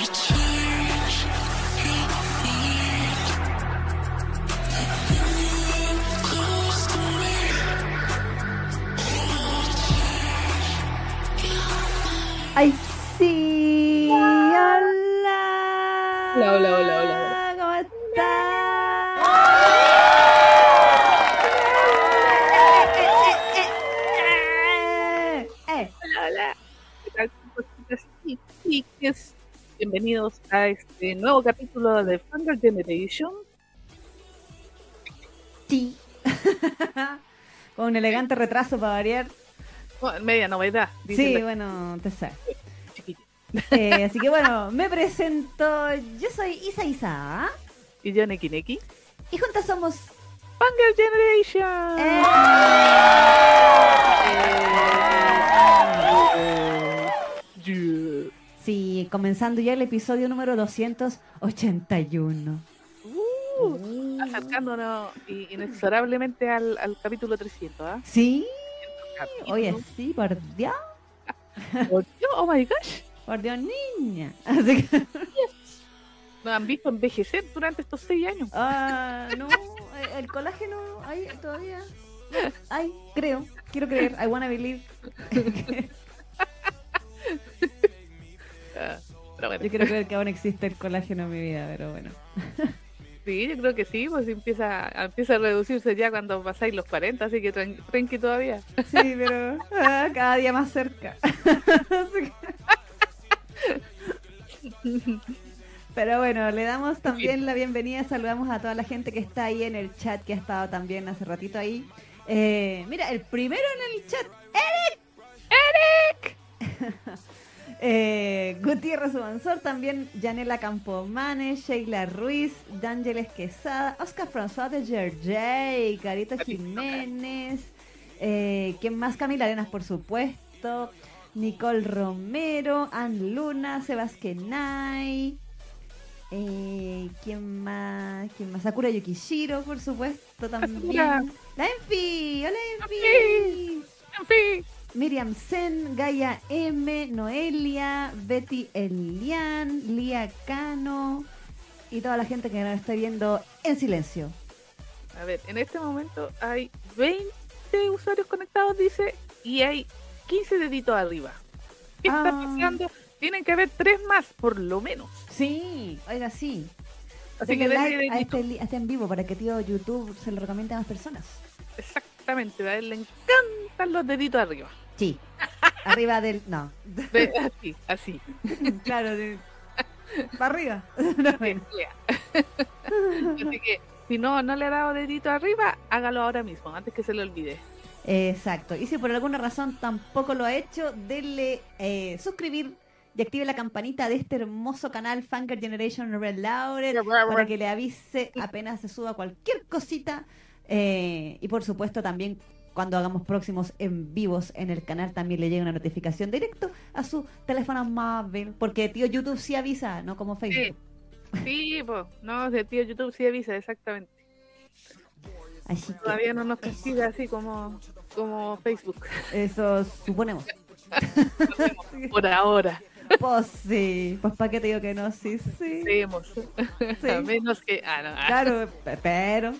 Ay, Bienvenidos a este nuevo capítulo de Fangirl Generation. Sí. Con un elegante retraso para variar. Bueno, media novedad, Sí, la bueno, te sabes. Eh, así que bueno, me presento. Yo soy Isa Isa. Y yo, Neki Neki. Y juntas somos. Fangirl Generation. Eh, Eh. Sí, comenzando ya el episodio número 281. Uh, acercándonos i- inexorablemente al, al capítulo 300, ¿ah? Sí, Capítulo. oye, sí, por Dios, Por Dios, oh my gosh. por Dios, niña. Así que, Nos han visto envejecer durante estos seis años. ah, no, eh, el colágeno, ahí todavía. Ay, creo, quiero creer, I wanna believe. Pero bueno. Yo quiero creer que aún existe el colágeno en mi vida, pero bueno. Sí, yo creo que sí, pues empieza, empieza a reducirse ya cuando pasáis los 40, así que tranqui todavía. Sí, pero ah, cada día más cerca. Pero bueno, le damos también la bienvenida, saludamos a toda la gente que está ahí en el chat, que ha estado también hace ratito ahí. Eh, mira, el primero en el chat, ¡Eric! ¡Eric! eh, Gutiérrez Subansor, también Yanela Campomanes, Sheila Ruiz, D'Ángeles Quesada, Oscar François de Gergey, Carita Jiménez, eh, ¿quién más? Camila Arenas, por supuesto, Nicole Romero, Ann Luna, Sebastián Nay, eh, ¿quién más? ¿Quién más? Sakura Yukishiro, por supuesto, también. Sakura. La Enfi, hola Enfi. En fin, Miriam Sen, Gaia M, Noelia, Betty Elian, Lía Cano y toda la gente que nos está viendo en silencio. a ver, en este momento hay 20 usuarios conectados, dice, y hay 15 deditos arriba. ¿Qué está Ah. pasando? Tienen que haber tres más, por lo menos. Sí, oiga, sí. Así Denle que like a este, a este en vivo para que tío YouTube se lo recomiende a más personas. Exactamente, a él le encantan los deditos arriba. Sí. Arriba del. No. De- así, así. claro, de. Para arriba. No, bueno. Así que si no, no le ha dado dedito arriba, hágalo ahora mismo, antes que se le olvide. Exacto. Y si por alguna razón tampoco lo ha hecho, denle eh, suscribir y active la campanita de este hermoso canal Fanger Generation Reloaded para que le avise apenas se suba cualquier cosita. Eh, y por supuesto también cuando hagamos próximos en vivos en el canal también le llega una notificación directo a su teléfono móvil. Porque tío YouTube sí avisa, no como Facebook. Sí, pues, no, de tío YouTube sí avisa, exactamente. Así que Todavía no nos castiga así como, como Facebook. eso suponemos. Por ahora, Pues sí, pues para qué te digo que no, sí, sí. Sí. A menos que. Ah, no, ah, Claro, pe- pero.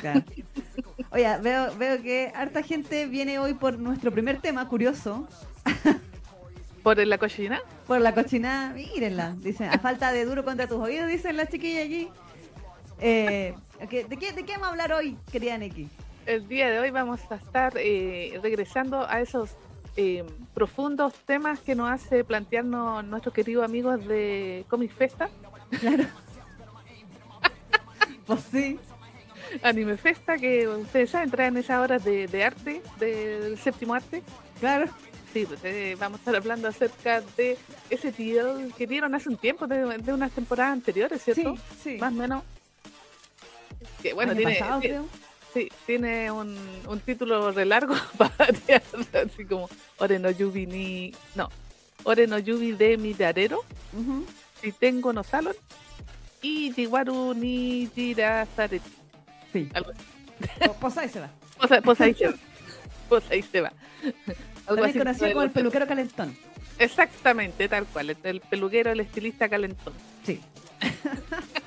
Claro. Oye, veo, veo que harta gente viene hoy por nuestro primer tema, curioso. ¿Por la cochina? Por la cochinada, mírenla. Dicen, a falta de duro contra tus oídos, dicen las chiquillas aquí. Eh, ¿de, qué, ¿De qué vamos a hablar hoy, querida Neki? El día de hoy vamos a estar eh, regresando a esos eh, profundos temas que nos hace plantearnos nuestros queridos amigos de Comic Festa, Claro. pues sí. Anime Festa, que ustedes saben, traen esas horas de, de arte, de- del séptimo arte. Claro. Sí, pues eh, vamos a estar hablando acerca de ese tío que dieron hace un tiempo, de, de unas temporadas anteriores, ¿cierto? Sí, sí. Más o menos. Que bueno, Año tiene, pasado, creo. sí, tiene un, un título re largo para así como Ore no Yubi ni. No, Ore no Yubi de Mirarero, Ujú. Si tengo no Salon y Jiwaru ni Jirasareti. Sí. Algo así. Pues, pues ahí se va. Pues, pues ahí se va. Pues ahí se va. Algo También así conocido como el peluquero calentón. Exactamente, tal cual. El, el peluquero, el estilista calentón. Sí.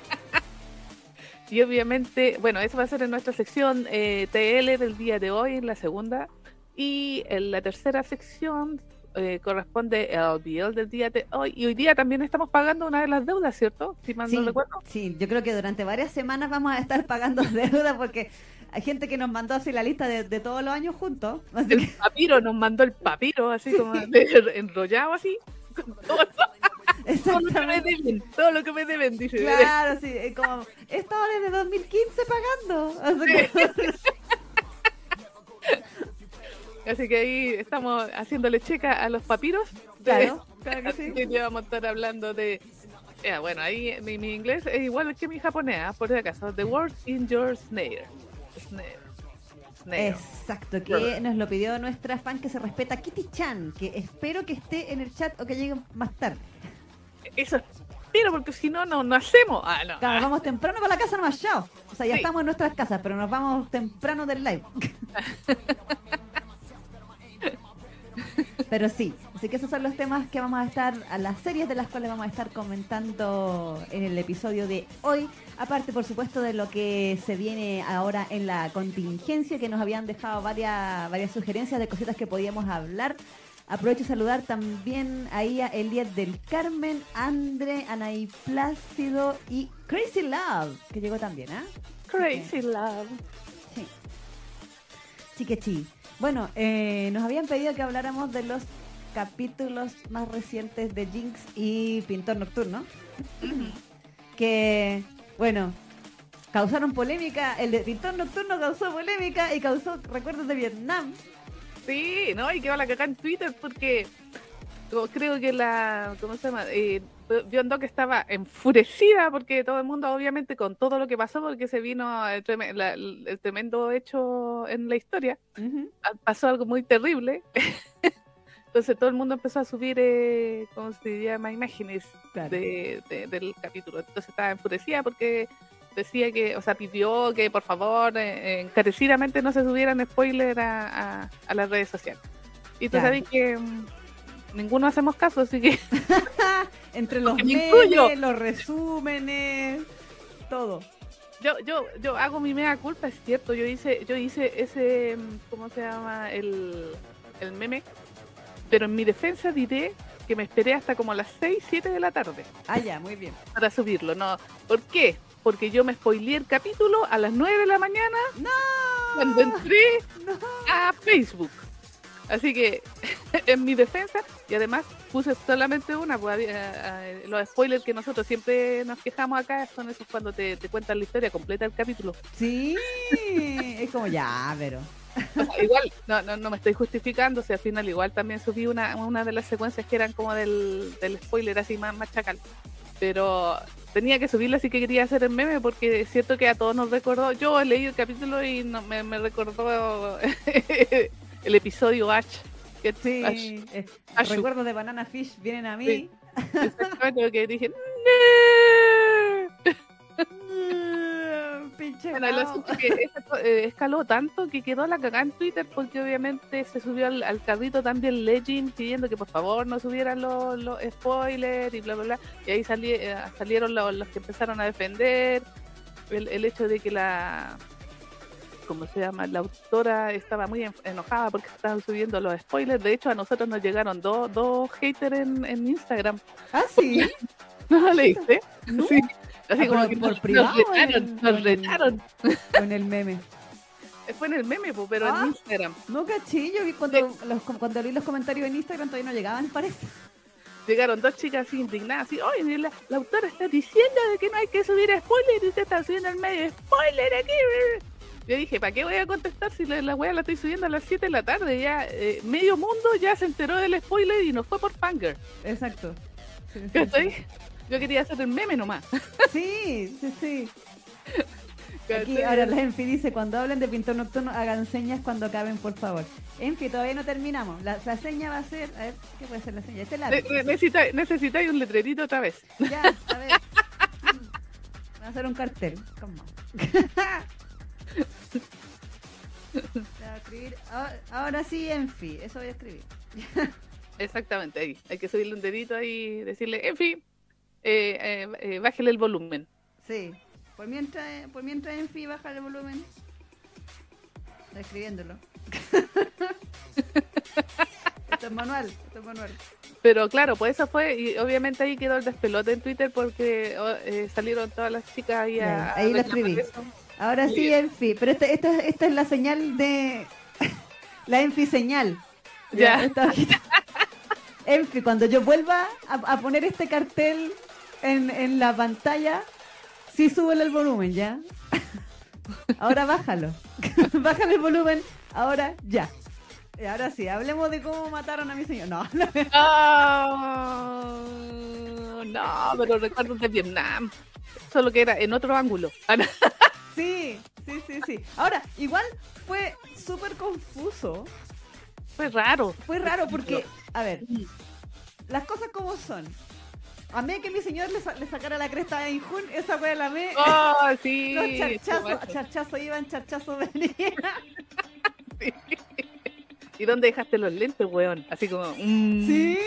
Y obviamente, bueno, eso va a ser en nuestra sección eh, TL del día de hoy, en la segunda. Y en la tercera sección eh, corresponde al BL del día de hoy. Y hoy día también estamos pagando una de las deudas, ¿cierto? Si mal Sí, no recuerdo. sí, yo creo que durante varias semanas vamos a estar pagando deuda porque hay gente que nos mandó así la lista de, de todos los años juntos. Así que- El papiro nos mandó el papiro, así como enrollado así. Todo, lo que me deben, todo lo que me deben, dice. Claro, sí, como, he estado desde 2015 pagando. Así que- Así que ahí estamos haciéndole checa a los papiros. de- Claro, claro que sí. que vamos a estar hablando de. eh, bueno, ahí mi, mi inglés es igual que mi japonés, ¿ah? por si acaso. The word in your snare. Snare. Snare. Exacto, que nos lo pidió nuestra fan que se respeta, Kitty Chan, que espero que esté en el chat o que llegue más tarde. Eso espero, porque si no, no, no hacemos. Ah, no. Claro, vamos temprano para la casa nomás, chao. O sea, ya Sí. estamos en nuestras casas, pero nos vamos temprano del live. Pero sí, así que esos son los temas que vamos a estar, a las series de las cuales vamos a estar comentando en el episodio de hoy. Aparte, por supuesto, de lo que se viene ahora en la contingencia, que nos habían dejado varias, varias sugerencias de cositas que podíamos hablar. Aprovecho de saludar también ahí a Elías del Carmen, Andre, Anaí Plácido y Crazy Love, que llegó también, ¿ah? Crazy love. Sí. Chiquechi. Bueno, eh, nos habían pedido que habláramos de los capítulos más recientes de Jinx y Pintor Nocturno. Que, bueno, causaron polémica. El de Pintor Nocturno causó polémica y causó recuerdos de Vietnam. Sí, ¿no? Y que va la cagada en Twitter porque creo que la, ¿cómo se llama? Eh, Beyond estaba enfurecida porque todo el mundo, obviamente, con todo lo que pasó, porque se vino el, treme- la- el tremendo hecho en la historia, ah, pasó algo muy terrible. Entonces todo el mundo empezó a subir, eh, ¿cómo se llama? Imágenes Claro. de, de- del capítulo. Entonces estaba enfurecida porque decía que, o sea, pidió que por favor eh, encarecidamente no se subieran spoilers a, a- a las redes sociales. Y tú Claro. sabes que mm, ninguno hacemos caso, así que Entre los me memes, los resúmenes, todo. yo, yo, yo hago mi mea culpa, es cierto, yo hice, yo hice ese, mm, ¿cómo se llama? El, el meme, pero en mi defensa diré que me esperé hasta como las 6, 7 de la tarde Ah, ya, muy bien. para subirlo, ¿no? ¿Por qué? Porque yo me spoileé el capítulo a las 9 de la mañana ¡No! cuando entré ¡No! a Facebook. Así que, en mi defensa, y además puse solamente una, pues, había, eh, los spoilers que nosotros siempre nos quejamos acá son esos cuando te, te cuentan la historia completa del capítulo. Sí, es como ya, pero. O sea, igual, no, no, no me estoy justificando, o sea, al final igual también subí una, una de las secuencias que eran como del, del spoiler así más, más chacal. Pero tenía que subirla, así que quería hacer el meme porque es cierto que a todos nos recordó, yo leí el capítulo y no, me, me recordó el episodio H. Que Sí, Ash, eh, Ashu. recuerdos de Banana Fish vienen a mí. Sí. exactamente lo que dije. "No". Mm, Pinche Bueno, el asunto es que esa- eh, escaló tanto que quedó la cagada en Twitter porque obviamente se subió al, al carrito también Legend pidiendo que por favor no subieran los, los spoilers y bla bla bla y ahí sali- eh, salieron los, los que empezaron a defender el, el hecho de que la ¿cómo se llama? La autora estaba muy en- enojada porque estaban subiendo los spoilers. De hecho, a nosotros nos llegaron dos, dos haters en, en Instagram. Ah, sí. ¿No lo leíste? No. Sí. Así Ah, como que por nos, privado, nos retaron, en- nos en- retaron. Con el meme. Fue en el meme, pero Ah. en Instagram. No caché, yo vi cuando, los, cuando leí los comentarios en Instagram todavía no llegaban, parece. Llegaron dos chicas así indignadas, así, oye, la, la autora está diciendo de que no hay que subir spoiler y usted está subiendo al medio spoiler aquí. Yo dije, ¿para qué voy a contestar si la, la wea la estoy subiendo a las 7 de la tarde? Ya eh, medio mundo ya se enteró del spoiler y no fue por Fanger. Exacto. Sí, sí, ¿Cachai? Yo quería hacer el meme nomás. Sí, sí, sí. Aquí ahora la Enfi dice, cuando hablen de pintor nocturno, hagan señas cuando acaben, por favor. Enfi, todavía no terminamos. La, la seña va a ser, a ver, ¿qué puede ser la seña? Este lápiz. ne- necesita- Necesitáis un letrerito otra vez. Ya, a ver. Va a hacer un cartel. ¿Cómo? Voy a escribir. Ahora, ahora sí, Enfi. Eso voy a escribir. Exactamente, ahí. Hay que subirle un dedito ahí y decirle, en fin, eh, eh, eh, bájele el volumen. Sí. Por mientras, por mientras en fin, baja el volumen. Está escribiéndolo. esto es manual, esto es manual. Pero claro, pues eso fue, y obviamente ahí quedó el despelote en Twitter porque oh, eh, salieron todas las chicas ahí a... ahí a lo escribí. eso. Ahora sí. Enfi. Pero esta, esta, esta es la señal de. La Enfi señal. Ya. esta. Enfi, cuando yo vuelva a, a poner este cartel en, en la pantalla, sí súbele el volumen, ¿ya? Ahora bájalo. Bájale el volumen. Ahora ya. Y ahora sí, hablemos de cómo mataron a mi señor. No, no. Ah, no, pero recuerdo de Vietnam. Solo que era en otro ángulo. Sí, sí, sí, sí. Ahora, igual fue súper confuso. Fue raro. Fue raro porque, a ver, las cosas como son. A mí que mi señor le, sa- le sacara la cresta a Injun, esa fue la me. Oh, sí. Los charchazos, charchazo iban, charchazo venían. sí. ¿Y dónde dejaste los lentes, weón? Así como... mm. Sí,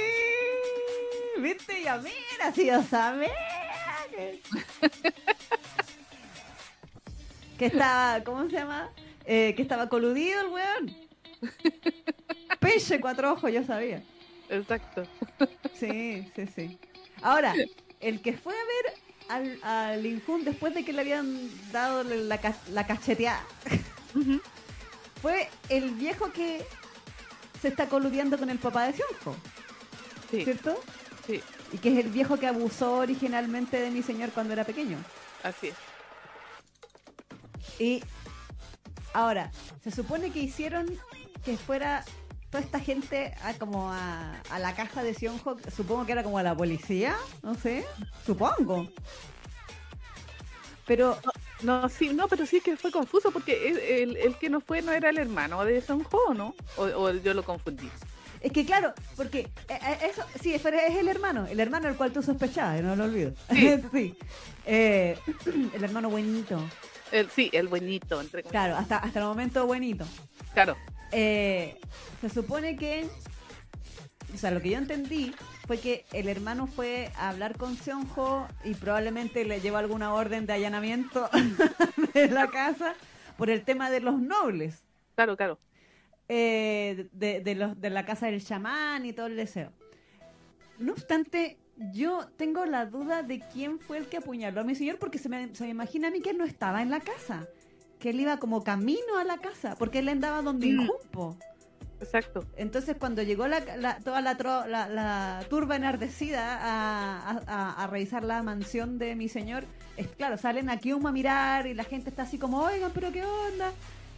viste, y a mí era si yo sabía que... que estaba, ¿cómo se llama? Eh, que estaba coludido el weón. Peche cuatro ojos, yo sabía. Exacto. Sí, sí, sí. Ahora, el que fue a ver al, al Injun después de que le habían dado la, la cacheteada fue el viejo que se está coludiendo con el papá de Sionjo, Sí, ¿cierto? sí, Y que es el viejo que abusó originalmente de mi señor cuando era pequeño. así es. Y ahora, se supone que hicieron que fuera toda esta gente a, como a, a la casa de Sionjo, supongo que era como a la policía, no sé, supongo. Pero No, sí, no, pero sí que fue confuso porque el, el- el que no fue no era el hermano de Son Ho, ¿no? O, o yo lo confundí. es que claro, porque eh, eh, eso, sí, es el hermano, el hermano del cual tú sospechabas, no lo olvido. Sí. Sí. Eh, el hermano buenito. El, sí, el buenito, entre. Claro, hasta, hasta el momento buenito. Claro. Eh, se supone que, o sea, lo que yo entendí fue que el hermano fue a hablar con Seonjo y probablemente le llevó alguna orden de allanamiento de la casa por el tema de los nobles, Claro, claro. eh, de, de los, de la casa del chamán y todo el deseo. No obstante, yo tengo la duda de quién fue el que apuñaló a mi señor porque se me, se me imagina a mí que él no estaba en la casa, que él iba como camino a la casa, porque él andaba donde Mm. Injumpo. Exacto. Entonces cuando llegó la, la- toda la, tro- la, la turba enardecida a, a- a- a revisar la mansión de mi señor, es claro, salen aquí a mirar y la gente está así como, oigan, pero qué onda,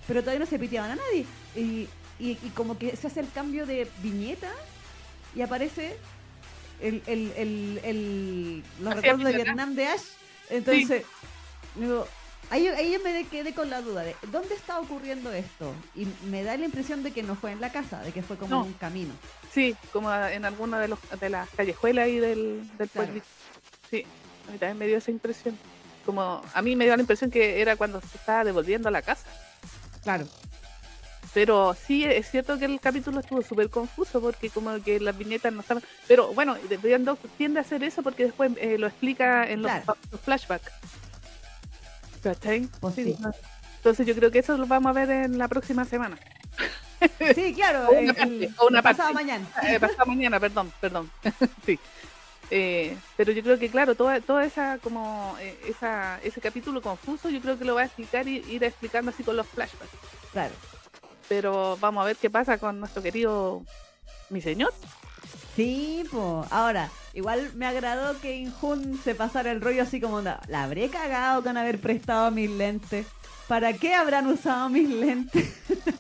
pero todavía no se piteaban a nadie. Y, y- y como que se hace el cambio de viñeta y aparece el, el, el, el- los Así recuerdos de ¿verdad? Vietnam de Ash. Entonces, digo, ahí, ahí yo me quedé con la duda de dónde está ocurriendo esto. Y me da la impresión de que no fue en la casa, de que fue como No. un camino. Sí, como en alguna de, los, de las callejuelas ahí del, del Claro. pueblito. Sí, a mí también me dio esa impresión. Como a mí me dio la impresión que era cuando se estaba devolviendo a la casa. Claro. Pero sí, es cierto que el capítulo estuvo súper confuso porque como que las viñetas no estaban... Pero bueno, Doc tiende a hacer eso porque después eh, lo explica en los, Claro. fa- los flashbacks. ¿Cachai? Pues Sí. Entonces yo creo que eso lo vamos a ver en la próxima semana. Sí, claro. O una parte, o una pasado parte. mañana. Eh, pasado mañana, perdón, perdón. sí. Eh, pero yo creo que claro, toda, toda esa como eh, esa, ese capítulo confuso, yo creo que lo va a explicar y ir explicando así con los flashbacks. Claro. Pero vamos a ver qué pasa con nuestro querido mi señor. Sí, pues. Ahora, igual me agradó que Injun se pasara el rollo así como, onda, la habré cagado con haber prestado mis lentes. ¿Para qué habrán usado mis lentes?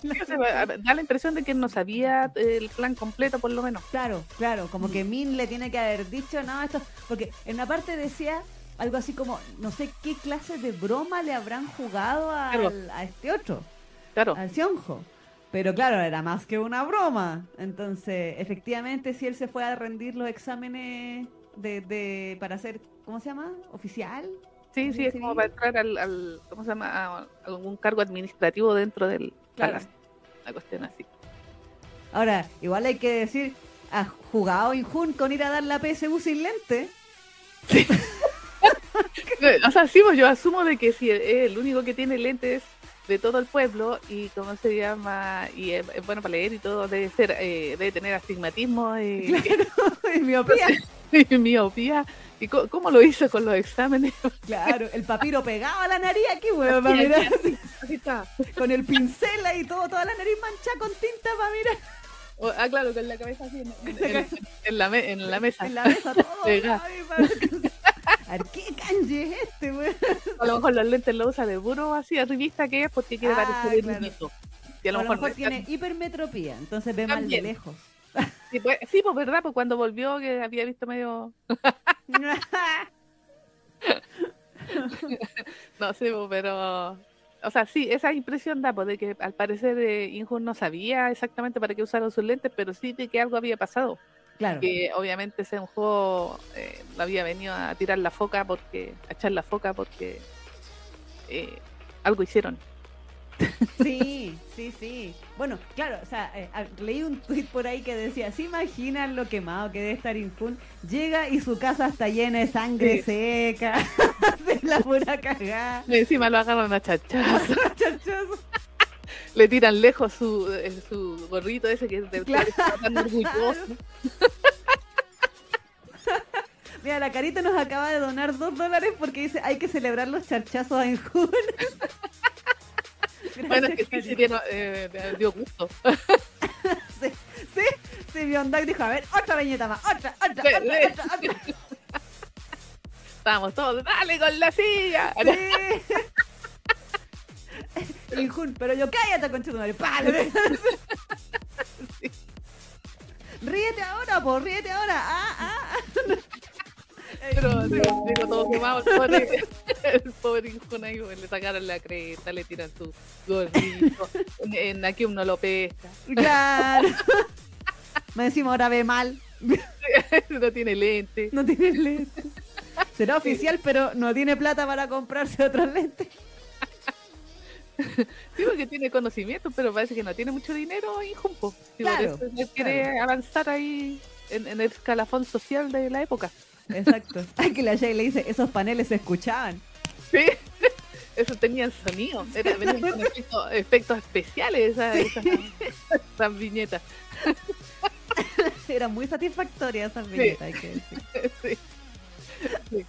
Da la impresión de que no sabía eh, el plan completo, por lo menos. Claro, claro, como que Min le tiene que haber dicho, no, esto, porque en una parte decía algo así como, no sé qué clase de broma le habrán jugado al- Claro. a este otro, Claro, al Sionjo. Pero claro, era más que una broma. Entonces, efectivamente, si él se fue a rendir los exámenes de, de para ser, ¿cómo se llama? ¿Oficial? sí, sí, es como para entrar al, al- ¿cómo se llama? A algún cargo administrativo dentro del Claro. palacio. Una cuestión así. Ahora, igual hay que decir, ¿Has jugado Injun con ir a dar la PSU sin lente? o sea, sí, pues yo asumo de que si el único que tiene lentes de todo el pueblo y cómo se llama y es, bueno para leer y todo debe ser eh, debe tener astigmatismo y, y miopía y miopía y cómo lo hizo con los exámenes claro el papiro pegado a la nariz aquí weón para mirar está. con el pincel ahí todo toda la nariz manchada con tinta para mirar ah, claro, con la cabeza así en, la, en la mesa. En la mesa, todo. A ¿qué kanji es este, weón? A lo mejor los lentes lo usa de puro así revista que es porque quiere ah, parecer claro. Y a lo, mejor, tiene hipermetropía, entonces ve mal de lejos. Sí pues, sí, pues verdad, pues cuando volvió que había visto medio... no sé, pues, pero... O sea, sí, esa impresión da, pues, de que al parecer eh, Injun no sabía exactamente para qué usaron sus lentes, pero sí de que algo había pasado. Claro. Que obviamente ese un juego eh, había venido a tirar la foca porque, a echar la foca porque eh, algo hicieron. Sí, sí, sí. Bueno, claro, o sea, eh, leí un tweet por ahí que decía, ¿se imaginan lo quemado que debe estar Infun? Llega y su casa está llena de sangre seca, de la pura cagada. encima lo agarran a chachazo. Le tiran lejos su, eh, su gorrito ese que es de claro. tan orgulloso. Mira, la carita nos acaba de donar dos dólares porque dice hay que celebrar los charchazos en junio. bueno, es que sí, sí eh, dio gusto. sí, sí, sí, Biondak dijo, a ver, otra viñeta más, otra, otra, otra, otra, otra. Estábamos todos, dale con la silla. Sí. Injun, pero yo cállate, con tu madre. Sí. Ríete ahora, pues, ríete ahora. Ah, ah. Pero digo, todo quemado, el pobre, el pobre Injun ahí, le sacaron la creta, le tiran su gorrito. En, aquí uno lo pesca. Claro. Me decimos ahora ve mal. no tiene lente. No tiene lente. Será oficial, pero no tiene plata para comprarse otros lentes. Digo que tiene conocimiento, pero parece que no tiene mucho dinero y jumpo. claro, quiere avanzar ahí en, el escalafón social de la época. Exacto. Ay, que la Jay le dice, esos paneles se escuchaban. Sí, eso tenían sonido. Era, venían con efectos, especiales esas, viñetas. Era muy satisfactoria esas viñetas, hay que decir. sí.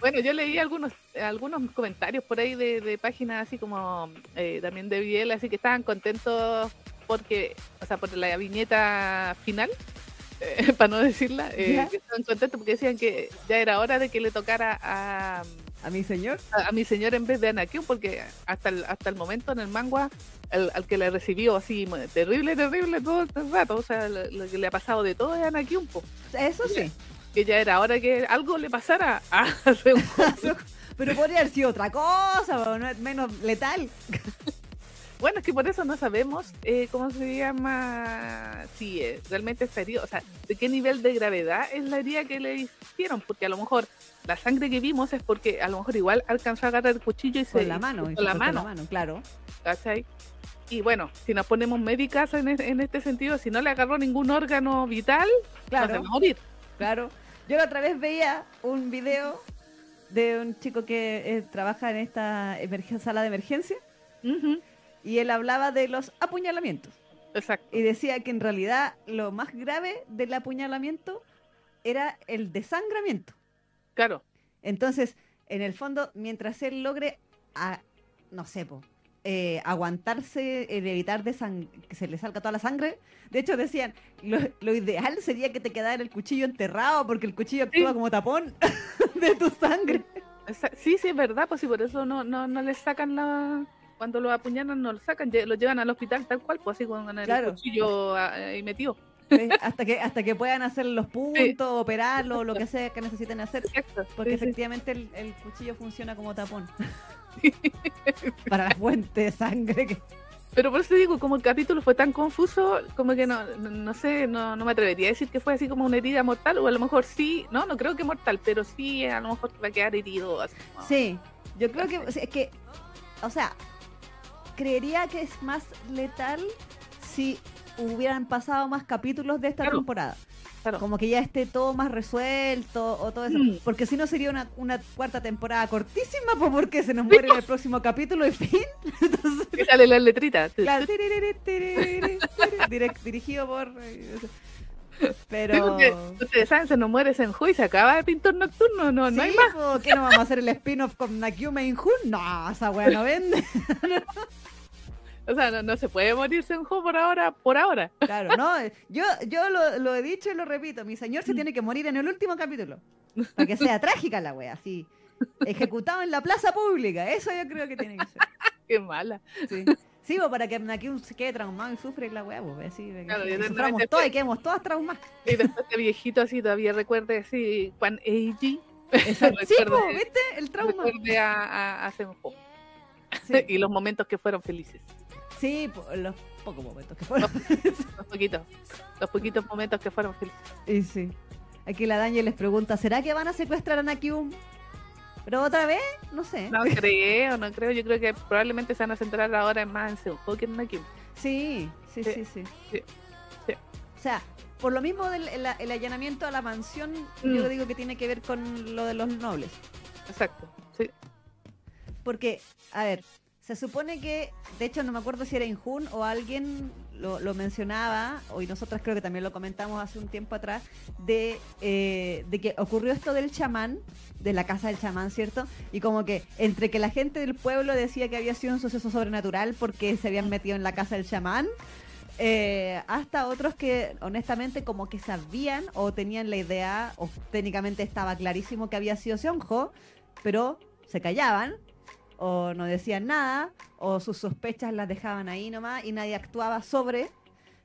Bueno, yo leí algunos algunos comentarios por ahí de, páginas así como eh, también de Biel, así que estaban contentos porque, o sea, por la viñeta final, eh, para no decirla, eh, estaban contentos porque decían que ya era hora de que le tocara a... ¿A mi señor? A, mi señor en vez de Anakin, porque hasta el, hasta el momento en el manga, al que le recibió así terrible, terrible todo el rato, o sea, lo, que le ha pasado de todo es Anakin. Eso sí que ya era hora que algo le pasara a Pero podría haber sido otra cosa, menos letal. Bueno, es que por eso no sabemos eh, cómo se llama, si eh, realmente está herido, o sea, de qué nivel de gravedad es la herida que le hicieron, porque a lo mejor la sangre que vimos es porque a lo mejor igual alcanzó a agarrar el cuchillo y se la mano, con la mano. la mano, claro. ¿Cachai? Y bueno, si nos ponemos médicas en, en, este sentido, si no le agarró ningún órgano vital, claro. va a morir. Claro. Yo la otra vez veía un video de un chico que eh, trabaja en esta sala de emergencia y él hablaba de los apuñalamientos. Exacto. Y decía que en realidad lo más grave del apuñalamiento era el desangramiento. Claro. Entonces, en el fondo, mientras él logre, a, no sé, po, eh, aguantarse, el evitar de que se le salga toda la sangre. De hecho, decían, lo, ideal sería que te quedara el cuchillo enterrado porque el cuchillo actúa como tapón de tu sangre. Sí, sí, es verdad, pues sí, por eso no, no, no le sacan la... Cuando lo apuñalan no lo sacan, lo llevan al hospital tal cual, pues así con el cuchillo ahí metido. hasta que hasta que puedan hacer los puntos, operarlo, lo que sea que necesiten hacer. porque efectivamente el, el, cuchillo funciona como tapón. para la fuente de sangre. Pero por eso digo, como el capítulo fue tan confuso, como que no, no, sé, no, no, me atrevería a decir que fue así como una herida mortal, o a lo mejor sí, no, no creo que mortal, pero sí a lo mejor va a quedar herido. Así, Sí, yo creo que, es que, o sea, creería que es más letal si hubieran pasado más capítulos de esta Claro. temporada. Claro. Como que ya esté todo más resuelto o todo eso. Mm. Porque si no sería una, una cuarta temporada cortísima, pues porque se nos muere en el próximo capítulo y fin. Entonces, Y sale la letrita. claro, tiriri, tiriri, tiriri, direct- dirigido por... eh, Pero... Sí, porque Ustedes saben, se nos muere Senju y se acaba el pintor nocturno. No, no hay Sí, más. ¿Qué no vamos a hacer el spin-off con Nakyume Injun? No, esa wea no vende. O sea, no, no se puede morir Senju por ahora. Por ahora. Claro, no. Yo, yo lo, lo he dicho y lo repito. Mi señor Mm. se tiene que morir en el último capítulo. Para que sea trágica la wea, así. Ejecutado en la plaza pública. Eso yo creo que tiene que ser. Qué mala. Sí. Sí, po, para que Nakyum se quede traumado y sufre la wea, pues, así, Claro, que y suframos todas y quedemos todas traumadas. Y después el viejito así todavía recuerde así, Juan Eiji. Sí, po, ¿viste? El trauma. Recuerde a, a, a. Sí, Y los momentos que fueron felices. Sí los pocos momentos que fueron. Los poquitos. Los poquitos momentos que fueron felices. Y sí. Aquí la Daniel les pregunta, ¿será que van a secuestrar a Nakyum? ¿Pero otra vez? No sé. No creo, no creo. Yo creo que probablemente se van a centrar ahora en más en Senju que en Nakim. Sí, sí, sí, Sí, sí. sí, sí. O sea, por lo mismo del el, el allanamiento a la mansión, Mm. yo digo que tiene que ver con lo de los nobles. Exacto. Sí. Porque, a ver, se supone que, de hecho no me acuerdo si era Injun o alguien lo, mencionaba, y nosotras creo que también lo comentamos hace un tiempo atrás, de, eh, de que ocurrió esto del chamán, de la casa del chamán, ¿cierto? Y como que entre que la gente del pueblo decía que había sido un suceso sobrenatural porque se habían metido en la casa del chamán, eh, hasta otros que honestamente como que sabían o tenían la idea, o técnicamente estaba clarísimo que había sido Seonjo, pero se callaban o no decían nada, o sus sospechas las dejaban ahí nomás y nadie actuaba sobre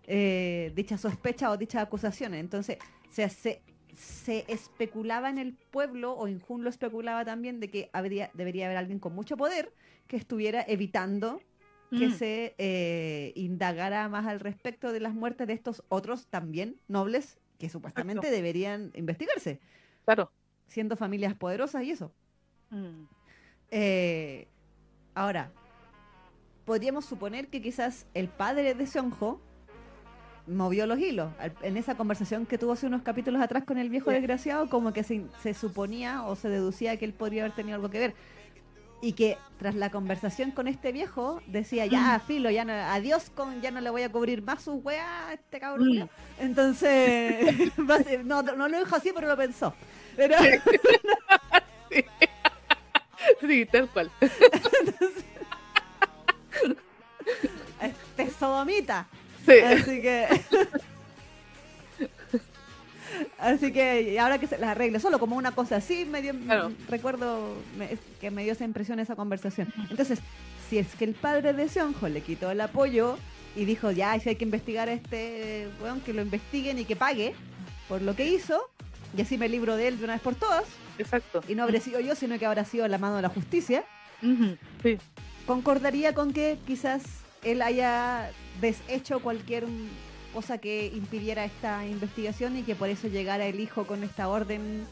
eh, dicha sospecha o dichas acusaciones. Entonces, se, se, se especulaba en el pueblo, o Injun lo especulaba también, de que habría, debería haber alguien con mucho poder que estuviera evitando que Mm. se eh, indagara más al respecto de las muertes de estos otros también nobles que supuestamente Exacto. deberían investigarse, Claro. siendo familias poderosas y eso. Mm. Eh, ahora, podríamos suponer que quizás el padre de Seonjo movió los hilos. En esa conversación que tuvo hace unos capítulos atrás con el viejo Sí. desgraciado, como que se, se suponía o se deducía que él podría haber tenido algo que ver. Y que tras la conversación con este viejo, decía, ya, filo, ya no, adiós, con, ya no le voy a cubrir más sus weas a este cabrón. Mm. culiao". Entonces, no, no lo dijo así, pero lo pensó. Pero, Sí, tal cual. este sodomita. Sí. Así que. Así que ahora que se las arregle, solo como una cosa así, me dio, Claro. recuerdo me- que me dio esa impresión esa conversación. Entonces, si es que el padre de Seonjo le quitó el apoyo y dijo, ya, si hay que investigar a este weón, que lo investiguen y que pague por lo que hizo, y así me libro de él de una vez por todas, Exacto. y no habré sido yo, sino que habrá sido la mano de la justicia, Sí. concordaría con que quizás él haya deshecho cualquier cosa que impidiera esta investigación y que por eso llegara el hijo con esta orden.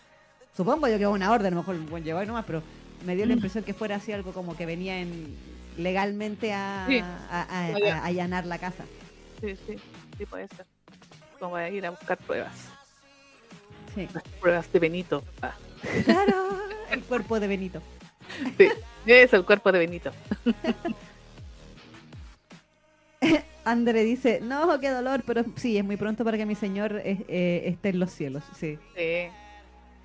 Supongo yo que es una orden, a lo mejor bueno, llegó ahí nomás, pero me dio la impresión que fuera así algo como que venía en legalmente a, Sí. a- a- a- Allá. a allanar la casa. Sí, sí. Sí, puede ser. Vamos a ir a buscar pruebas. Sí. Las pruebas de Benito. Ah, Claro, el cuerpo de Benito. sí. Es el cuerpo de Benito. André dice, no, qué dolor, pero sí, es muy pronto para que mi señor eh, eh, esté en los cielos. Sí, Sí.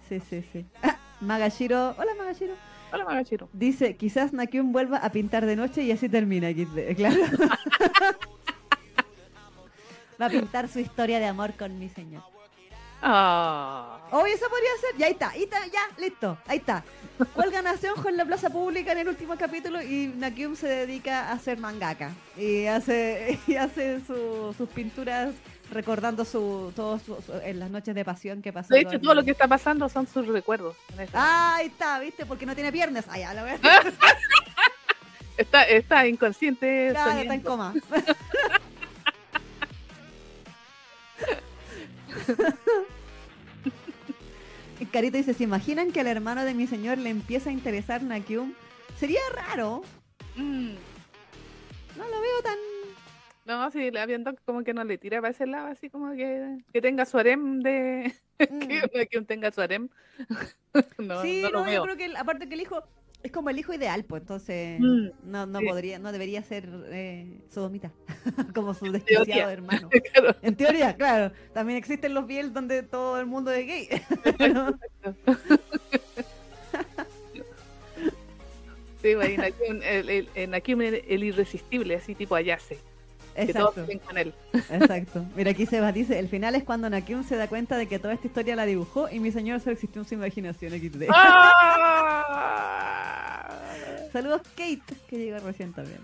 sí, sí, sí. Ah, Magashiro, hola Magashiro. Hola, Magachiro. Dice, quizás Nakyun vuelva a pintar de noche y así termina XD. Claro. Va a pintar su historia de amor con mi señor. Ah. Oh, eso podría ser. Ya ahí está, ahí está, ya, listo. Ahí está. Cuelgan a Seonjo en la plaza pública en el último capítulo y Nakyum se dedica a hacer mangaka. Y hace, y hace su- sus pinturas recordando su, todos su- su- en las noches de pasión que pasó. De hecho, todo lo que está pasando son sus recuerdos. Ah, ahí está, ¿viste? Porque no tiene piernas. Ah, ya, lo voy a Está, está inconsciente. Claro, está en coma. Y Carita dice, ¿se imaginan que al hermano de mi señor le empieza a interesar Nakyum? Sería raro, Mm, no lo veo tan No, sí, la Dog como que no le tira para ese lado, así como que, que tenga su harem de... que, que tenga su harem. no, sí, no, no yo creo que aparte que el hijo es como el hijo ideal, pues entonces mm, no, no podría, no debería ser eh, sodomita, como su desquiciado hermano. En teoría, claro. También existen los biel donde todo el mundo es gay. sí, en aquí, en aquí el, irresistible, así tipo Ayase. Exacto. con él. Exacto. Mira, aquí Sebas dice, el final es cuando Nakium se da cuenta de que toda esta historia la dibujó y mi señor solo existió en su imaginación. ¡Ah! Saludos Kate, que llegó recién también.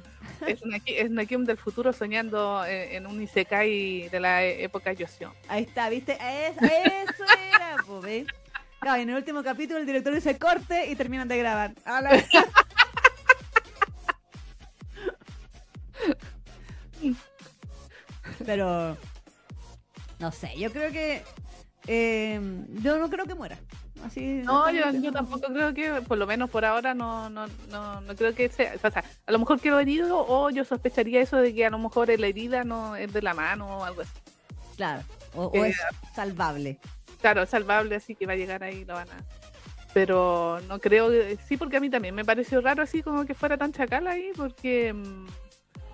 Es, Nakium del futuro soñando en, un Isekai de la e, época Yoshio. Ahí está, ¿viste? eso era, pues, Claro, en el último capítulo el director dice corte y terminan de grabar. Pero no sé, yo creo que eh, yo no creo que muera. Así, no, yo, yo, tampoco creo que, por lo menos por ahora, no, no, no, no creo que sea. O sea, a lo mejor quedó herido o yo sospecharía eso de que a lo mejor la herida no es de la mano o algo así. Claro, o, es salvable. Claro, es salvable, así que va a llegar ahí, lo van a. Pero no creo, sí, porque a mí también me pareció raro así como que fuera tan chacal ahí, porque.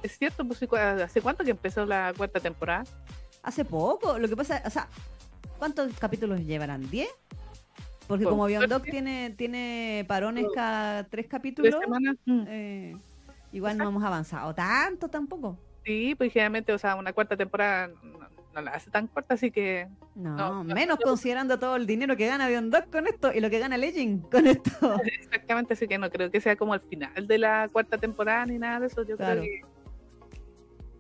Es cierto, pues ¿hace cuánto que empezó la cuarta temporada? Hace poco, lo que pasa, o sea, ¿cuántos capítulos llevarán? ¿10? Porque como Dog tiene, tiene parones cada tres capítulos, mm. eh, igual no hemos avanzado tanto tampoco. Sí, pues generalmente, o sea, una cuarta temporada no, la hace tan corta, así que... No, menos considerando todo el dinero que gana Dog con esto y lo que gana Legend con esto. Exactamente, así que no creo que sea como el final de la cuarta temporada ni nada de eso. Yo creo que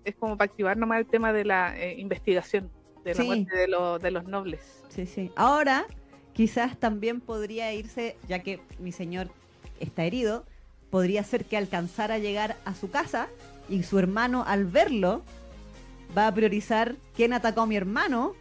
es como para activar nomás el tema de la eh, investigación de la muerte de, de los nobles. Sí, sí. Ahora, quizás también podría irse, ya que mi señor está herido, podría ser que alcanzara a llegar a su casa y su hermano al verlo va a priorizar quién atacó a mi hermano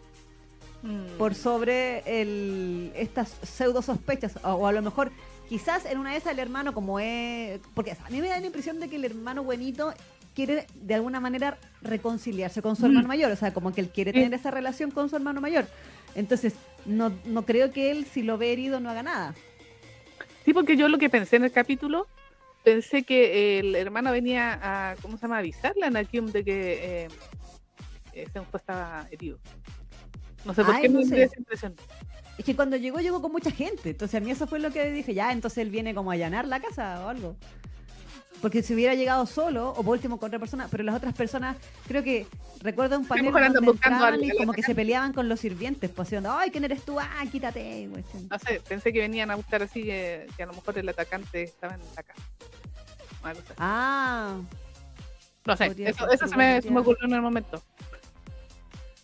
mm. por sobre el, estas pseudo sospechas o, o, a lo mejor quizás en una de esas el hermano como es porque a mí me da la impresión de que el hermano buenito quiere de alguna manera reconciliarse con su hermano mayor, o sea, como que él quiere tener esa relación con su hermano mayor. Entonces, no, no creo que él, si lo ve herido, no haga nada. Sí, porque yo lo que pensé en el capítulo, pensé que el hermano venía a, ¿cómo se llama?, avisarle a Nakium de que eh, ese estaba herido. No sé por qué me esa impresión. Es que cuando llegó, llegó con mucha gente. Entonces a mí eso fue lo que dije, ya, entonces él viene como a allanar la casa o algo. Porque si hubiera llegado solo, o por último con otra persona, pero las otras personas, creo que recuerdo un panel donde entraban y como que se peleaban con los sirvientes, pues ay, ¿quién eres tú? Ah, quítate. No sé, pensé que venían a buscar así, que, a lo mejor el atacante estaba en la casa. Ah. No sé, eso, se, me, ocurrió en el momento.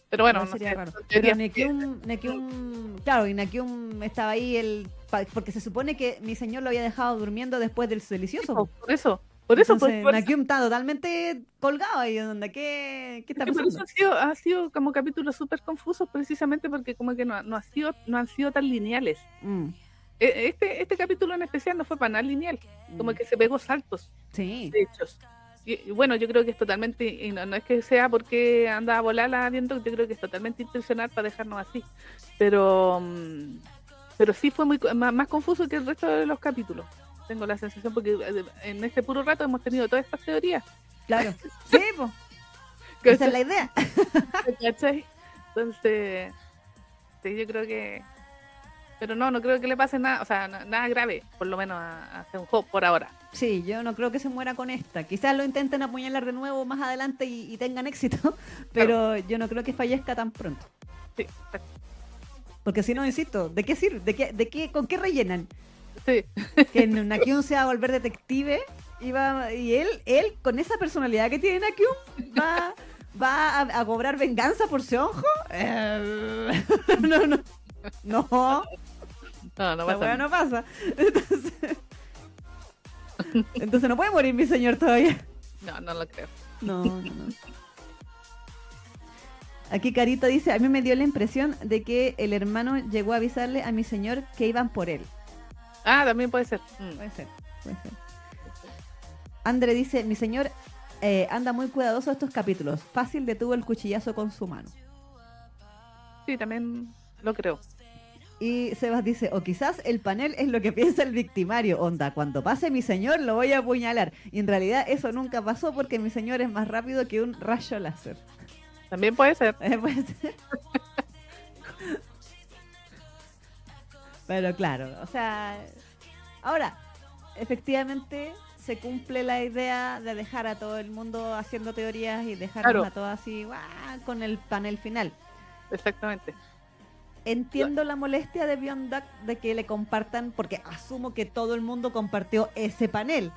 Pero bueno, no, sería raro. Pero Nekium, claro, y Nekium estaba ahí el porque se supone que mi señor lo había dejado durmiendo después del delicioso. por eso. Por eso, pues, por, Nakium está totalmente colgado ahí, donde ¿qué, qué está pasando? ha sido, ha sido como capítulos súper confusos precisamente porque como que no, no, ha sido, no han sido tan lineales. Mm. E, este, este capítulo en especial no fue para nada lineal, como mm. que se pegó saltos. Sí. De hechos bueno, yo creo que es totalmente, y no, es que sea porque anda a volar la viento, yo creo que es totalmente intencional para dejarnos así. Pero, mm, pero sí fue muy más, confuso que el resto de los capítulos. Tengo la sensación porque eh, en este puro rato hemos tenido todas estas teorías. Claro. sí, pues. Esa es la idea. Entonces, sí, yo creo que pero no, no creo que le pase nada, o sea, nada grave, por lo menos a, a un por ahora. Sí, yo no creo que se muera con esta. Quizás lo intenten apuñalar de nuevo más adelante y, tengan éxito, pero yo no creo que fallezca tan pronto. Sí, Porque si no, insisto, ¿de qué sirve? ¿De qué, de qué, ¿Con qué rellenan? Sí. Que Nakyun se va a volver detective y, va, y él, él, con esa personalidad que tiene Nakyun, va, va a, cobrar venganza por su ojo. Eh, no, no. No. No, no pasa. no pasa. Entonces, no puede morir mi señor todavía. No, no lo creo. No, no, no. Aquí Carito dice, a mí me dio la impresión de que el hermano llegó a avisarle a mi señor que iban por él. Ah, también puede ser. Mm. Puede ser, puede ser. Andre dice, mi señor eh, anda muy cuidadoso estos capítulos. Fácil detuvo el cuchillazo con su mano. Sí, también lo creo. Y Sebas dice, o quizás el panel es lo que piensa el victimario. Onda, cuando pase mi señor lo voy a apuñalar. Y en realidad eso nunca pasó porque mi señor es más rápido que un rayo láser. También puede ser. Eh, puede ser. Pero claro, o sea, ahora, efectivamente se cumple la idea de dejar a todo el mundo haciendo teorías y dejarnos Claro. a todos así ¡guau! con el panel final. Exactamente. Entiendo la molestia de Beyond Duck de que le compartan, porque asumo que todo el mundo compartió ese panel,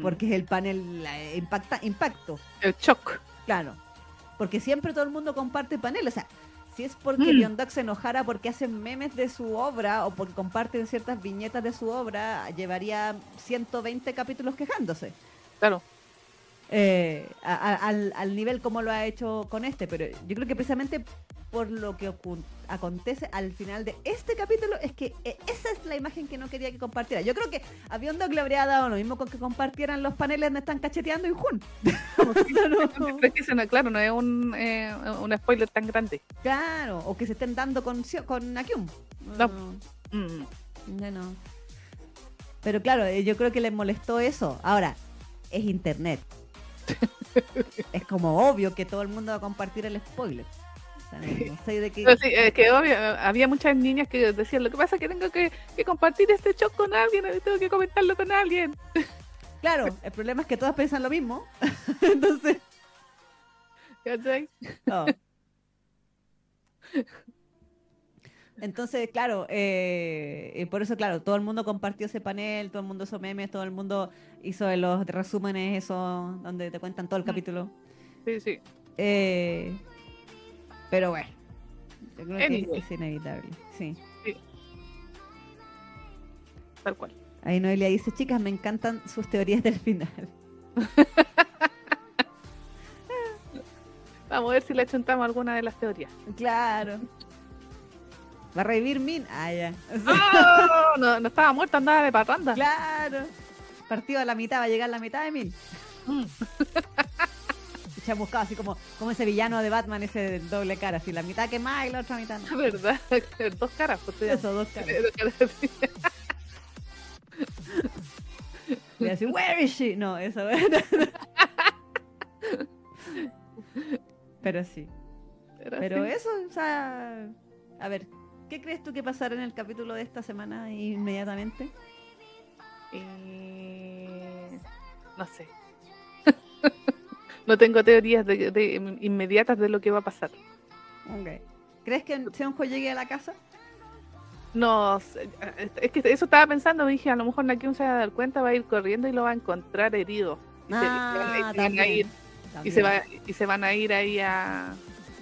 porque es el panel eh, impacta, impacto, el shock. claro. Porque siempre todo el mundo comparte panel, o sea, si es porque Mm. Se enojara porque hacen memes de su obra o porque comparten ciertas viñetas de su obra, llevaría 120 capítulos quejándose. Claro. eh, a- a- al, al nivel como lo ha hecho con este, pero yo creo que precisamente por lo que acontece al final de este capítulo es que eh, esa es la imagen que no quería que compartiera. Yo creo que a Beyond le habría dado lo mismo con que compartieran los paneles donde están cacheteando y Jun. No- no- claro, no es un, eh, un spoiler tan grande. claro, o que se estén dando con, con Nakyum. No. No, Mm. ya no. Pero claro, eh, yo creo que les molestó eso. Ahora, es internet. es como obvio que todo el mundo va a compartir el spoiler. O sea, no, no sé de qué. Pero sí, es que obvio, había muchas niñas que decían, lo que pasa es que tengo que, que compartir este shock con alguien, tengo que comentarlo con alguien. Claro, el problema es que todas piensan lo mismo. Entonces, ¿Cachai? no. Entonces, claro, eh, y por eso, claro, todo el mundo compartió ese panel, todo el mundo hizo memes, todo el mundo hizo los resúmenes, eso, donde te cuentan todo el capítulo. Sí, sí. Eh, pero bueno, yo creo que es inevitable. Sí. Tal cual. Ahí Noelia dice, chicas, me encantan sus teorías del final. Vamos a ver si le chuntamos alguna de las teorías. Claro. ¿Va a revivir Min? Ah, ya. ¡Oh! no, no estaba muerta, andaba de parranda. Claro. Partido a la mitad, va a llegar la mitad de Min. Mm. Se ha buscado así como, como ese villano de Batman, ese doble cara, así la mitad que más y la otra mitad no. ¿Verdad? Dos caras, pues Eso, dos caras. Y así, where is she? No, eso. Pero sí. Pero, Pero sí. eso, o sea, a ver, ¿qué crees tú que pasará en el capítulo de esta semana inmediatamente? Eh, No sé. No tengo teorías de, de- inmediatas de lo que va a pasar. Ok. ¿Crees que Seonjo llegue a la casa? No, sé, es que eso estaba pensando, dije, a lo mejor Nakyun se va a dar cuenta, va a ir corriendo y lo va a encontrar herido. Y se- van a- ir- y se, va, y se van a ir ahí a,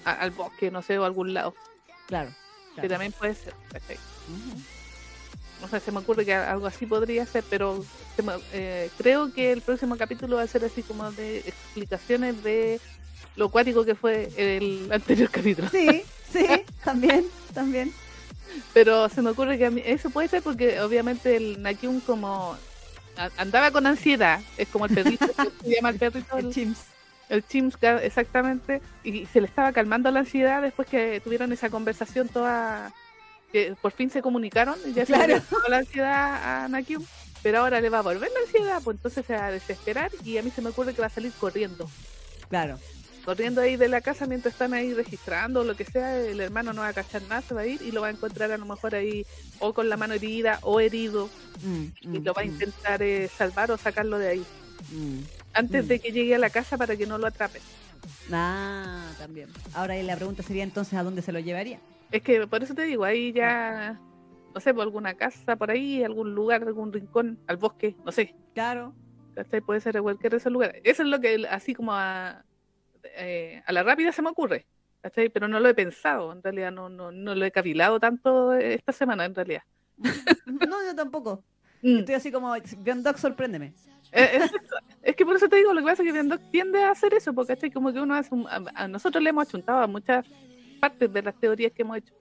a- al bosque, no sé, o a algún lado. Claro. Que claro. también puede ser. ¿cachai? Ujú. O sea, se me ocurre que algo así podría ser, pero se me- eh, creo que el próximo capítulo va a ser así como de explicaciones de lo acuático que fue el anterior capítulo. Sí, sí, también, también. Pero se me ocurre que a mí- eso puede ser porque obviamente el Nakyun como a- andaba con ansiedad, es como el perrito, se llama el perrito, El el, Chimps. el Chimska, exactamente, y se le estaba calmando la ansiedad después que tuvieron esa conversación toda, que por fin se comunicaron y ya Claro. se la ansiedad a Nakyun, pero ahora le va a volver la ansiedad, pues entonces se va a desesperar y a mí se me ocurre que va a salir corriendo. Claro. Corriendo ahí de la casa mientras están ahí registrando o lo que sea, el hermano no va a cachar nada, se va a ir y lo va a encontrar a lo mejor ahí o con la mano herida o herido Mm, y mm, lo va a mm, intentar eh, salvar o sacarlo de ahí mm. antes de que llegue a la casa para que no lo atrapen. Ah, también. Ahora la pregunta sería entonces a dónde se lo llevaría. Es que por eso te digo, ahí ya, no sé, por alguna casa por ahí, algún lugar, algún rincón, al bosque, no sé. Claro. ¿cachai? Puede ser cualquier de esos lugares. Eso es lo que así como a, eh, a la rápida se me ocurre. ¿cachai? Pero no lo he pensado, en realidad no, no, no lo he cavilado tanto esta semana, en realidad. No, yo tampoco. Mm. Estoy así como, Dog, sorpréndeme. Eh, Es, es que por eso te digo, lo que pasa es que Dog tiende a hacer eso, porque ¿cachai? como que uno hace un- a, a nosotros le hemos achuntado a muchas partes de las teorías que hemos hecho.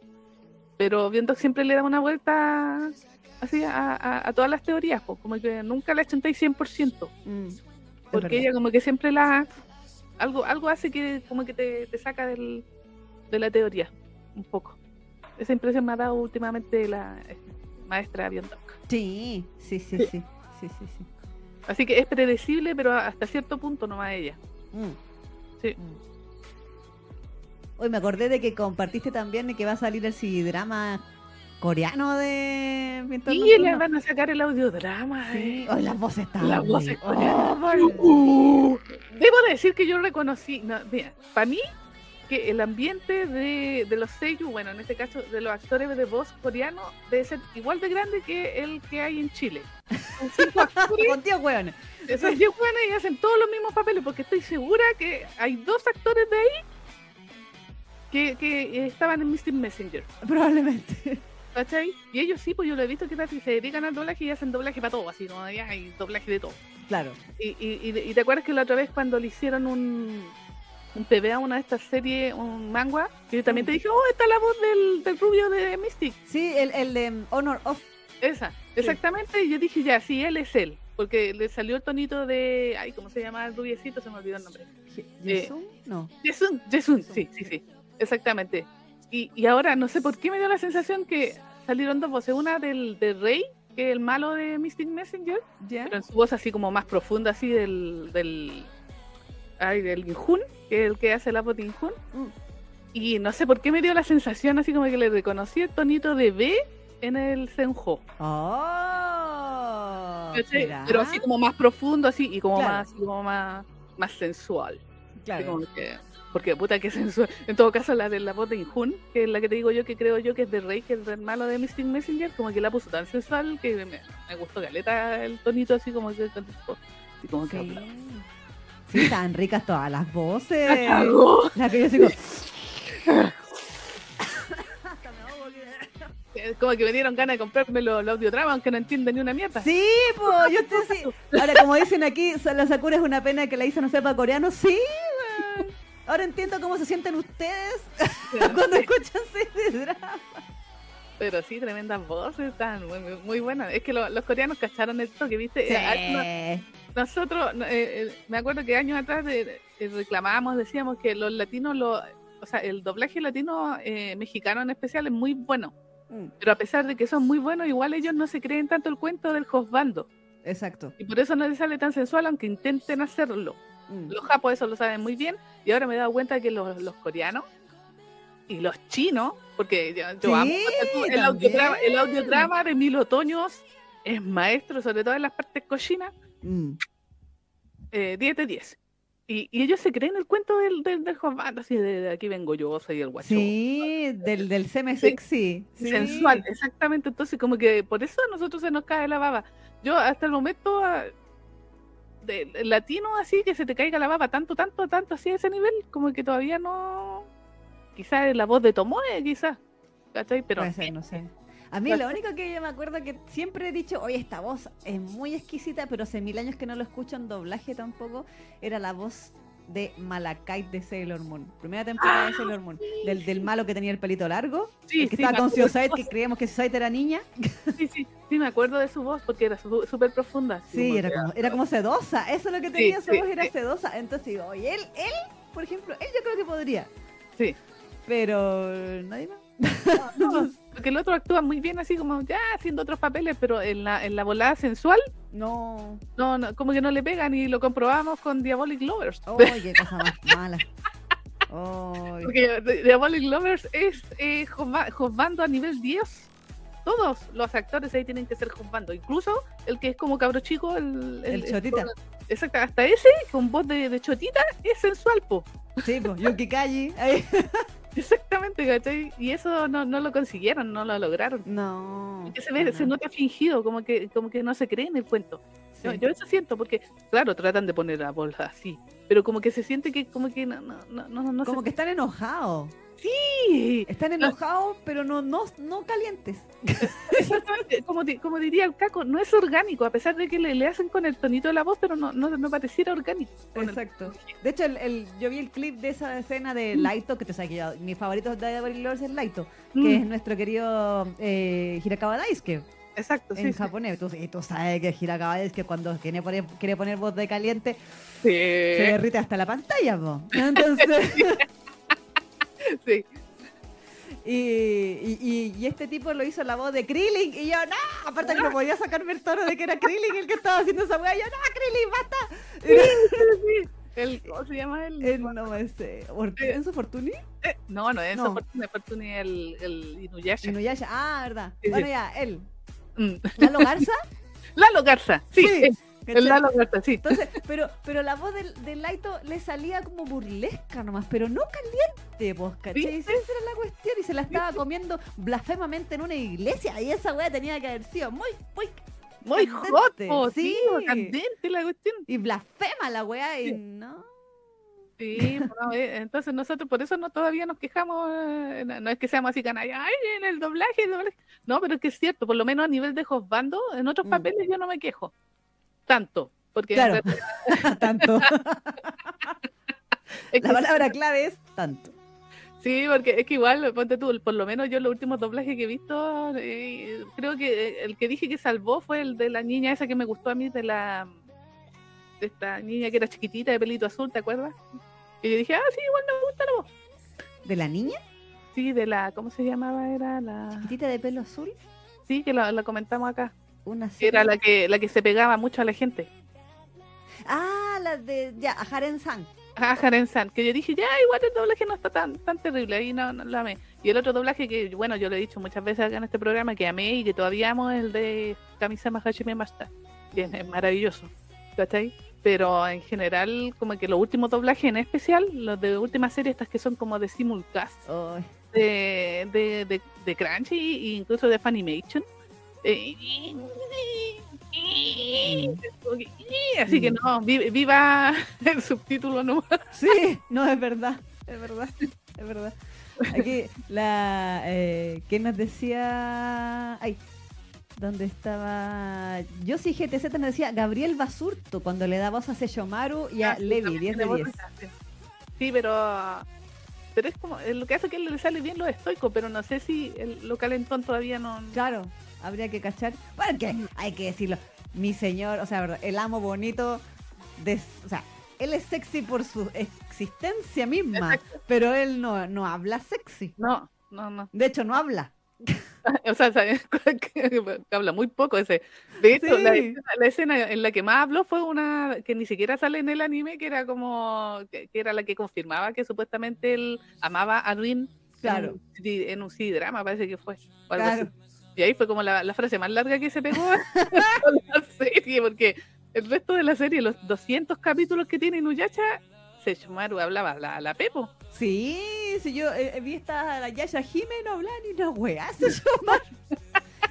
Pero Dog siempre le da una vuelta así a, a- a todas las teorías, pues, como que nunca le achuntáis 100%. Mm. porque verdad. ella como que siempre la algo algo hace que como que te, te saca del, de la teoría un poco. Esa impresión me ha dado últimamente la eh, maestra Biondoc. Sí, sí, sí, sí. Sí, sí, sí. Así que es predecible, pero hasta cierto punto nomás ella. Mm. Sí. Mm. Hoy me acordé de que compartiste también que va a salir el CD-drama coreano de Pintor Y Nocturno. le van a sacar el audiodrama. Sí. eh. Las voces están. Las voces coreanas. por- Uh, debo decir que yo reconocí, no, mira, para mí que el ambiente de, de los seiyuu, bueno, en este caso de los actores de voz coreanos, debe ser igual de grande que el que hay en Chile. Cinco actores, weón. esos 10 buenos y hacen todos los mismos papeles, porque estoy segura que hay dos actores de ahí que, que estaban en Mystic Messenger. Probablemente. ¿Cachai? Y ellos sí, pues yo lo he visto que se dedican al doblaje y hacen doblaje para todo, así como ya hay doblaje de todo. Claro. Y, y, y, y te acuerdas que la otra vez cuando le hicieron un, un TV a una de estas series, un manga, que yo también te dije, oh, está la voz del, del rubio de Mystic. Sí, el, el de um, Honor of. Esa, exactamente. Y yo dije, ya, sí, él es él. Porque le salió el tonito de. Ay, ¿cómo se llama el rubiecito? Se me olvidó el nombre. Je- Eh. No. Jason, Jason, sí, sí, sí. Exactamente. Y, y ahora no sé por qué me dio la sensación que salieron dos voces. Una del, del Rey, que es el malo de Mystic Messenger, ¿Ya? pero en su voz así como más profunda, así del. del ay, del Injun, que es el que hace la voz de Injun. Mm. Y no sé por qué me dio la sensación así como que le reconocí el tonito de B en el Senjo. Oh. Pero así como más profundo, así, y como Claro. más, como más, más sensual. Así Claro. como que- porque puta que sensual. En todo caso, la de la voz de Injun, que es la que te digo yo, que creo yo que es de Rey, que es del malo de Mystic Messenger, como que la puso tan sensual que me, me gustó caleta el tonito así como que así como que Sí. Sí, tan ricas todas las voces. ¡La que yo sigo. Como que me dieron ganas de comprarme los, los audiodramas, aunque no entiendo ni una mierda. Sí, pues, yo estoy así. Ahora, como dicen aquí, la Sakura es una pena que la Isa no sepa coreano. Sí. Ahora entiendo cómo se sienten ustedes cuando escuchan series de drama. Pero sí, tremendas voces, están muy, muy, buenas. Es que lo- los coreanos cacharon esto que viste. Eh, no- nosotros, no, eh, eh, me acuerdo que años atrás de- eh, reclamábamos, decíamos que los latinos, lo, o sea, el doblaje latino eh, mexicano en especial es muy bueno. Mm, Pero a pesar de que son muy buenos, igual ellos no se creen tanto el cuento del Josbando. Exacto. Y por eso no les sale tan sensual, aunque intenten hacerlo. Mm. Los japos eso lo saben muy bien. Y ahora me he dado cuenta que los, los coreanos y los chinos, porque yo, yo Sí, amo el, audiodrama, el audiodrama de Mil Otoños es maestro, sobre todo en las partes cochinas, Mm. eh, 10 de 10. Y, y ellos se creen el cuento del, del, del Josbando, así de, de aquí vengo yo, soy el guacho. Sí, del, del seme Sí. sexy. Sí. Sensual, exactamente. Entonces, como que por eso a nosotros se nos cae la baba. Yo hasta el momento, ah, de, de latino así, que se te caiga la baba tanto, tanto, tanto, así a ese nivel, como que todavía no. Quizás es la voz de Tomoe, quizás. ¿Cachai? Pero Puede ser, no sé. A mí lo único que yo me acuerdo que siempre he dicho, oye, esta voz es muy exquisita, pero hace mil años que no lo escucho en doblaje tampoco, era la voz de Malakite de Sailor Moon. Primera temporada de Sailor Moon. Del, del malo que tenía el pelito largo. sí, el que sí, estaba con su que creíamos que Suicide era niña. Sí, sí, sí, me acuerdo de su voz porque era súper profunda. Sí, era como, era como sedosa. Eso es lo que tenía su voz, era sedosa. Entonces digo, oye, él, él, por ejemplo, él yo creo que podría. Sí. Pero nadie más. No, porque el otro actúa muy bien, así como ya haciendo otros papeles, pero en la, en la volada sensual, No. no, no, como que no le pegan y lo comprobamos con Diabolic Lovers. Oye, qué cosa más mala. Oy. Porque Diabolic Lovers es eh, a nivel 10. Todos los actores ahí tienen que ser Josbando. Incluso el que es como cabro chico, el, El chotita. Exacto, hasta ese, con voz de, de chotita, es sensual, po. Sí, pues, Yuki Kaji. Exactamente, ¿cachai? Y eso no, no lo consiguieron, no lo lograron. No. Se ve, se no. nota fingido, como que, como que no se cree en el cuento. Yo, Sí. yo eso siento, porque, claro, tratan de poner a voz así, pero como que se siente que como que no, no, no, no, no Como se- que están enojados. Sí, Están enojados, pero no, no, no calientes. Exactamente, como, como diría el Caco, no es orgánico, a pesar de que le, le hacen con el tonito de la voz, pero no, no, no pareciera orgánico. el- Exacto. De hecho, el, el- yo vi el clip de esa escena de Laito, que te sabes que yo- mi favorito de Diabolic Lovers es Laito, que Mm, es nuestro querido eh, Hirakawa Daisuke. Exacto, sí. en sí. japonés. Tú, y tú sabes que Hirakawa es que cuando quiere poner, quiere poner voz de caliente, Sí, se derrite hasta la pantalla, po. Entonces, sí. y, y, este tipo lo hizo la voz de Krillin, y yo, no, aparte que no podía sacarme el tono de que era Krillin el que estaba haciendo esa weá, yo, no, Krillin, basta. El, ¿Cómo se llama él? Eh, no me sé. Or- ¿Enzo Fortuny? Eh, no, no, eso No. Fortune el, el Inuyasha. Inuyasha. Ah, verdad. Sí. Bueno, ya, él. Mm. ¿Lalo Garza? Lalo Garza, sí, Sí, el-. Lalo Garza, sí. Entonces, pero, pero la voz del, del Laito le salía como burlesca nomás, pero no caliente, pues, ¿cachai? Esa era la cuestión y se la estaba comiendo blasfemamente en una iglesia y esa weá tenía que haber sido muy, muy... Muy candente, hot, sí. sí, candente la cuestión. Y blasfema la weá y Sí. no... Sí, eh, entonces nosotros por eso no todavía nos quejamos, eh, no no es que seamos así canalla, ay, en el doblaje, el doblaje. No, pero es que es cierto, por lo menos a nivel de Josbando, en otros Mm. papeles yo no me quejo. Tanto. Porque Claro, tanto. es que La palabra clave es tanto. Sí, porque es que igual, ponte tú, por lo menos yo los últimos doblajes que he visto, eh, creo que eh, el que dije que salvó fue el de la niña esa que me gustó a mí, de la de esta niña que era chiquitita de pelito azul, ¿te acuerdas? Y yo dije, ah, sí, igual me gusta la voz. ¿De la niña? Sí, de la, ¿cómo se llamaba? Era la... Chiquitita de pelo azul. Sí, que la, la comentamos acá. Una Que Era serie- la que, la que se pegaba mucho a la gente. Ah, la de... Ya, Haren San. Ah, Haren San, que yo dije, ya, igual el doblaje no está tan, tan terrible, ahí no, no lo amé. Y el otro doblaje que, bueno, yo lo he dicho muchas veces acá en este programa, que amé y que todavía amo, es el de Kamisama Hashime Masta, que es, maravilloso, ¿cachai? Pero en general, como que los últimos doblajes en especial, los de última serie, estas que son como de simulcast, de, de, de, de Crunchy e incluso de Funimation. Así que no, vi- viva el subtítulo no Sí, no, es verdad, es verdad, es verdad. Aquí, la. Eh, ¿Qué nos decía? Ay, ¿dónde estaba? Yo sí, GTZ nos decía Gabriel Basurto cuando le da voz a Seyomaru y a Ah, Levi, también 10 de tiene 10. voz de- Sí, pero pero es como lo que hace que le sale bien lo estoico, pero no sé si el, lo calentón todavía no. Claro, habría que cachar. Bueno, que hay que decirlo. Mi señor, o sea, el amo bonito, de, o sea, él es sexy por su existencia misma, Exacto. pero él no, no habla sexy. No, no, no. De hecho, no habla. O sea, habla muy poco ese. De hecho, la, Sí. escena- la escena en la que más habló fue una que ni siquiera sale en el anime, que era como que, que era la que confirmaba que supuestamente él amaba a Rin Claro. en un, en un CD-drama, parece que fue. o algo Claro. así. Y ahí fue como la, la frase más larga que se pegó con la serie, porque el resto de la serie, los 200 capítulos que tiene Inuyasha, Sesshomaru hablaba la, la Pepo. Sí, sí, yo eh, vi esta la Yasha Hime no habla ni una weá.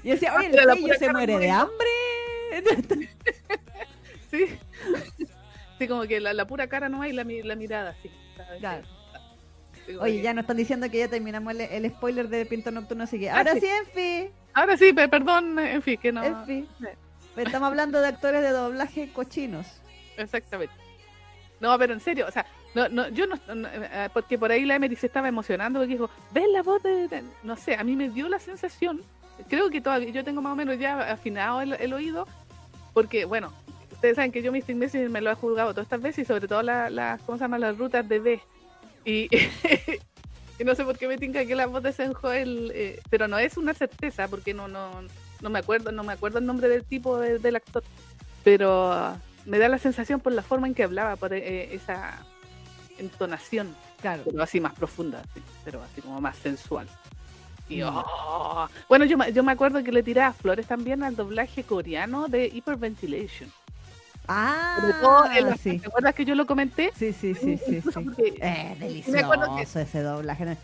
Y decía, oye, el sello pura se muere de hambre. Sí. Sí, como que la, la pura cara no hay, la, la mirada, sí. Claro. Oye, ya nos están diciendo que ya terminamos el, el spoiler de Pinto Nocturno, así que ahora Ah, sí. sí, Enfi, Ahora sí, pe- perdón, en fin, que no. Enfi. Sí. Estamos hablando de actores de doblaje cochinos. Exactamente. No, pero en serio, o sea, no, no, yo no, no, eh, porque por ahí la Emery se estaba emocionando porque dijo, ves la voz de, de-?" no sé, a mí me dio la sensación, creo que todavía, yo tengo más o menos ya afinado el, el oído, porque bueno, ustedes saben que yo Mystic Messenger me lo he juzgado todas estas veces y sobre todo las, las ¿cómo se llama? Las rutas de B. Y, y no sé por qué me tinca que la voz de Senjo el, eh, pero no es una certeza porque no, no, no me acuerdo, no me acuerdo el nombre del tipo de- del actor, pero me da la sensación por la forma en que hablaba, por eh, esa entonación, Claro. pero así más profunda, sí, pero así como más sensual. Y, Mm. oh, bueno, yo, yo me acuerdo que le tiraba flores también al doblaje coreano de Hyperventilation. Sobre todo Ah, en sí. ¿Te acuerdas que yo lo comenté? Sí, sí, sí, sí, sí. porque- Eh, acuerdo que- delicioso ese doblaje.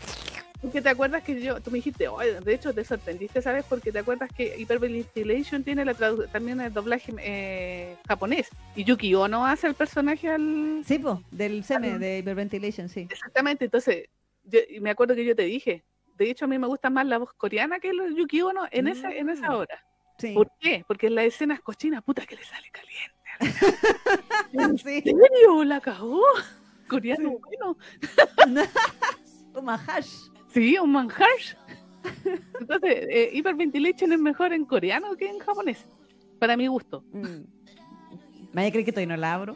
Porque te acuerdas que yo, tú me dijiste, "Oye, de hecho te sorprendiste, ¿sabes? Porque te acuerdas que Hyperventilation tiene la también el doblaje eh, japonés. Y Yuki Ono hace el personaje al... Sí, po, del SEME, de Hyperventilation, sí. Exactamente, entonces, yo, y me acuerdo que yo te dije, de hecho a mí me gusta más la voz coreana que los Yuki Ono en, esa, en esa Mm. hora. Sí. ¿Por qué? Porque en las escenas cochinas, puta que le sale caliente. ¿En serio? ¿La cagó? Coreano, bueno. Un mahash. Sí, un manjar. Entonces, eh, Hyperventilation es mejor en coreano que en japonés, para mi gusto. Mm. Vaya, cree que todavía no la abro.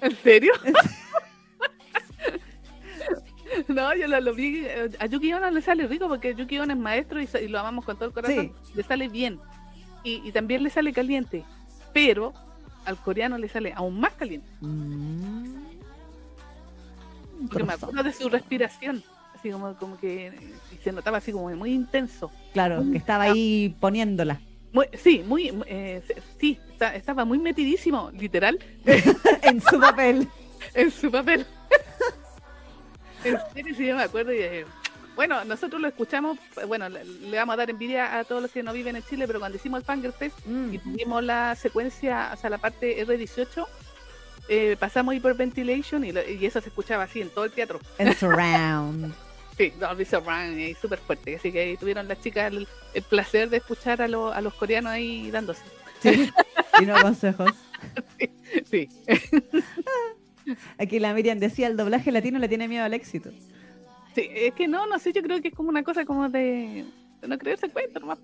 ¿En serio? no, yo lo, lo vi. eh, A Yuki Ono le sale rico porque Yuki Ono es maestro y, y lo amamos con todo el corazón. Le sale bien. Y, y también le sale caliente. Pero al coreano le sale aún más caliente. Mm. Porque me acuerdo de su respiración. Así como, como que y se notaba así como muy intenso. Claro, que estaba ahí poniéndola. Muy- sí, muy. eh, sí, está- estaba muy metidísimo, literal, en su papel. en su papel. en serio, sí, yo me acuerdo. Y, eh, bueno, nosotros lo escuchamos. Bueno, le, vamos a dar envidia a todos los que no viven en Chile, pero cuando hicimos el Fanger Fest Mm. y tuvimos la secuencia, o sea, la parte R18, eh, pasamos Hyperventilation y, lo- y eso se escuchaba así en todo el teatro. En surround. Sí, Dolby Surround, y súper fuerte. Así que ahí tuvieron las chicas el, el placer de escuchar a, lo- a los coreanos ahí dándose. Sí. Y no consejos. Sí, Aquí la Miriam decía, el doblaje latino le tiene miedo al éxito. Sí, es que no, no sé, yo creo que es como una cosa como de, de no creerse cuenta nomás.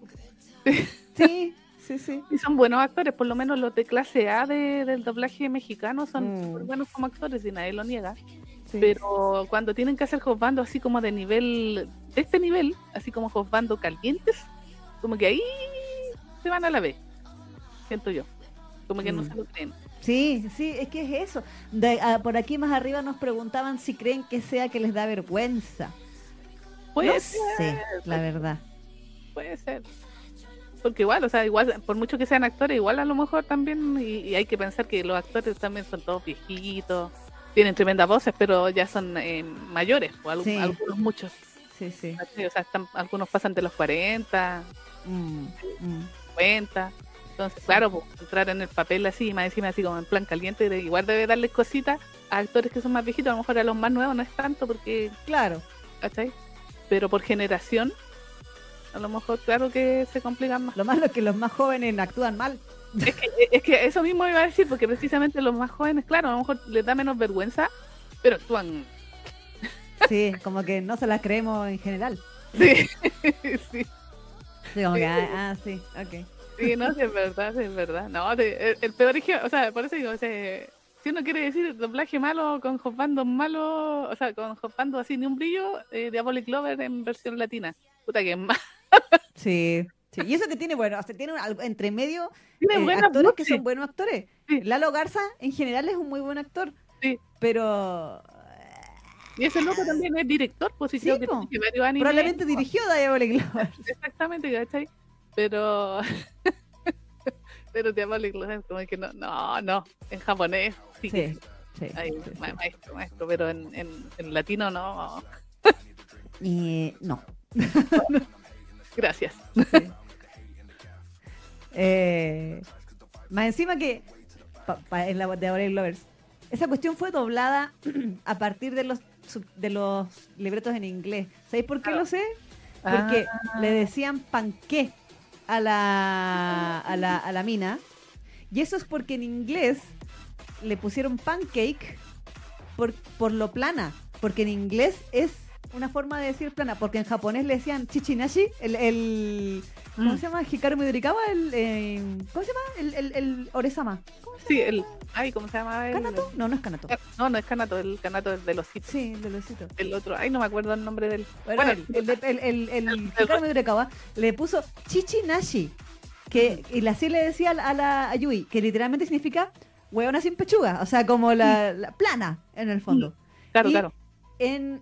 Sí, sí, sí. Y son buenos actores, por lo menos los de clase A de- del doblaje mexicano son Mm. súper buenos como actores y nadie lo niega. sí. Pero cuando tienen que hacer josbando así como de nivel, de este nivel, así como josbando calientes, como que ahí se van a la vez, siento yo. Como que no Mm. se lo creen. Sí, sí, es que es eso. De- ah, por aquí más arriba nos preguntaban si creen que sea que les da vergüenza. Puede no ser, sé, la verdad. puede ser. Porque igual, o sea, igual, por mucho que sean actores, igual a lo mejor también, y, y hay que pensar que los actores también son todos viejitos, tienen tremendas voces, pero ya son eh, mayores, o Sí. algunos muchos. Sí, sí. O sea, están, algunos pasan de los 40, Mm, mm. 50. Entonces, claro, pues, entrar en el papel así, más encima así como en plan caliente, de- igual debe darles cositas a actores que son más viejitos, a lo mejor a los más nuevos no es tanto porque, Claro. ¿cachai? Pero por generación, a lo mejor claro que se complican más. Lo malo es que los más jóvenes actúan mal. Es que, es que eso mismo iba a decir, porque precisamente los más jóvenes, claro, a lo mejor les da menos vergüenza, pero actúan. Sí, como que no se las creemos en general. Sí, sí, Sí, como que, ah, ah, sí, ok. Sí, no, sí, es verdad, sí, es verdad. No, el, el peor ejemplo, o sea, por eso digo, o sea, si uno quiere decir doblaje malo con hopbando malo, o sea, con hopbando así ni un brillo, eh, Diabolic Lover en versión latina. Puta que es más. Sí, sí. Y eso que tiene, bueno, sea, tiene algo entre medio Tiene eh, actores que son buenos actores. Sí. Lalo Garza, en general, es un muy buen actor. Sí. Pero Y ese loco también es director, pues sí, creo que varios animes. probablemente dirigió Diabolic Lover. Exactamente, ¿cachai? Pero. pero Diabolic Lover, como que no, no, no, en japonés sí, que Sí, sí. Ay, maestro, maestro, pero en, en, en latino no. Y no. Gracias. Eh, más encima que pa- pa- en la de Diabolic Lovers, esa cuestión fue doblada a partir de los de los libretos en inglés. ¿Sabéis por qué Claro. lo sé? Porque Ah. le decían panqué a la, a, la, a la mina. Y eso es porque en inglés le pusieron pancake por, por lo plana. Porque en inglés es una forma de decir plana. Porque en japonés le decían chichinashi, el, el ¿cómo Mm. se llama? Hikaru Midorikawa, el, eh, ¿cómo se llama? El, el, el Oresama. Sí, el. Ay, ¿cómo se llama? El, ¿Kanato? No, no es Kanato. No, no es Kanato, el Kanato es de los hits. Sí, el de losito. El otro, ay, no me acuerdo el nombre del. Bueno, Bueno, el, el, el, Hikaru Midorikawa le puso chichinashi, que y así le decía a la, a la a Yui, que literalmente significa hueona sin pechuga, o sea, como la, la plana en el fondo. claro, y- claro. En,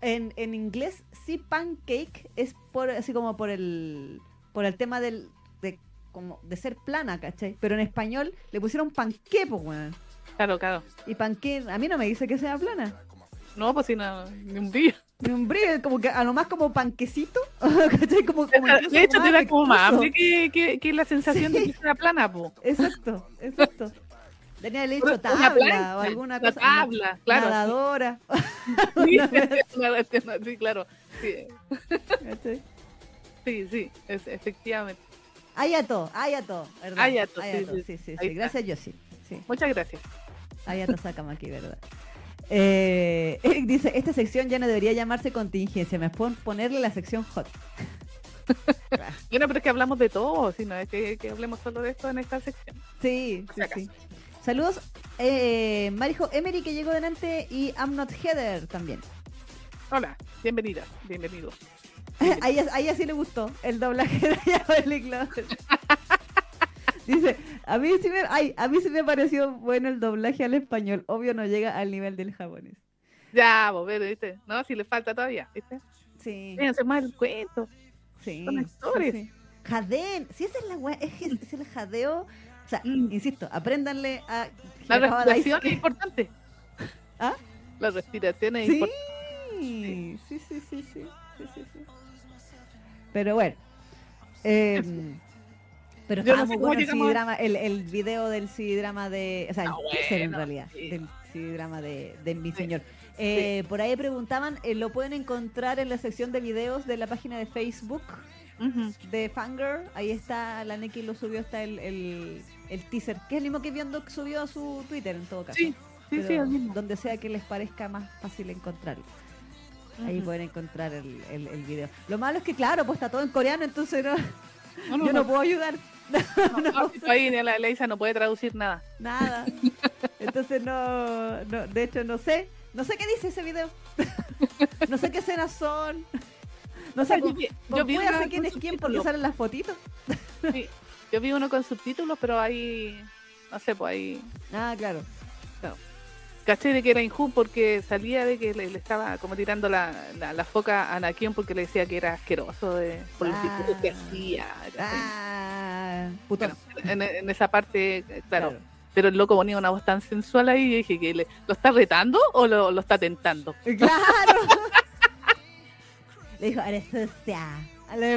en, en inglés sí pancake es por así como por el por el tema del de como de ser plana, ¿cachai? Pero en español le pusieron panqué, pues weón. Claro, claro. Y panqué a mí no me dice que sea plana. No, pues si no, ni un brillo. Ni un brillo, como que a lo más como panquecito, ¿cachai? Como, como De hecho, te da como más que, que la sensación de que sea plana, po. Exacto, exacto. Tenía el hecho tabla plancha, o alguna una cosa. tabla, claro. Nadadora. Sí, claro. Sí, ¿cachai? sí, sí, es, efectivamente. Ayato, Ayato, ¿verdad? Ayato, sí, Ayato, sí. sí, sí, sí. Gracias, Yoshi. Sí. Muchas gracias. Ayato Sakamaki, ¿verdad? Eh, Eric dice, esta sección ya no debería llamarse contingencia, me pueden ponerle la sección hot. bueno, pero es que hablamos de todo, si no es que, que hablemos solo de esto en esta sección. Sí, sí, sí. Saludos, eh, Marijo Emery que llegó delante y I'm Not Heather también. Hola, bienvenida, bienvenidos. a, ella, a ella sí le gustó el doblaje de. Dice, a mí, sí me, ay, a mí sí me pareció bueno el doblaje al español. Obvio no llega al nivel del japonés. Ya, vos ¿viste? No, si le falta todavía, ¿viste? Sí. Fíjense más el cuento. Sí. Son actores. sí, sí. Jadeen, si esa es la es, es el jadeo. O sea, Mm. insisto, apréndanle a La respiración es importante. ¿Ah? La respiración es Sí, importante. sí, sí, sí, sí, sí, sí. Pero bueno. eh, pero Yo no sé cómo bueno el el, el video del CD-drama de. O sea, el teaser en realidad, sí. del CD-drama de, de Mi. Señor. Eh, Por ahí preguntaban, eh, lo pueden encontrar en la sección de videos de la página de Facebook de Fangirl. Ahí está, la Neki lo subió, está el, el, el teaser, que es el mismo que viendo subió a su Twitter en todo caso. Sí, sí, sí, Pero el mismo. Donde sea que les parezca más fácil encontrarlo. Ahí pueden encontrar el, el, el video. Lo malo es que, claro, pues está todo en coreano, entonces no, No, no, yo no puedo ayudar. no, no, ahí la, la Isa no puede traducir nada. Nada. Entonces no, no, de hecho no sé. No sé qué dice ese video. No sé qué escenas son. No sé, yo con yo cueva una sé quién es quién porque salen las fotitos. Sí, Yo vi uno con subtítulos, pero ahí, no sé, pues ahí Ah, claro. caché de que era Injun porque salía de que le, le estaba como tirando la, la, la foca a Anakion porque le decía que era asqueroso de, por el Ah. tipo que hacía. Ah. Bueno, en, en esa parte, eh, claro, Claro. pero el loco ponía una voz tan sensual ahí y dije que le- lo está retando o lo, lo está tentando. Claro. Le dijo, eres sucia. Le-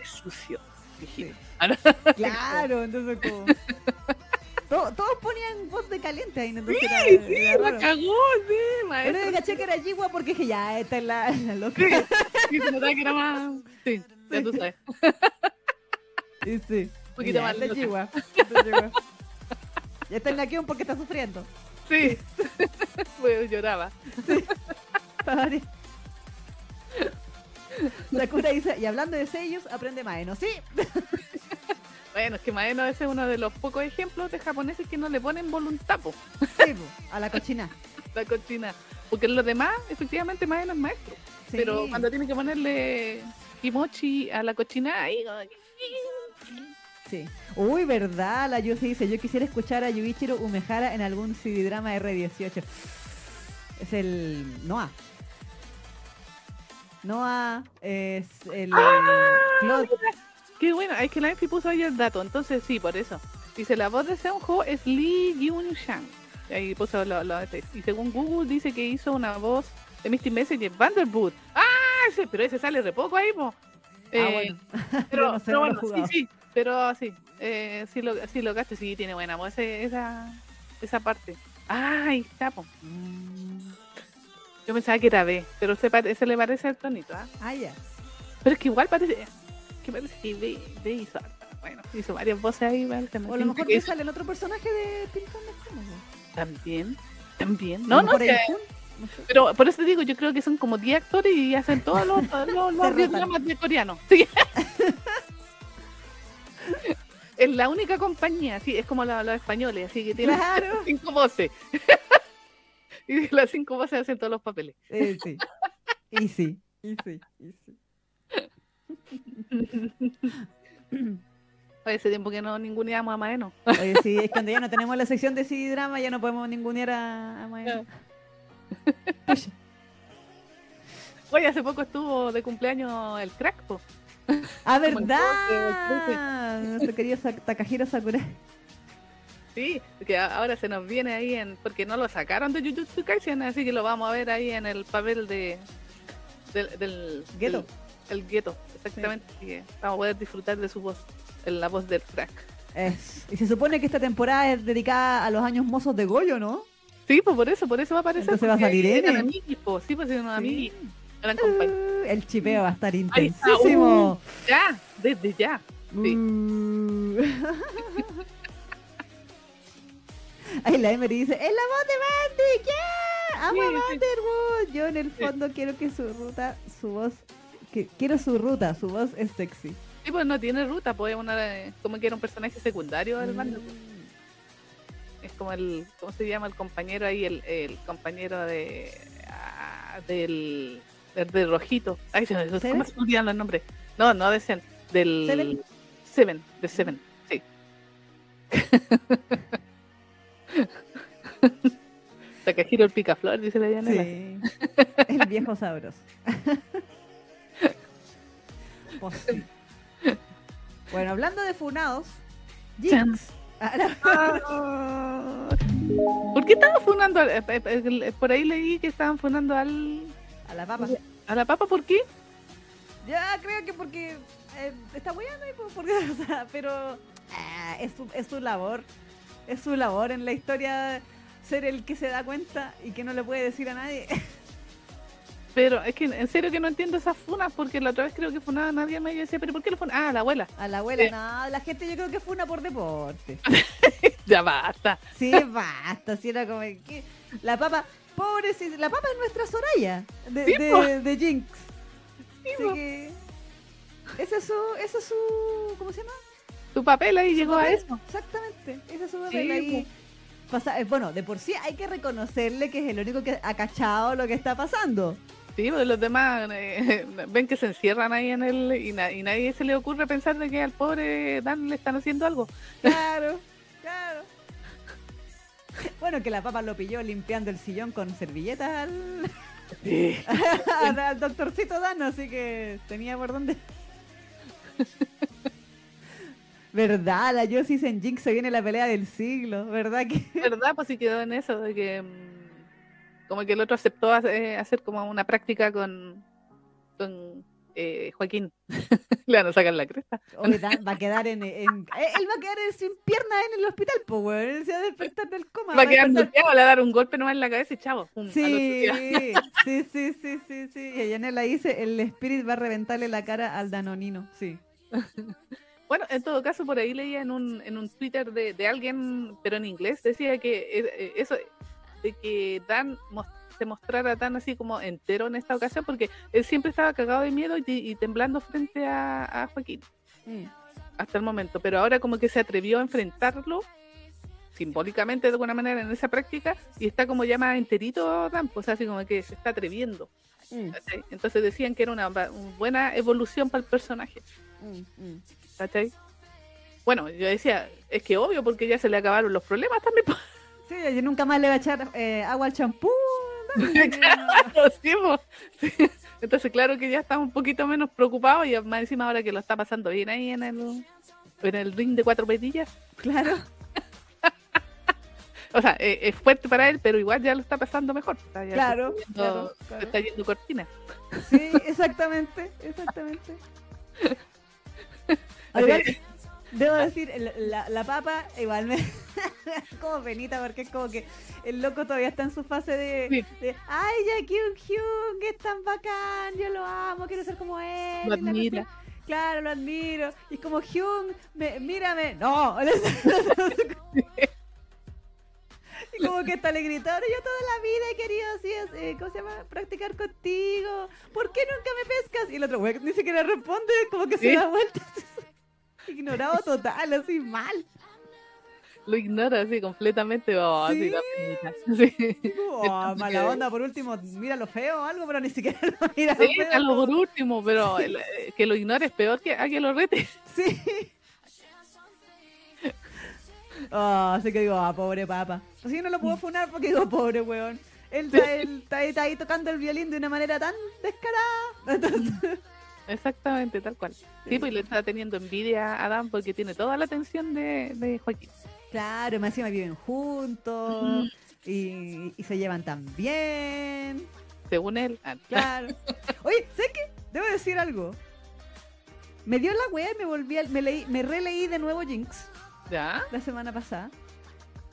Es sucio. dije. Claro, entonces como... To- Todos ponían voz de caliente ahí, entonces era- Sí, era la cagó, sí, Yo maestro. le caché que era Yigua porque dije, ya, esta es la, la loca. Sí, sí, se notaba que era más. Sí, ya Sí. tú sabes. Y sí. Un poquito Ya, más esta es loca. Yigua. esta es Yigua. Ya está en la Kion porque está sufriendo. Sí. pues lloraba. Padre. Sakura dice, y hablando de sellos, aprende Maeno. Sí, Bueno, es que Maeno ese es uno de los pocos ejemplos de japoneses que no le ponen voluntad po, sí, po, a la cochina. la cochina. Porque los demás, efectivamente, Maeno es maestro. Sí. Pero cuando tiene que ponerle kimochi a la cochina, ahí. Sí. Uy, verdad, la Yusi dice, yo quisiera escuchar a Yuichiro Umehara en algún CD-drama R18. Es el Noah. Noah es el Claude. Qué bueno, es que la Enfi puso ahí el dato, entonces sí, por eso. Dice, la voz de Seonho es Lee Yun-shang. Y Ahí puso lo, lo- Y según Google dice que hizo una voz de Misty Messenger Vanderboot. ¡Ah! Ese, pero ese sale re poco ahí, po. Eh, bueno. Pero, no sé, pero bueno, sí, sí. Pero sí, eh, sí lo, sí lo gasto, sí tiene buena voz ese- esa, esa parte. ¡Ah! Ahí está, po. Mm, Yo pensaba que era B, pero se, pare- se le parece al tonito, ¿ah? Ah, ya. Pero es que igual parece que parece que B, B hizo. Bueno, hizo varias voces ahí, O a lo mejor que sale el otro personaje de Pintón de. También, también. No, no, sé. pero por eso te digo, yo creo que son como 10 actores y hacen todos los, los, los Se 10 rotan. dramas de coreano. Sí. es la única compañía, sí, es como la- los españoles, así que tienen Claro. cinco voces. y las cinco voces hacen todos los papeles. Eh, sí. Y sí, y sí, y sí. Hace tiempo que no ninguneamos a Maeno. Oye, sí, es cuando ya no tenemos la sección de CD drama, ya no podemos ningunear a, a Maeno. Pucha. Oye, hace poco estuvo de cumpleaños el crack, po. Ah, verdad. Nuestro querido Takahiro Sakura. Sí, que ahora se nos viene ahí en. Porque no lo sacaron de Jujutsu Kaisen, así que lo vamos a ver ahí en el papel de. Del. del del- el gueto, exactamente. Así que vamos a poder disfrutar de su voz, la voz del crack. Es- Y se supone que esta temporada es dedicada a los años mozos de Goyo, ¿no? Sí, pues por eso, por eso va a aparecer. Entonces va a salir eran amiguis, po. Sí, pues eran Sí. compañeros. Uh, el chipeo va a estar intensísimo. Ya, desde ya. sí. Uh. Ahí la Emery dice, ¡Es la voz de Mandy! ¡Yeah! ¡Amo a Sí, sí. Vanderwood! Yo en el Sí. fondo quiero que su ruta, su voz Que, quiero su ruta, su voz es sexy. Sí, pues no tiene ruta, pues es una, como que era un personaje secundario del bando. Mm. Es como el, ¿cómo se llama? El compañero ahí, el, el compañero de ah, del, del, del rojito. Ay, se me, olvidan los nombres. No, no de Zen, del ¿Seven? Seven, de Seven, sí. Takahiro el picaflor, dice la Yanela. Sí. El viejo sabroso. Bueno, hablando de funados. Jinx. Ah. Ah. ¿Por qué estaban funando? al- eh, eh, eh, Por ahí leí que estaban funando al, A la papa. a la papa, ¿por qué? Ya creo que porque eh, está weando y porque, o sea, pero ah, es, su, es su labor. Es su labor en la historia ser el que se da cuenta y que no le puede decir a nadie. Pero es que en serio que no entiendo esas funas, porque la otra vez creo que funaba a nadie me decía, ¿pero por qué lo funan? Ah, la abuela. A la abuela, Sí. no, la gente yo creo que fue una por deporte. Ya basta. Sí, basta, si era como que la papa, pobre, si- la papa es nuestra Soraya de, Sí, po. de, de Jinx. Así que ese es su, ese es su, ¿cómo se llama? Tu papel ahí Su llegó a eso. Exactamente, ese es su papel ahí. Pasa- eh, bueno, de por sí hay que reconocerle que es el único que ha cachado lo que está pasando. Sí, porque los demás eh, ven que se encierran ahí en el y, na- y nadie se le ocurre pensar de que al pobre Dan le están haciendo algo. Claro, claro. Bueno, que la papa lo pilló limpiando el sillón con servilletas al, al, al doctorcito Dano, así que tenía por dónde. ¿Verdad? La Yosis en Jinx se viene la pelea del siglo, ¿verdad? Que... ¿Verdad? Pues sí quedó en eso, de que mm, como que el otro aceptó hace- hacer como una práctica con, con eh, Joaquín. le van a sacar la cresta. Oye, va a quedar en, en- eh, Él va a quedar sin pierna en el hospital, pues, weón. Él se va a despertar del coma. Va a quedar despertar- le va a dar un golpe nomás en la cabeza y chavo. pum, Sí, sí, sí, sí, sí, sí. Y Yanela dice, el Spirit va a reventarle la cara al Danonino, sí. Bueno, en todo caso, por ahí leía en un, en un Twitter de, de alguien, pero en inglés, decía que eh, eh, eso, de que Dan se mostrara tan así como entero en esta ocasión, porque él siempre estaba cagado de miedo y, y temblando frente a, a Joaquín Mm. hasta el momento, pero ahora como que se atrevió a enfrentarlo simbólicamente de alguna manera en esa práctica y está como ya más enterito Dan, pues así como que se está atreviendo. Mm. Entonces decían que era una, buena evolución para el personaje. mm, mm. ¿Cachai? Bueno, yo decía, es que obvio, porque ya se le acabaron los problemas también. Sí, yo nunca más le va a echar eh, agua al champú. Claro, sí. Sí. Entonces, claro que ya está un poquito menos preocupado y más encima ahora que lo está pasando bien ahí en el, en el ring de cuatro pedillas. Claro. O sea, eh, es fuerte para él, pero igual ya lo está pasando mejor. O sea, Claro, está yendo- claro, se claro. está yendo cortina. Sí, exactamente, exactamente. Es. Debo decir, la, la papa igual me como penita porque es como que el loco todavía está en su fase de, Sí. de, ay, ya Kyung Hyun, es tan bacán, yo lo amo, quiero ser como él. Lo admira. Claro, lo admiro. Y es como Hyun, me, mírame. No. Y como que hasta le gritaron, yo toda la vida he querido así, eh, ¿cómo se llama? Practicar contigo. ¿Por qué nunca me pescas? Y el otro güey ni siquiera responde, como que se da vuelta. Ignorado total, así mal. Lo ignora así completamente. Oh, Sí. así. Sí. Oh, mala onda, por último, mira lo feo o algo, pero ni siquiera lo mira Sí, feo. hazlo por último, pero el- eh, que lo ignore es peor que a que lo rete. Sí. Oh, así que digo, ah, pobre papa. Así que no lo puedo funar porque digo, pobre weón. Él está, él está ahí, está ahí tocando el violín de una manera tan descarada. Entonces, Exactamente, tal cual. Sí, pues le está teniendo envidia a Adam porque tiene toda la atención de, de Joaquín. claro, más encima viven juntos y, y se llevan tan bien. Según él. Ah, Claro. Oye, ¿sabes qué? Debo decir algo. Me dio la wea y me volví a- me leí, me releí de nuevo Jinx. ¿Ya? la semana pasada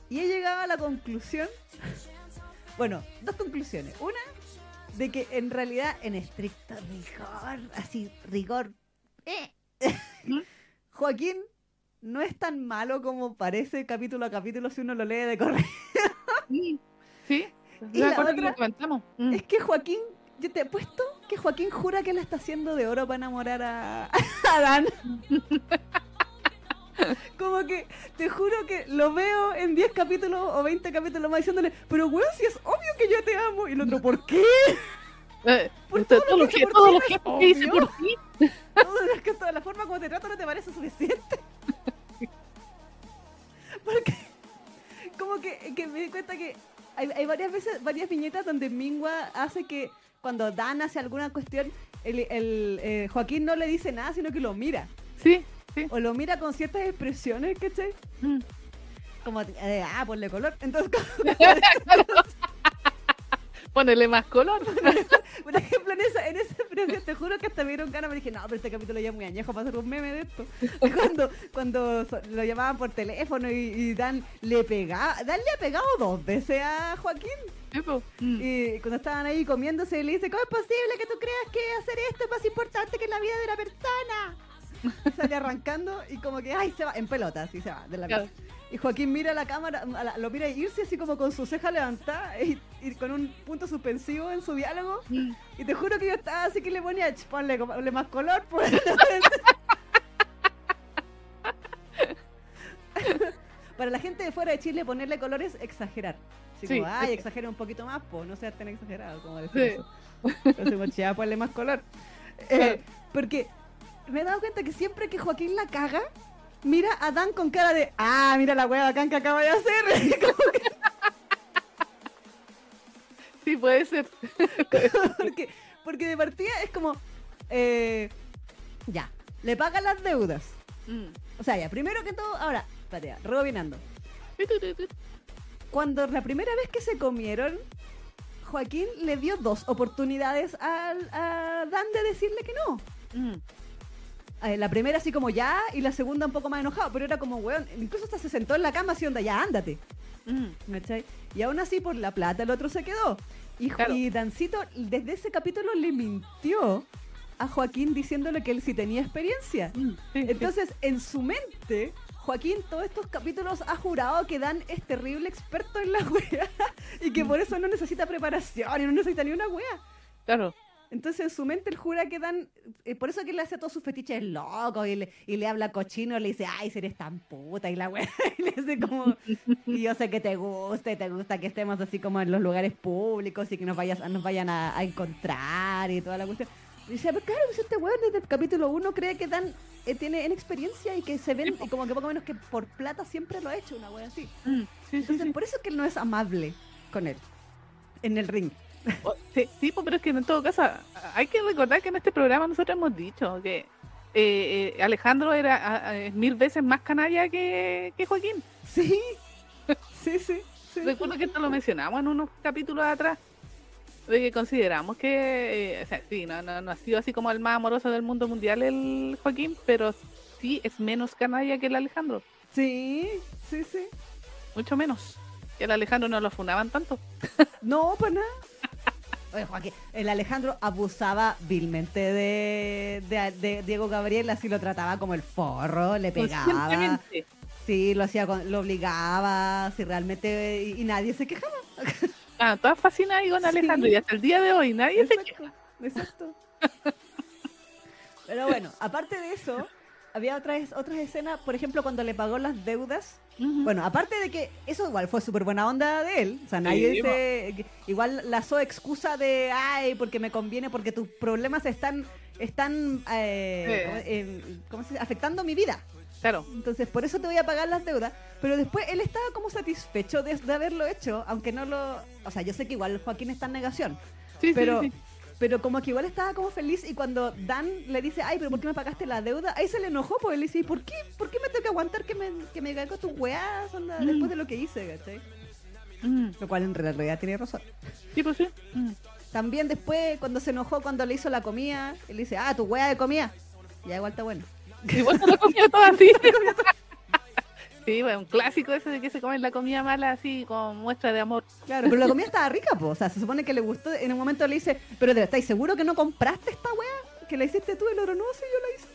y he llegado a la conclusión, bueno, dos conclusiones. Una, de que en realidad en estricto rigor, así, rigor, eh, ¿Mm? Joaquín no es tan malo como parece capítulo a capítulo si uno lo lee de correo. Sí. Sí. ¿Y la que lo comentamos. Mm. Es que Joaquín, yo te he puesto que Joaquín jura que la está haciendo de oro para enamorar a, a Dan. Como que te juro que lo veo en 10 capítulos o 20 capítulos más diciéndole, pero weón, si es obvio que yo te amo. Y el otro, ¿por qué? Eh, Por todo lo todo lo que que, por todo lo que es que hice obvio. por ti. Todo es que toda la forma como te trato no te parece suficiente. Porque, como que, que me di cuenta que hay, hay varias veces, varias viñetas donde Mingua hace que cuando Dan hace alguna cuestión, el, el, eh, Joaquín no le dice nada, sino que lo mira. Sí, sí. O lo mira con ciertas expresiones, ¿cachai? Mm. Como, eh, ah, ponle color. Entonces, Ponele más color. por ejemplo, en esa, en esa expresión, te juro que hasta me dieron ganas, me dije, no, pero este capítulo ya es muy añejo para hacer un meme de esto. Cuando, cuando lo llamaban por teléfono y, y Dan le pegaba, Dan le ha pegado dos veces a Joaquín. Mm. Y cuando estaban ahí comiéndose, le dice, ¿cómo es posible que tú creas que hacer esto es más importante que la vida de una persona? Sale arrancando y como que, ay, se va, en pelotas, y se va de la Claro. mesa. Y Joaquín mira la cámara, a la- lo mira irse así como con su ceja levantada y, y con un punto suspensivo en su diálogo. Mm. Y te juro que yo estaba así que le ponía, "Ch, ponle, ponle más color. pues". Para la gente de fuera de Chile, ponerle color es exagerar. Así Sí, como, ay, exagera un poquito más, pues no seas tan exagerado como decir Sí. eso. Entonces, "Ya, ponle más color. Eh, porque me he dado cuenta que siempre que Joaquín la caga, mira a Dan con cara de, ah, mira la hueá bacán que acaba de hacer. Que- Sí, puede ser. porque, porque de partida es como, eh, ya, le pagan las deudas. Mm. O sea, ya, primero que todo, ahora, espérate, ya, rebobinando. Cuando la primera vez que se comieron, Joaquín le dio dos oportunidades al- a Dan de decirle que no. Mm. Eh, La primera así como ya y la segunda un poco más enojado, pero era como, weón, incluso hasta se sentó en la cama así onda, ya ándate. Mm. ¿cachai? Y aún así por la plata el otro se quedó. Y, Jo- Claro. y Dancito desde ese capítulo le mintió a Joaquín diciéndole que él sí tenía experiencia. Mm. Entonces, en su mente, Joaquín todos estos capítulos ha jurado que Dan es terrible experto en la wea y que por eso no necesita preparación y no necesita ni una wea. Claro. Entonces, en su mente, él jura que Dan. eh, por eso que le hace todos sus fetiches locos y le, y le habla cochino, le dice, ay, si eres tan puta y la wea. Y le hace como. Y yo sé que te gusta y te gusta que estemos así como en los lugares públicos y que nos, vayas, nos vayan a, a encontrar y toda la cuestión. Y dice, pero claro, pues este weón desde el capítulo 1 cree que Dan eh, tiene experiencia y que se ven, y como que poco menos que por plata siempre lo ha hecho, una wea así. Mm. Sí, sí, Entonces, sí. por eso es que él no es amable con él en el ring. Sí, sí, pues, pero es que en todo caso hay que recordar que en este programa nosotros hemos dicho que eh, eh, Alejandro era a- mil veces más canalla que, que Joaquín. Sí, sí, sí. sí. Recuerdo que esto lo mencionamos en unos capítulos atrás. De que consideramos que, eh, o sea, sí, no, no, no ha sido así como el más amoroso del mundo mundial el Joaquín, pero sí es menos canalla que el Alejandro, Sí, sí, sí. mucho menos. Que el Alejandro no lo funaban tanto. No, pues nada. Oye, Joaquín, el Alejandro abusaba vilmente de, de- de Diego Gabriel, así lo trataba como el forro, le pegaba, sí, lo hacía, con- lo obligaba, sí, realmente, y, y nadie se quejaba. Ah, todas fascinadas con Sí. Alejandro y hasta el día de hoy nadie se queja. Exacto. Pero bueno, aparte de eso, había otras, otras escenas, por ejemplo, cuando le pagó las deudas, Ujú. Bueno, aparte de que eso igual fue súper buena onda de él. O sea, nadie Sí, dice. Igual lazó excusa de. Ay, porque me conviene, porque tus problemas están. Están. eh, Sí. ¿cómo, eh, cómo se dice? Afectando mi vida. Claro. Entonces, por eso te voy a pagar las deudas. Pero después él estaba como satisfecho de, de haberlo hecho, aunque no lo. O sea, yo sé que igual Joaquín está en negación. Sí, Pero, sí, sí. Pero como que igual estaba como feliz y cuando Dan le dice, ay, pero ¿por qué me pagaste la deuda? Ahí se le enojó, pues él dice, ¿y por qué? ¿Por qué me tengo que aguantar que me, que me caigo tus weas onda, Mm. después de lo que hice, ¿cachai? Mm, Lo cual en realidad tiene razón. Sí, pues sí. Mm. También después, cuando se enojó cuando le hizo la comida, él dice, ah, tu wea de comida. Ya igual está bueno. Igual se lo comió todo así. Sí, bueno, un clásico ese de que se comen la comida mala así con muestra de amor. Claro, pero la comida estaba rica, pues. O sea, se supone que le gustó. En un momento le dice, pero ¿te- ¿estáis seguro que no compraste esta wea? Que la hiciste tú, el oro no, sí, yo la hice.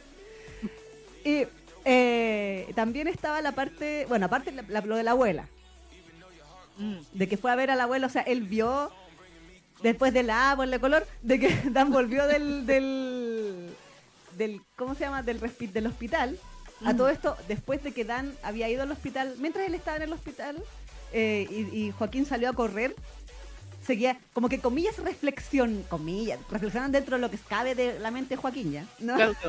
Y eh, también estaba la parte, bueno, aparte la- la- lo de la abuela. Mm. de que fue a ver a la abuela, o sea, él vio después de la A, ponle color, de que Dan volvió del, del, del ¿cómo se llama? Del, del hospital. A todo esto, después de que Dan había ido al hospital, mientras él estaba en el hospital eh, y, y Joaquín salió a correr, seguía, como que comillas, reflexión, comillas, reflexionan dentro de lo que cabe de la mente de Joaquín ya. ¿no? Claro.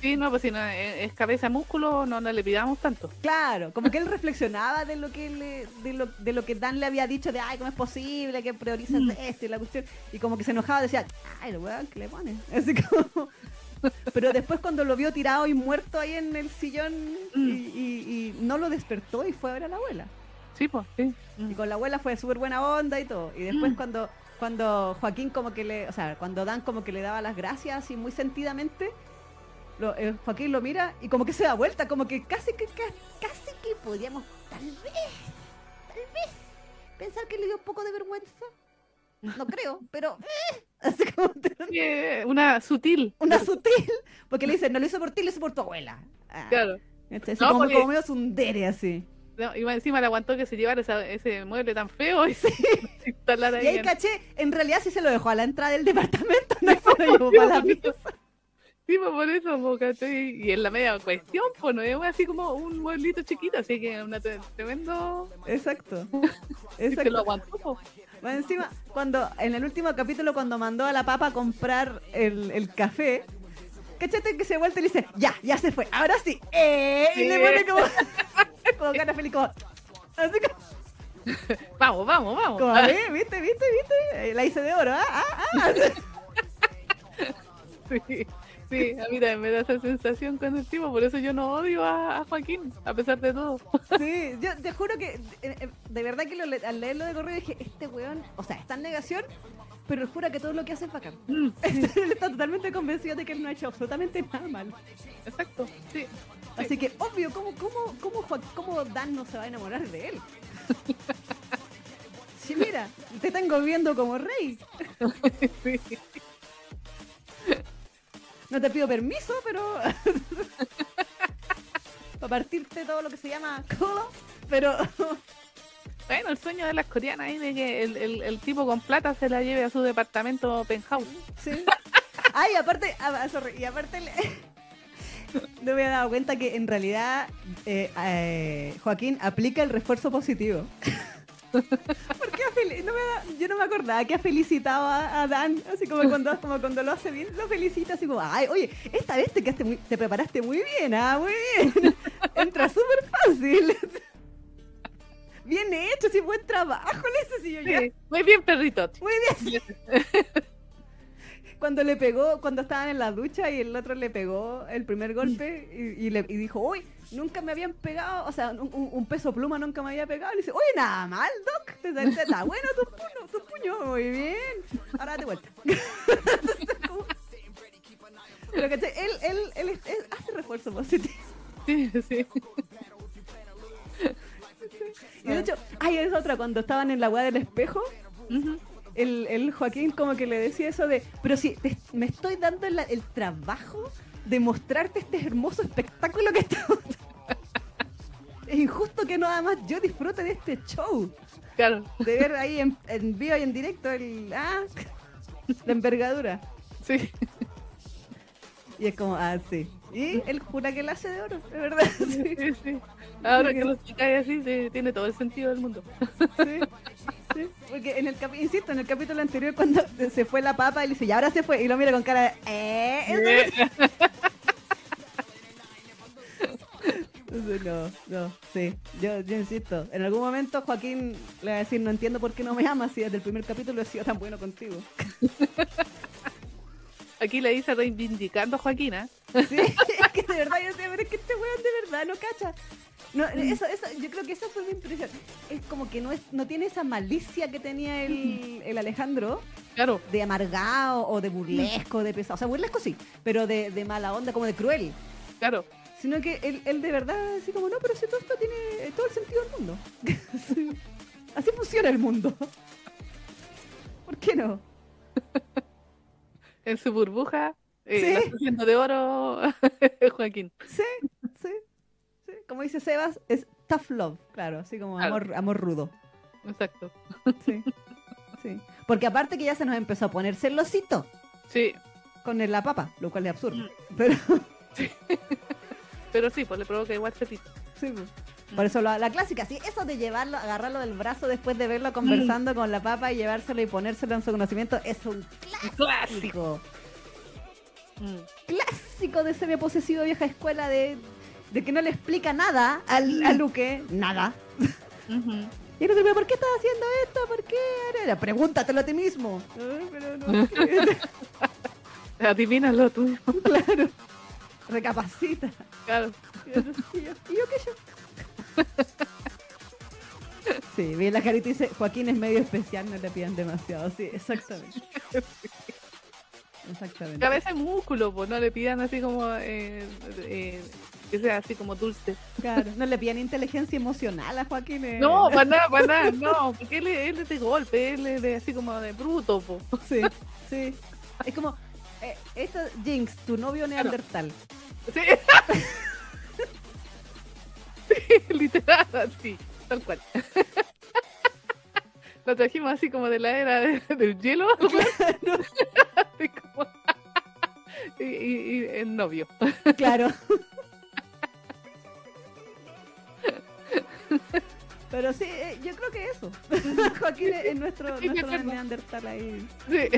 Sí, no, pues si no es es cabeza músculo, no, no le pidamos tanto. Claro, como que él reflexionaba de lo que le, de lo, de lo que Dan le había dicho de ay, cómo es posible que priorices Mm. esto y la cuestión, y como que se enojaba, decía, ay, el weón que le pone. Así como pero después cuando lo vio tirado y muerto ahí en el sillón y, Mm. y- y no lo despertó y fue a ver a la abuela. Sí, pues, sí. Y con la abuela fue súper buena onda y todo. Y después Mm. cuando, cuando Joaquín como que le, o sea, cuando Dan como que le daba las gracias así muy sentidamente, lo- eh, Joaquín lo mira y como que se da vuelta, como que casi que ca- casi que podríamos tal vez, tal vez pensar que le dio un poco de vergüenza. No creo, pero eh, así como una sutil. una sutil, porque le dice, no lo hizo por ti, lo hizo por tu abuela. Ah, Claro. este, No, como, porque- como medio sundere así. No, y encima le aguantó que se llevara esa- ese mueble tan feo y se instalara Y ahí. ahí en- caché, en realidad sí se lo dejó a la entrada del departamento, no se lo llevó la. Sí, pues por eso, pues, ¿cachai? Y en la media cuestión, pues no es así como un mueblito chiquito, así que una tre- tremendo. Exacto. Y se lo Exacto. aguantó, pues. Más encima, cuando, en el último capítulo, cuando mandó a la papa a comprar el, el café, cachate que se vuelve y le dice, ya, ya se fue, ahora sí, eh, y le pone como, como cara feliz, como, así como, Vamos, vamos, vamos. como, "Eh, viste, viste, viste, Eh, la hice de oro, ah, ah, ah. Sí, sí, a mí también me da esa sensación con el tipo, por eso yo no odio a, a Joaquín, a pesar de todo. Sí, yo te juro que eh, eh, de verdad que lo al leerlo de correo dije, este weón, o sea, está en negación, pero jura que todo lo que hace es bacán. Mm, Él está totalmente convencido de que él no ha hecho absolutamente nada mal. exacto, sí. Así que, obvio, ¿cómo, cómo, cómo, cómo Dan no se va a enamorar de él? Sí, mira, te tengo viendo como rey. sí. No te pido permiso, pero... Para partirte todo lo que se llama codo, pero... Bueno, el sueño de las coreanas ahí de que el, el, el tipo con plata se la lleve a su departamento penthouse. Sí. Ay, aparte, ah, sorry, y aparte le- no me había dado cuenta que en realidad eh, eh, Joaquín aplica el refuerzo positivo. Porque no me yo no me acordaba que ha felicitado a, a Dan, así como cuando, como cuando lo hace bien, lo felicita así como, ay, oye, esta vez te quedaste muy, te preparaste muy bien, ah, muy bien. Entra súper fácil. Bien hecho, sí, buen trabajo, le. Sí, muy bien, perrito. Muy bien. Cuando le pegó, cuando estaban en la ducha y el otro le pegó el primer golpe y, y le, y dijo, uy, nunca me habían pegado, o sea, un, peso pluma nunca me había pegado. Y le dice, oye, nada mal, Doc, te, te- está bueno tu puño, tu puño, muy bien. Ahora date vuelta. Como- Pero que él, él, él, él hace refuerzo positivo. Sí, sí. Y de hecho, ay, es otra, cuando estaban en la weá del espejo. El, el Joaquín como que le decía eso de, pero si te- me estoy dando la- el trabajo de mostrarte este hermoso espectáculo que estamos... es injusto que nada más yo disfrute de este show, Claro, de ver ahí en, en vivo y en directo el, ah, la envergadura. sí. Y es como, ah, sí. Y él jura que la hace de oro, de verdad. Sí, Sí, sí. Ahora que lo explicáis así, sí, tiene todo el sentido del mundo. sí, sí. Porque en el capi- insisto, en el capítulo anterior cuando se fue la papa, él dice, y ahora se fue, y lo mira con cara de, eh, eso Eh, Entonces, No, no, sí. Yo, yo insisto, en algún momento Joaquín le va a decir, no entiendo por qué no me amas si desde el primer capítulo he sido tan bueno contigo. Aquí le dice reivindicando a Joaquina. Sí, es que de verdad yo sé, pero es que este weón de verdad no cacha. No, eso, eso, yo creo que esa fue mi impresión. Es como que no es, no tiene esa malicia que tenía el, el Alejandro Claro, de amargado o de burlesco, de pesado. O sea, burlesco sí, pero de, de mala onda, como de cruel. claro. Sino que él, él de verdad, así como, no, pero si todo esto tiene todo el sentido del mundo. Sí. Así funciona el mundo. ¿Por qué no? En su burbuja, eh, Sí. de oro Joaquín. Sí, sí. Como dice Sebas, es tough love, claro, así como Claro. amor, amor rudo. Exacto. Sí, sí. Porque aparte que ya se nos empezó a poner celosito Sí, con el- la papa, lo cual es absurdo. Mm. Pero pero sí, pues le provoca igual cetito. sí, pues. Por eso la, la clásica, sí, eso de llevarlo, agarrarlo del brazo después de verlo conversando con la papa y llevárselo y ponérselo en su conocimiento es un clásico. clásico. Mm. Clásico de semi posesivo vieja escuela de, de que no le explica nada al, a Luque, nada. Ujú. Y el otro, "¿Pero ¿por qué estás haciendo esto? ¿Por qué? Era, Pregúntatelo a ti mismo. Ay, pero no. Adivínalo tú. claro. Recapacita. Claro. Y yo, y yo, ¿y yo qué yo? Sí, vi la carita dice, Joaquín es medio especial, no le pidan demasiado. Sí, exactamente. Exactamente. Cabeza y músculo, pues no le pidan así como eh, eh, que sea así como dulce. Claro, no le pidan inteligencia emocional a Joaquín. eh. No, para nada, para nada, no, porque él, es- él es de golpe, él es de, así como de bruto, po. Sí, sí. Es como, eh, esto, Jinx, tu novio neandertal. Sí. sí, literal, así, tal cual. Lo trajimos así como de la era de- del hielo. Como- y, y, y el novio. Claro. Pero sí, eh, yo creo que eso. Joaquín es es nuestro, Sí, nuestro neandertal ahí. Sí.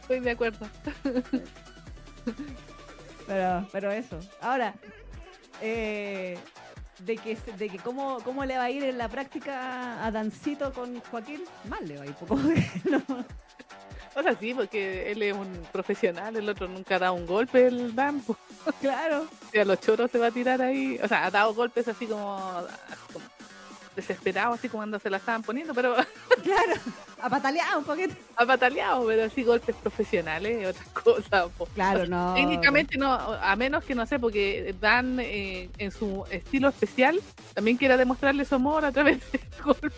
Estoy de acuerdo. Pero, pero eso. Ahora, eh, de que, de que cómo, cómo le va a ir en la práctica a Dancito con Joaquín, mal le va a ir. No. O sea, sí, porque él es un profesional, el otro nunca ha dado un golpe, el Dan, pues, Claro. y a los choros se va a tirar ahí. O sea, ha dado golpes así como, como desesperado, así como cuando se la estaban poniendo, pero Claro. A patalear un poquito. ha bataleado, pero así golpes profesionales y otras cosas. po. Claro, no. Técnicamente no, a menos que no sé, porque Dan eh, en su estilo especial también quiera demostrarle su amor a través de golpes.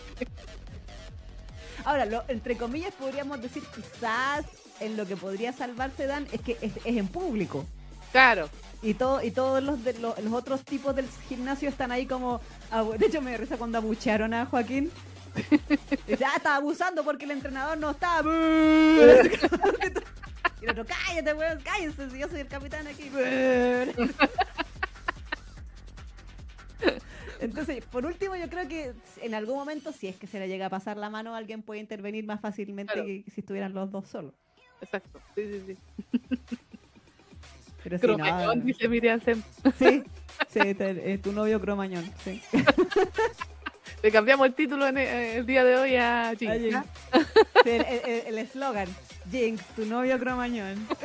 Ahora, lo, entre comillas, podríamos decir quizás en lo que podría salvarse Dan es que es, es en público. Claro, Y, todo, y todos los, de, lo- los otros tipos del gimnasio están ahí como... abu- De hecho, me risa cuando abuchearon a Joaquín. Dice, ah, estaba abusando porque el entrenador no estaba. y el otro, cállate, weón, cállense, si yo soy el capitán aquí. Entonces, por último, yo creo que en algún momento, si es que se le llega a pasar la mano, alguien puede intervenir más fácilmente Claro. que si estuvieran los dos solos. exacto. Sí, sí, sí. Pero Cromañón, no, dice Miriam Sem. sí, sí, te- es tu novio cromañón, sí. Le cambiamos el título en el, el día de hoy a Jinx, el eslogan, Jinx, tu novio cromañón.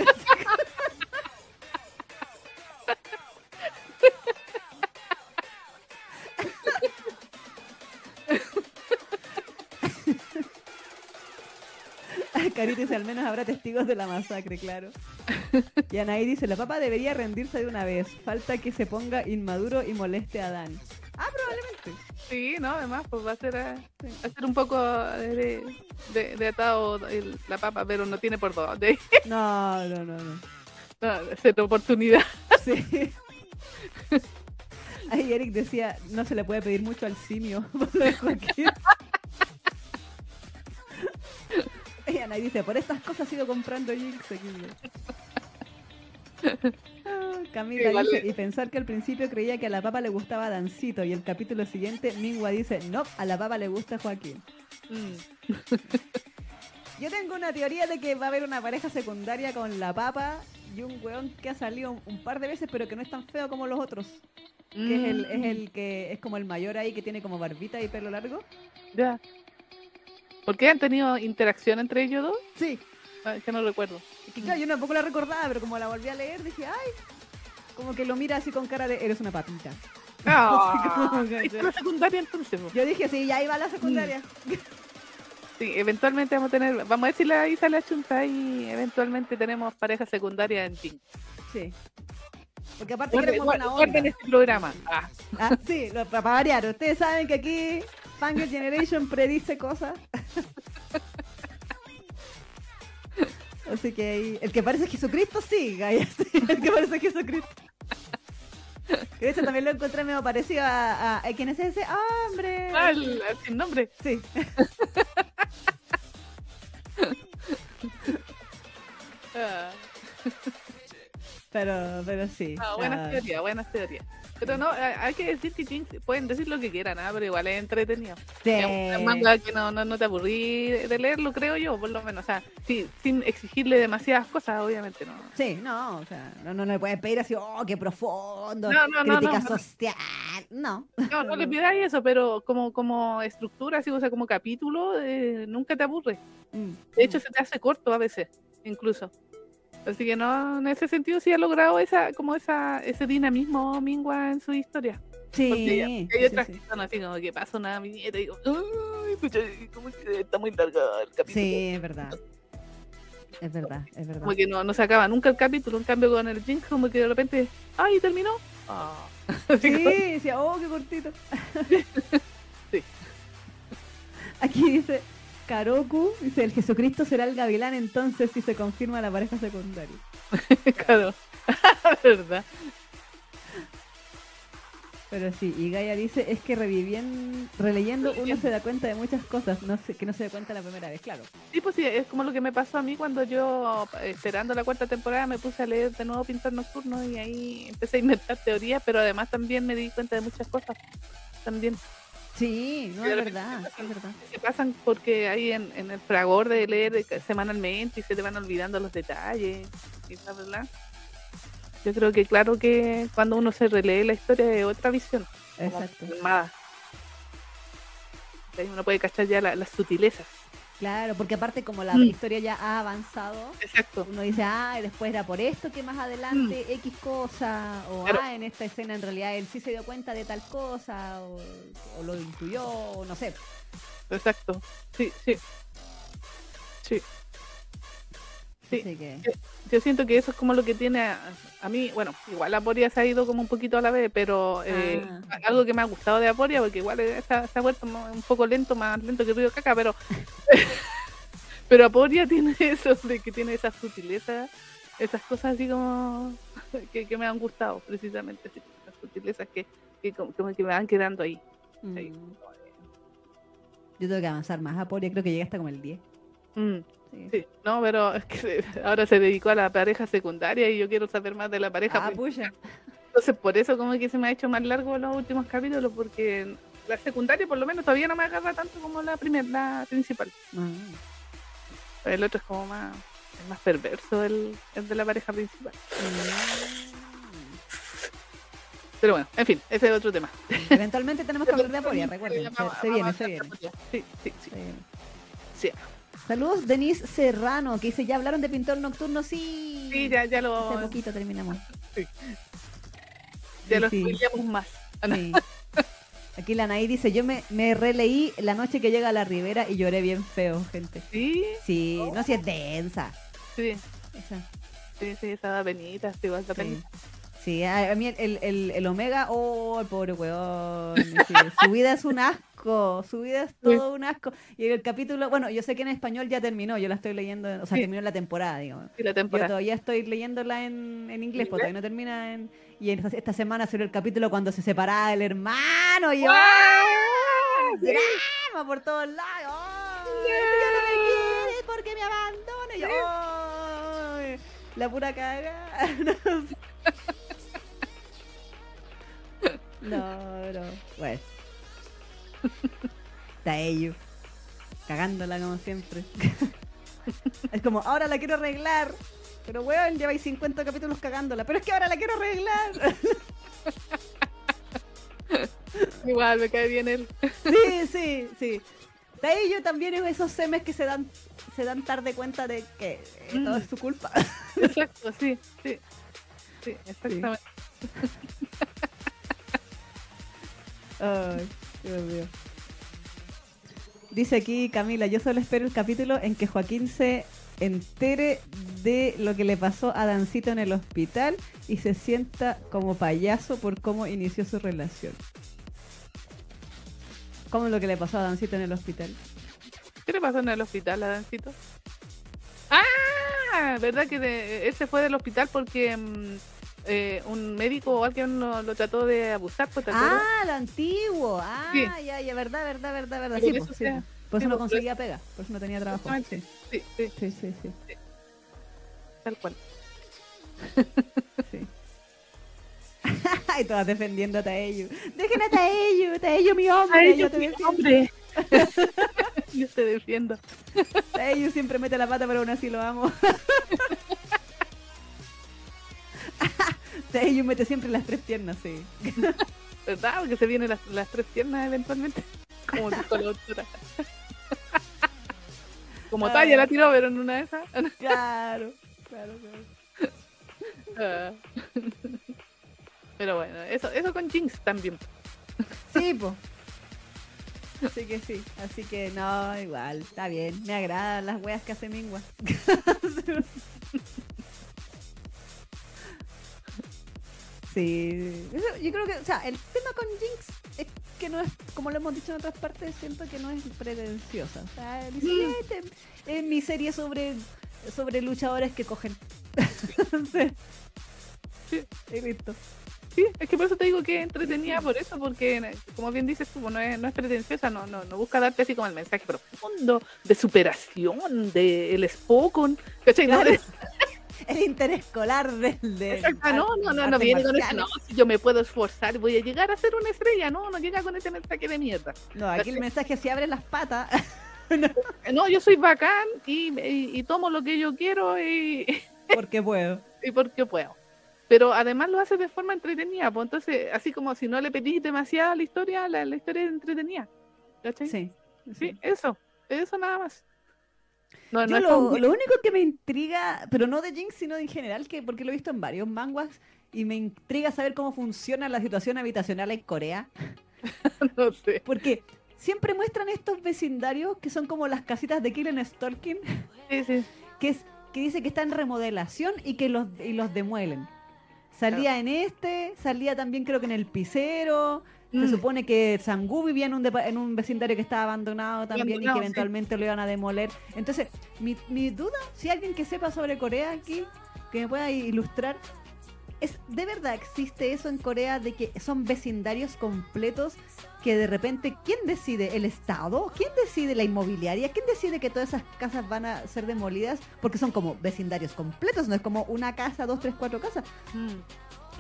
Carita dice, al menos habrá testigos de la masacre, claro. Y Anaí dice, la papa debería rendirse de una vez. Falta que se ponga inmaduro y moleste a Dan. Ah, probablemente. Sí, no, además, pues va a ser, eh, va a ser un poco de, de, de atado el- la papa, pero no tiene por dónde. No, no, no, no. No, ser oportunidad. Sí. Ahí Eric decía, no se le puede pedir mucho al simio Y Ana dice, por estas cosas sigo comprando Jinx Camila Sí, vale. dice, y pensar que al principio creía que a la papa le gustaba Dancito y el capítulo siguiente Mingua dice, no, a la papa le gusta Joaquín. Mm, Yo tengo una teoría de que va a haber una pareja secundaria con la papa y un weón que ha salido un, un par de veces pero que no es tan feo como los otros. Que es el, es mm, el que es como el mayor ahí que tiene como barbita y pelo largo. Ya. ¿Por qué han tenido interacción entre ellos dos? Sí. Ah, que no recuerdo. Que claro, yo tampoco la recordaba, pero como la volví a leer dije, ay, como que lo mira así con cara de eres una. Ah, como que- ahí está la secundaria entonces. Yo dije, sí, ya iba a la secundaria. Sí, eventualmente vamos a tener, vamos a si la ahí sale a chunta y eventualmente tenemos pareja secundaria en Jinx. Sí. Porque aparte queremos una guarden onda. este programa. Ah, Ah, sí, lo- para variar. Ustedes saben que aquí Fangirl Generation predice cosas. Así que ahí, el que parece Jesucristo, sí, el que parece Jesucristo. Que de también lo encontré medio parecido a, a, a ¿quién es ese? Hombre! Ah, el, sin nombre. Sí. Ah. Pero, pero sí. No, buenas ah, teorías, buenas teorías. Pero no, hay hay que decir que Jinx pueden decir lo que quieran, ¿ah? pero igual es entretenido. sí. Es un manga que no, no, no te aburrí de leerlo, creo yo, por lo menos. O sea, sí, sin exigirle demasiadas cosas, obviamente, no. Sí, no, o sea, no, no le puedes pedir así, oh, qué profundo, No, no, no, crítica no, no. social. No. No, no le pidáis eso, pero como, como estructura, así, o sea, como capítulo, eh, nunca te aburre. Mm, De hecho, se te hace corto a veces, incluso. Así que no, en ese sentido sí ha logrado esa, como esa, ese dinamismo mingua en su historia. sí, Porque hay sí, otras sí. que son así como que pasa una viñeta y digo, ay, pucha, como que está muy larga el capítulo. Sí, es verdad. Es verdad, es verdad. Como que no, no se acaba nunca el capítulo, en cambio con el Jinx como que de repente, ay, terminó. Ah. Sí, decía, oh, qué cortito. Sí. Aquí dice, Karoku, dice, el Jesucristo será el gavilán entonces si se confirma la pareja secundaria. claro, verdad. Pero sí, y Gaia dice, es que revivien, releyendo uno se da cuenta de muchas cosas no sé, que no se da cuenta la primera vez, claro. Sí, pues sí, es como lo que me pasó a mí cuando yo, esperando la cuarta temporada, me puse a leer de nuevo Pintor Nocturno y ahí empecé a inventar teorías, pero además también me di cuenta de muchas cosas. También Sí, no, es verdad, se pasan- es verdad. se pasan porque ahí en, en el fragor de leer semanalmente y se te van olvidando los detalles y bla, bla. Yo creo que claro que cuando uno se relee la historia es otra visión. como Exacto. filmada. Ahí uno puede cachar ya la- las sutilezas. Claro, porque aparte como la Mm. historia ya ha avanzado, Exacto. uno dice, ah, después era por esto que más adelante X cosa, o Mm. Claro. ah, en esta escena en realidad él sí se dio cuenta de tal cosa, o, o lo intuyó, o no sé. Exacto. Sí, sí. Sí. Sí. Así que, Yo siento que eso es como lo que tiene a, a mí, bueno, igual Aporia se ha ido como un poquito a la vez, pero eh, Ah. algo que me ha gustado de Aporia, porque igual eh, se ha, se ha vuelto un poco lento, más lento que Río Caca, pero pero Aporia tiene eso, de que tiene esa sutileza, esas cosas así como que, que me han gustado, precisamente, sí, las sutilezas que, que, como, como que me van quedando ahí. mm, ahí. yo tengo que avanzar más, Aporia creo que llega hasta como el 10. Mm, Sí. sí, no, pero es que ahora se dedicó a la pareja secundaria y yo quiero saber más de la pareja Ah, pucha. Entonces, por eso como que se me ha hecho más largo los últimos capítulos, porque la secundaria por lo menos todavía no me agarra tanto como la primera, la principal. Ah, El otro es como más, es más perverso el, el de la pareja principal. mm. Pero bueno, en fin, ese es otro tema. Eventualmente tenemos que hablar de Aporia, recuerden. Se, viene, se viene. Sí, sí, sí. Sí, Saludos, Denise Serrano, que dice, ¿ya hablaron de Pintor Nocturno? Sí. Sí, ya, ya Hace lo, poquito terminamos. ya lo Sí. más. Sí. Aquí la Anaí dice, yo me, me releí la noche que llega a la ribera y lloré bien feo, gente. Sí, Sí, no, si es densa. sí, Esa, sí, sí, esa da penita, sí, igual da sí. penita. Sí, a, mí el, el, el- el Omega, oh, el pobre weón. sí, su vida es un asco, su vida es todo un asco. Y el capítulo, bueno, yo sé que en español ya terminó, yo la estoy leyendo, o sea, Sí. terminó la temporada, digamos. Sí, la Yo temporada. todavía estoy leyéndola en, en inglés, ¿En porque todavía no termina en... Y esta, esta semana salió el capítulo cuando se separaba el hermano y yo... Drama por todos lados. ¡Ay, ya no me porque me abandona. Y yo, ¡ay! la pura cagada. No, no. Bueno. Está ello. Cagándola como siempre. Es como, ahora la quiero arreglar. Pero weón, lleváis 50 capítulos cagándola. Pero es que ahora la quiero arreglar. Igual me cae bien él. Sí, sí, sí. De ahí yo también es esos semes que se dan se dan tarde cuenta de que eh, todo Mm. es su culpa. Exacto, sí, sí. Sí, exactamente. Ay, Dios mío. Dice aquí Camila, yo solo espero el capítulo en que Joaquín se entere de lo que le pasó a Dancito en el hospital y se sienta como payaso por cómo inició su relación. ¿Cómo es lo que le pasó a Dancito en el hospital? ¿Qué le pasó en el hospital a Dancito? Ah, ¿verdad que de- él se fue del hospital porque mm, eh, un médico o alguien lo, lo trató de abusar? pues. Ah, lo antiguo. Ah, Sí. ya, ya, verdad, verdad, verdad, verdad. Por Sí, eso pues, sí, pues. Por eso no pues, conseguía pega, por eso no tenía trabajo. Sí, sí, Sí, sí, sí. tal cual. Sí. y todas defendiendo a Taeyu. Dejen a Taeyu, Taeyu mi hombre, Ay, yo yo te mi defiendo. hombre. yo te defiendo. Taeyu siempre mete la pata, pero aún así lo amo. Taeyu mete siempre las tres piernas, sí. ¿Verdad? Porque se vienen las, las tres piernas eventualmente. Como dijo la doctora. Como talla la tiró, pero en una de esas. Claro, claro, claro. Ah. Pero bueno, eso, eso con Jinx también. Sí, po. Así que sí, así que no, igual, está bien. Me agradan las weas que hace Mingua. Sí, yo creo que, o sea, el tema con Jinx es que no es, como lo hemos dicho en otras partes, siento que no es pretenciosa. O sea, dice, Mm. "Este es mi serie sobre, sobre luchadores que cogen. sí. Sí. Y listo. Sí, es que por eso te digo que entretenida por eso, porque como bien dices tú, no es, no es pretenciosa, no, no, no busca darte así como el mensaje profundo de superación, de el Spokon, ¿cachai? No, Claro. de- El interescolar del. del Exacto, no, no, no, no artes viene con eso, no, si yo me puedo esforzar, voy a llegar a ser una estrella, no, no llega con ese mensaje de mierda. No, aquí el mensaje si abres las patas. Eh, No, yo soy bacán y, y- y tomo lo que yo quiero y, porque puedo. y porque puedo. Pero además lo hace de forma entretenida, pues entonces, así como si no le pedís demasiado a la historia, la, la historia es entretenida. ¿Cachai? Sí. Sí, eso, eso nada más. No, Yo no lo, como- lo único que me intriga, pero no de Jinx, sino en general, que porque lo he visto en varios manguas y me intriga saber cómo funciona la situación habitacional en Corea. no sé. Porque siempre muestran estos vecindarios que son como las casitas de Killen Stalking, Sí, sí. que es que dice que está en remodelación y que los, y los demuelen. Salía en este, salía también creo que en el Picero. Se Mm. supone que Sangú vivía en un, en un vecindario que estaba abandonado también y que sí. eventualmente lo iban a demoler. Entonces, mi, mi duda, si alguien que sepa sobre Corea aquí, que me pueda ilustrar, es ¿de verdad existe eso en Corea de que son vecindarios completos que de repente, ¿quién decide? ¿El Estado? ¿Quién decide la inmobiliaria? ¿Quién decide que todas esas casas van a ser demolidas? Porque son como vecindarios completos, no es como una casa, dos, tres, cuatro casas Mm.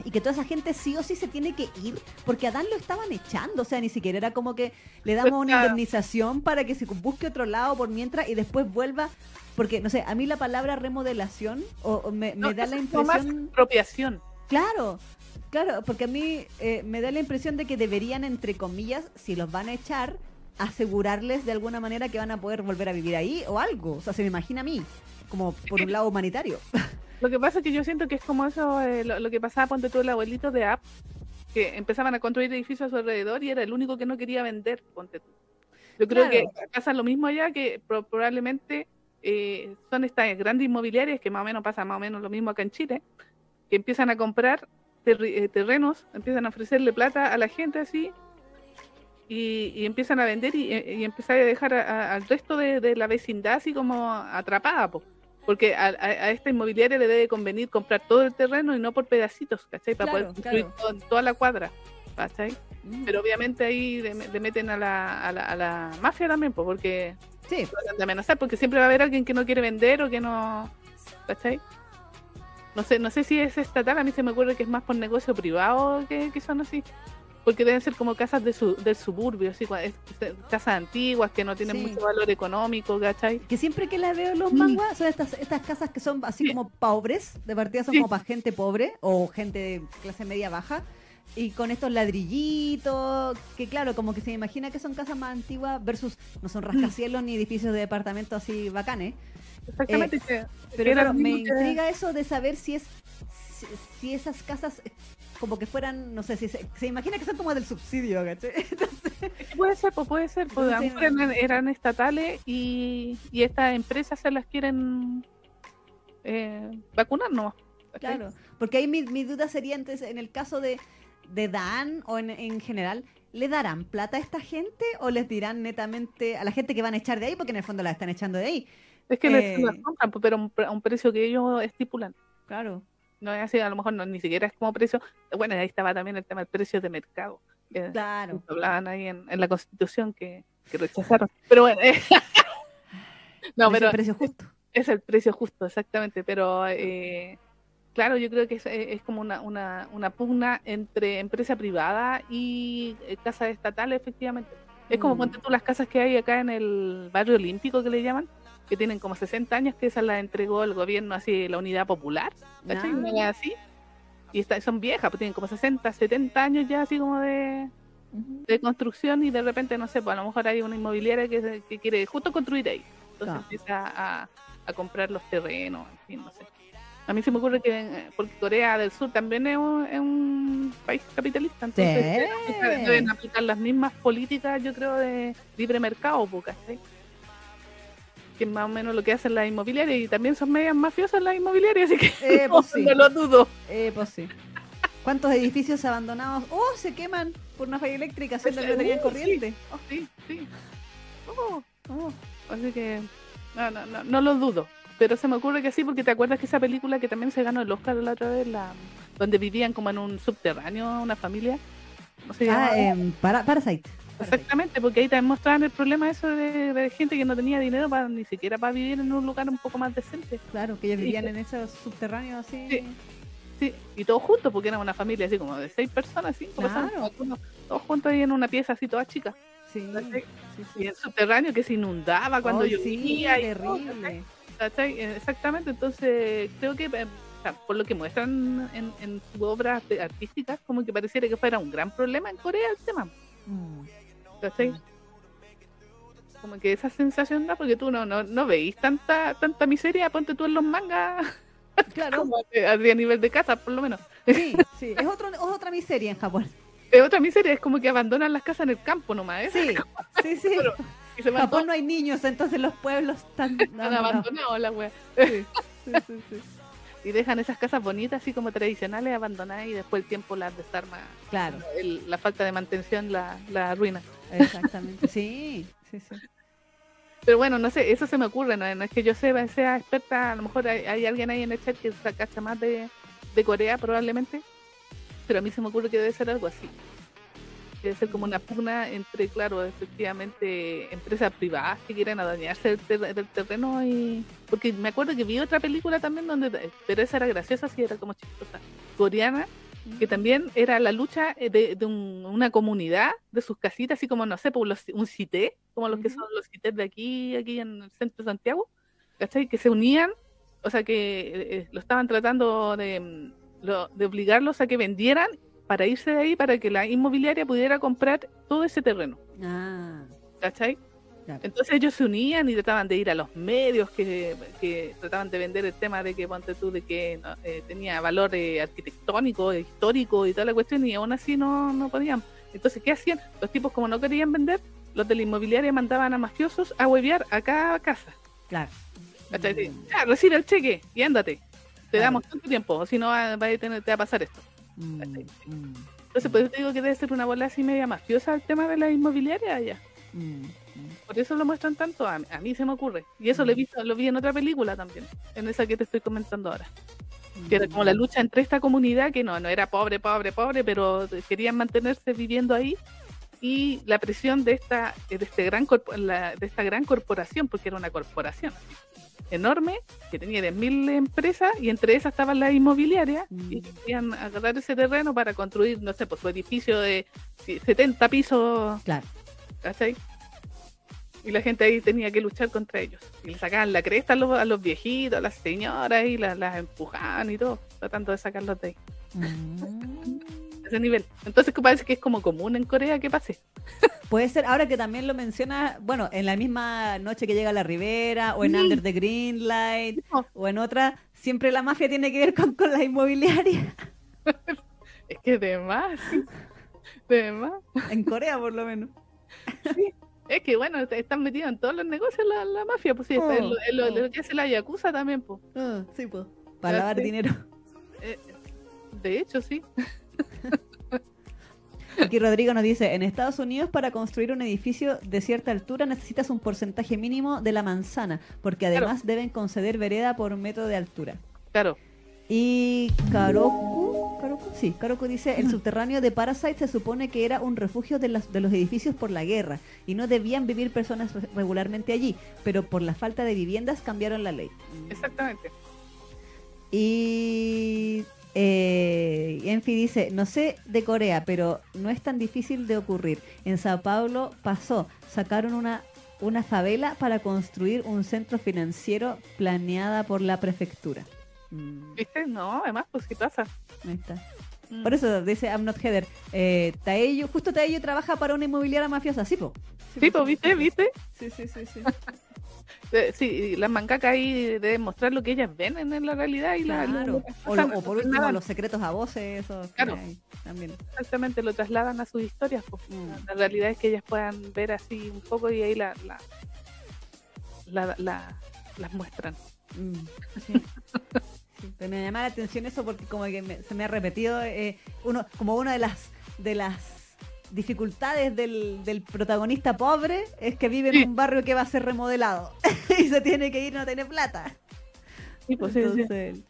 Y que toda esa gente sí o sí se tiene que ir porque a Dan lo estaban echando, o sea, ni siquiera era como que le damos una indemnización para que se busque otro lado por mientras y después vuelva, porque no sé, a mí la palabra remodelación o, o me, me No, da eso la impresión, apropiación. claro, claro, porque a mí eh, me da la impresión de que deberían, entre comillas, si los van a echar, asegurarles de alguna manera que van a poder volver a vivir ahí o algo, o sea, se me imagina a mí, como por un lado humanitario. Lo que pasa es que yo siento que es como eso, eh, lo, lo que pasaba, ponte tú, el abuelito de App, que empezaban a construir edificios a su alrededor y era el único que no quería vender, ponte tú. Yo creo Claro. que pasa lo mismo allá, que pro- probablemente eh, son estas grandes inmobiliarias, que más o menos pasa más o menos lo mismo acá en Chile, que empiezan a comprar eh, terrenos, empiezan a ofrecerle plata a la gente así, y, y empiezan a vender y, eh, y empezar a dejar al resto de, de la vecindad así como atrapada, po. Porque a, a- a esta inmobiliaria le debe convenir comprar todo el terreno y no por pedacitos, ¿cachai? Para Claro, poder construir claro. toda la cuadra, ¿cachai? Mm. Pero obviamente ahí le, le meten a la, a, la, a la mafia también, po, porque sí, de amenazar, porque siempre va a haber alguien que no quiere vender o que no, ¿cachai? No sé, no sé si es estatal, a mí se me ocurre que es más por negocio privado que, que son así. Porque deben ser como casas de su, del suburbio, así, casas antiguas que no tienen Sí. mucho valor económico, ¿cachai? Que siempre que la veo en los Mm. manguas son estas, estas casas que son así Sí. como pobres, de partida son Sí. como para gente pobre o gente de clase media baja. Y con estos ladrillitos, que claro, como que se imagina que son casas más antiguas versus no son rascacielos ni edificios de departamento así bacanes. Exactamente. que Eh, Pero claro, me intriga eso de saber si es si, si esas casas como que fueran, no sé, si se, se imagina que son como del subsidio, ¿cachai? Entonces, Puede ser, pues puede ser, pues Entonces, eran, eran estatales y, y estas empresas se las quieren eh, vacunar, ¿no? ¿cachai? Claro, porque ahí mi, mi duda sería entonces, en el caso de, de Dan o en, en general, ¿le darán plata a esta gente o les dirán netamente a la gente que van a echar de ahí? Porque en el fondo la están echando de ahí. Es que les- Eh, las compran, pues, pero a un, a un precio que ellos estipulan. Claro. No es así, a lo mejor no, ni siquiera es como precio. Bueno, ahí estaba también el tema del precio de mercado. que Claro. hablaban ahí en, en la constitución que, que rechazaron. Pero bueno, eh, no, pero precio justo. es el precio justo, exactamente. Pero eh, claro, yo creo que es, es como una, una, una, pugna entre empresa privada y eh, casas estatales, efectivamente. Es como, mm. tú, las casas que hay acá en el barrio olímpico que le llaman, que tienen como 60 años, que esas las entregó el gobierno así, la unidad popular, ¿cachai? Ah. así. Y está, son viejas, pues tienen como 60, 70 años ya así como de, de construcción y de repente, no sé, pues a lo mejor hay una inmobiliaria que, que quiere justo construir ahí. Entonces empieza a, a, comprar los terrenos, en fin, no sé. A mí se me ocurre que porque Corea del Sur también es un, país capitalista, entonces deben aplicar las mismas políticas, yo creo, de libre mercado, ¿sí? Que es más o menos lo que hacen las inmobiliarias y también son medias mafiosas las inmobiliarias, así que eh, pues no, lo dudo. Eh, pues sí. ¿Cuántos edificios abandonados? ¡Oh! Se queman por una falla eléctrica, haciendo que no tenían corriente. Sí, oh, sí. sí. Oh, oh. Así que no, no, no, no lo dudo. Pero se me ocurre que sí, porque te acuerdas que esa película que también se ganó el Oscar la otra vez, la, donde vivían como en un subterráneo una familia. ¿Cómo se ah, eh, para, Parasite. Exactamente, porque ahí también mostraban el problema eso de, gente que no tenía dinero para ni siquiera para vivir en un lugar un poco más decente. Claro, que ellos vivían en esos subterráneos así. Sí. sí. y todos juntos, porque era una familia así como de seis personas, cinco personas, todos juntos ahí en una pieza así toda chica. Sí, Y el subterráneo que se inundaba cuando llovía. Sí, terrible. Eh, exactamente, entonces creo que eh, por lo que muestran en, en sus obras artísticas, como que pareciera que fuera un gran problema en Corea el tema. Mm. Como que esa sensación da porque tú no, no, no veís tanta, tanta miseria, ponte tú en los mangas. Claro. Como a, nivel de casa, por lo menos. Sí, sí, es, otro, es otra miseria en Japón. Es otra miseria, es como que abandonan las casas en el campo nomás. ¿eh? Sí, sí, sí. En Japón no hay niños, entonces los pueblos están, abandonados, la wea. Sí, sí, sí, Y dejan esas casas bonitas, así como tradicionales, abandonadas y después el tiempo las desarma. Claro. la falta de mantención la, la arruina. Exactamente, sí, sí, sí. Pero bueno, no sé, eso se me ocurre, no, es que yo sea, sea experta, a lo mejor hay, alguien ahí en el chat que cacha más de, de Corea probablemente, pero a mí se me ocurre que debe ser algo así debe ser como una pugna entre, claro, efectivamente, empresas privadas que quieren adueñarse del, terreno y... Porque me acuerdo que vi otra película también donde, pero esa era graciosa, sí, era como chistosa, coreana, que también era la lucha de, una comunidad de sus casitas, así como, no sé, por los, un cité, como los que son los cités de aquí, aquí en el centro de Santiago, ¿cachai? Que se unían, o sea, que eh, eh, lo estaban tratando de, de obligarlos a que vendieran para irse de ahí para que la inmobiliaria pudiera comprar todo ese terreno. Ah. ¿Cachai? Entonces ellos se unían y trataban de ir a los medios que, que trataban de vender el tema de que, ponte tú, de que eh, tenía valor eh, arquitectónico, histórico y toda la cuestión y aún así no, no podían. Entonces, ¿qué hacían? Los tipos como no querían vender, los de la inmobiliaria mandaban a mafiosos a huevear a cada casa. Claro. Ya, recibe el cheque y ándate. Te damos tanto tiempo, o si no va, a tener, te va a pasar esto. Mm, mm. Entonces, por eso te digo que debe ser una bola así media mafiosa el tema de la inmobiliaria ya. Mm, por eso lo muestran tanto, a, mí se me ocurre. Y eso lo, he visto, lo vi en otra película también, en esa que te estoy comentando ahora. Que era como la lucha entre esta comunidad que no, no era pobre, pobre, pobre, pero querían mantenerse viviendo ahí y la presión de esta de este gran de esta gran corporación porque era una corporación enorme que tenía 10.000 empresas y entre esas estaban las inmobiliarias y mm. querían agarrar ese terreno para construir, no sé, pues su edificio de 70 pisos. Claro. ¿Cachai? Y la gente ahí tenía que luchar contra ellos. Y le sacaban la cresta a los, a los viejitos, a las señoras y las, las empujaban y todo, tratando de sacarlos de ahí. Mm. Ese nivel. Entonces, ¿qué parece que es como común en Corea que pase? Puede ser, ahora que también lo menciona, bueno, en la misma noche que llega a la Ribera, o en Under the Green Light, o en otra, siempre la mafia tiene que ver con, con la inmobiliaria. es que de más, de más. En Corea, por lo menos. Sí. Es que bueno, están metidos en todos los negocios la, la mafia, pues sí, en, lo, oh. que hace la Yakuza también, pues. sí, pues, para lavar dinero. Eh, de hecho, sí. Aquí Rodrigo nos dice, en Estados Unidos para construir un edificio de cierta altura necesitas un porcentaje mínimo de la manzana, porque además deben conceder vereda por metro de altura. Claro. Y Karoku, Karoku, sí, Karoku dice, el subterráneo de Parasite se supone que era un refugio de, de los edificios por la guerra y no debían vivir personas regularmente allí, pero por la falta de viviendas cambiaron la ley. Exactamente. Y eh, Enfi dice, no sé de Corea, pero no es tan difícil de ocurrir. En Sao Paulo pasó, sacaron una, una favela para construir un centro financiero planeada por la prefectura. Mm. ¿Viste? No, además, pues sí pasa. Ahí está. Mm. Por eso dice I'm not header. Eh, Taello, justo Taello trabaja para una inmobiliaria mafiosa, ¿sí, po? Sí, po, ¿viste? ¿Viste? Sí, sí, sí, sí. Sí, las mangakas ahí deben mostrar lo que ellas ven en la realidad y la, o, por último los secretos a voces, eso claro. también. Exactamente, lo trasladan a sus historias. Pues. Mm. La, realidad es que ellas puedan ver así un poco y ahí la, la, las muestran. Mm. me llama la atención eso porque como que se me ha repetido eh, uno como una de las de las dificultades del, del protagonista pobre es que vive en un barrio que va a ser remodelado y se tiene que ir no tiene plata. Sí, pues Entonces,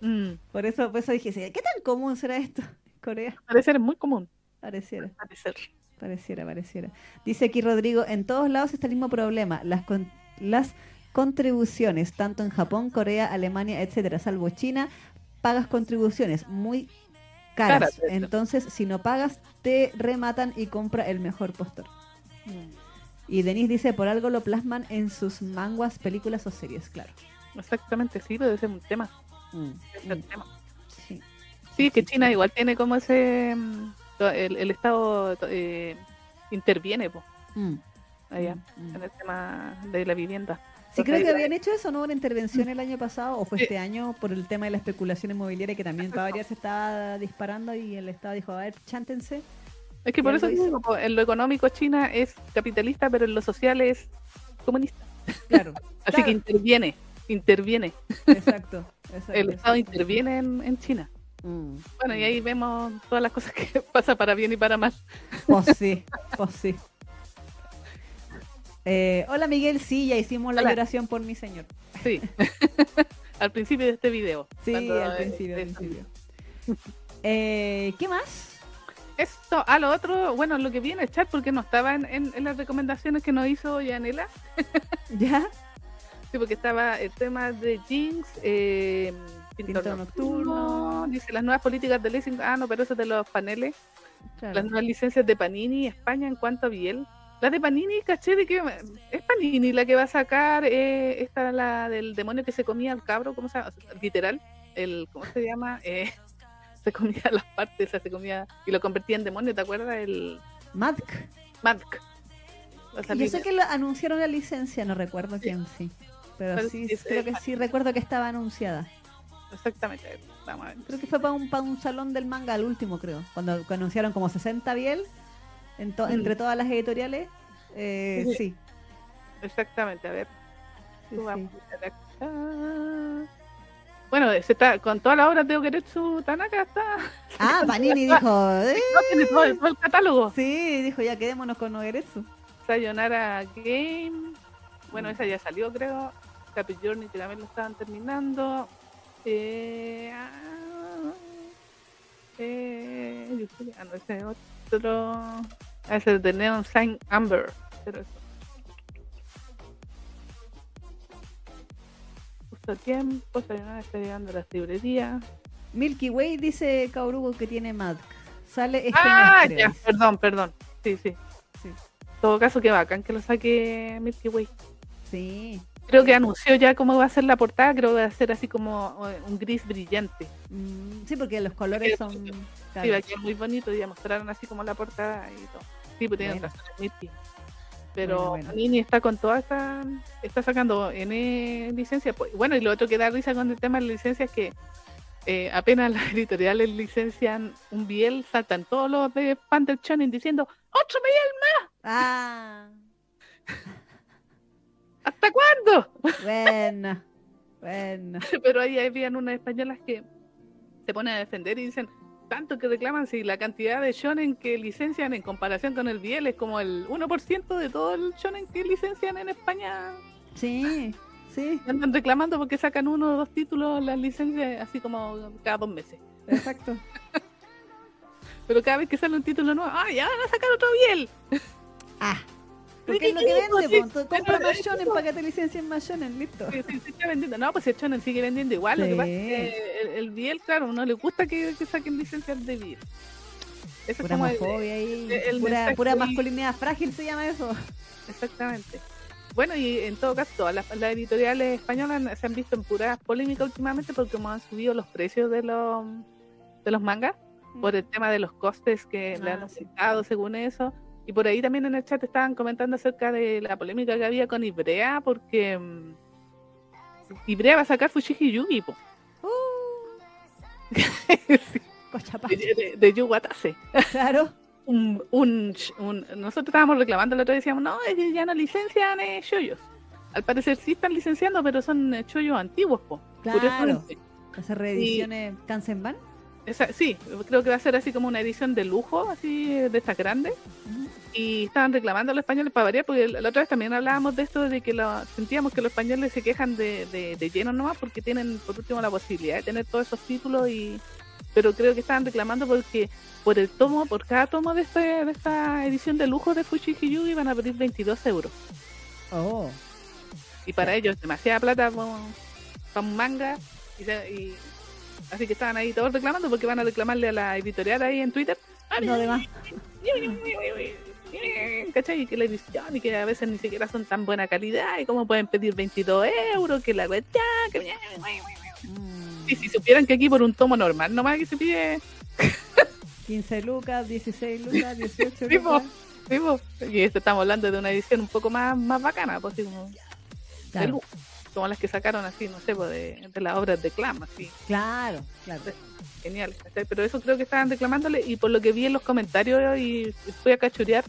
mm. Por eso, por eso dije, ¿qué tan común será esto en Corea? Parecer muy común. Pareciera. Parecer. Pareciera, pareciera. Dice aquí Rodrigo, en todos lados está el mismo problema. Las, las contribuciones, tanto en Japón, Corea, Alemania, etcétera, salvo China, pagas contribuciones muy caras. Entonces, si no pagas, te rematan y compra el mejor postor. Mm. Y Denise dice, por algo lo plasman en sus manguas, películas o series, claro. Exactamente, sí, pero ese es un tema. Mm. Sí. sí, que China igual tiene como ese... Mm, el, Estado eh, interviene, pues. allá, en el tema de la vivienda. Sí, creo que habían hecho eso, ¿no? Una intervención el año pasado, o fue este año, por el tema de la especulación inmobiliaria, que también para se estaba disparando y el Estado dijo, a ver, chántense. Es que por eso digo, en lo económico China es capitalista, pero en lo social es comunista. Claro. Así que interviene, interviene. Exacto. el Estado interviene en, China. Mm. Bueno, y ahí vemos todas las cosas que pasa para bien y para mal. Pues sí, pues sí. Eh, hola Miguel, sí, ya hicimos la oración por mi señor. Sí, al principio de este video. Sí, al principio. Eh, ¿Qué más? Esto, a lo otro, bueno, lo que viene el chat, porque no estaba en, las recomendaciones que nos hizo Yanela. ¿Ya? Sí, porque estaba el tema de Jinx, eh, Pintor, nocturno, dice las nuevas políticas de leasing, ah, no, pero eso es de los paneles. Las nuevas licencias de Panini España en cuanto a Biel. La de Panini, caché de que es Panini la que va a sacar eh, esta la del demonio que se comía al cabro, ¿cómo se llama? Literal, el ¿cómo se llama? Eh, se comía las partes, o sea, se comía y lo convertía en demonio, ¿te acuerdas? El Madk. Madk. Yo sé que lo anunciaron la licencia, no recuerdo quién sí. Pero, sí, creo que sí recuerdo que estaba anunciada. Exactamente. Vamos a ver. Creo que fue para un, para un salón del manga al último, creo. Cuando anunciaron como 60 biel entre todas las editoriales, eh, sí. Exactamente, a ver. Bueno, se está, con toda la obra de Okeretsu Tanaka está. Ah, Panini dijo. Eh". tiene todo, el catálogo. Sí, dijo ya quedémonos con Okeretsu. Sayonara Game. Bueno, esa ya salió, creo. Happy Journey que también lo estaban terminando. Eh, ah, eh, ah, no, ese otro. Es el de Neon Sign Amber. Pero eso. Justo tiempo, está llegando a las librerías. Milky Way dice Kaurugo que tiene Mad. Sale este Ah, ya, perdón, perdón. Sí, sí, sí. En todo caso, que bacán que lo saque Milky Way. Sí. Creo que anunció ya cómo va a ser la portada, creo que va a ser así como eh, un gris brillante. Mm, sí, porque los colores son... Sí, va a quedar muy bonito y ya mostraron así como la portada y todo. Sí, pues tienen razón, Pero bueno, está con toda esta, está sacando N licencia. Pues, bueno, y lo otro que da risa con el tema de licencias es que eh, apenas las editoriales licencian un biel, saltan todos los de Panther Chonin diciendo ¡Otro biel más! ¡Ah! ¿Hasta cuándo? Bueno, bueno. Pero ahí habían unas españolas que se ponen a defender y dicen tanto que reclaman si la cantidad de shonen que licencian en comparación con el Biel es como el 1% de todo el shonen que licencian en España. Sí, sí. Andan reclamando porque sacan uno o dos títulos las licencias así como cada dos meses. Exacto. Pero cada vez que sale un título nuevo, ¡ah, ya van a sacar otro Biel! Ah. Porque es lo que vende, pues. Tú compras más shonen para que te licencien más shonen, listo. Sí, sí, sí, está vendiendo. No, pues el shonen sigue vendiendo igual. Lo que pasa es que el, el Biel, claro, no le gusta que, que saquen licencias de Biel. Eso pura es como ahí. El, pura, pura masculinidad frágil se llama eso. Exactamente. Bueno, y en todo caso, todas las, editoriales españolas se han visto en puras polémicas últimamente porque como han subido los precios de los, de los mangas mm. por el tema de los costes que le han aceptado según eso. Y por ahí también en el chat estaban comentando acerca de la polémica que había con Ibrea, porque um, Ibrea va a sacar Fushigi Yugi, po. Uh. de, de, de Claro un, un, nosotros estábamos reclamando el otro día decíamos, no, es que ya no licencian eh. Al parecer sí están licenciando, pero son eh, antiguos, po. Claro. ¿Esas reediciones Kansenban? Esa, sí, creo que va a ser así como una edición de lujo, así de estas grandes. Y estaban reclamando a los españoles para variar, porque la otra vez también hablábamos de esto, de que lo, sentíamos que los españoles se quejan de, de, de lleno nomás, porque tienen por último la posibilidad de tener todos esos títulos y, pero creo que estaban reclamando porque por el tomo, por cada tomo de, este, de esta edición de lujo de Fushigi van a pedir 22 euros. Oh. Y para ellos demasiada plata para un manga. Y, así que estaban ahí todos reclamando porque van a reclamarle a la editorial ahí en Twitter. No, además. ¿Cachai? Y que la edición y que a veces ni siquiera son tan buena calidad y cómo pueden pedir 22 euros, que la cuestión, que... Y si supieran que aquí por un tomo normal nomás que se pide 15 lucas, 16 lucas, 18 lucas. Vivo, Y esto estamos hablando de una edición un poco más, más bacana, pues como, como las que sacaron así, no sé, pues, de, de las obras de Clam, así. Claro, claro. Genial, pero eso creo que estaban reclamándole y por lo que vi en los comentarios y fui a cachurear,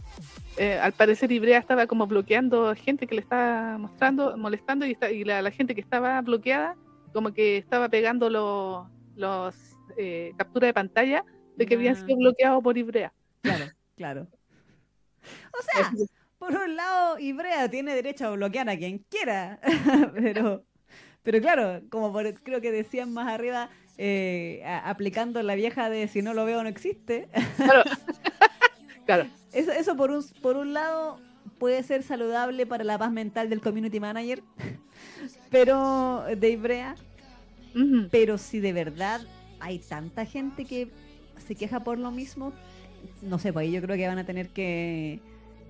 eh, al parecer Ibrea estaba como bloqueando gente que le estaba mostrando, molestando y, está, y la gente que estaba bloqueada como que estaba pegando los, los eh, capturas de pantalla de que habían sido bloqueados por Ibrea. Claro, claro. O sea, por un lado, Ibrea tiene derecho a bloquear a quien quiera, pero, pero claro, como creo que decían más arriba, eh, aplicando la vieja de si no lo veo no existe. Claro. claro. Eso, eso por, un, por un lado puede ser saludable para la paz mental del community manager, pero de Ibrea. Pero si de verdad hay tanta gente que se queja por lo mismo, no sé, pues ahí yo creo que van a tener que,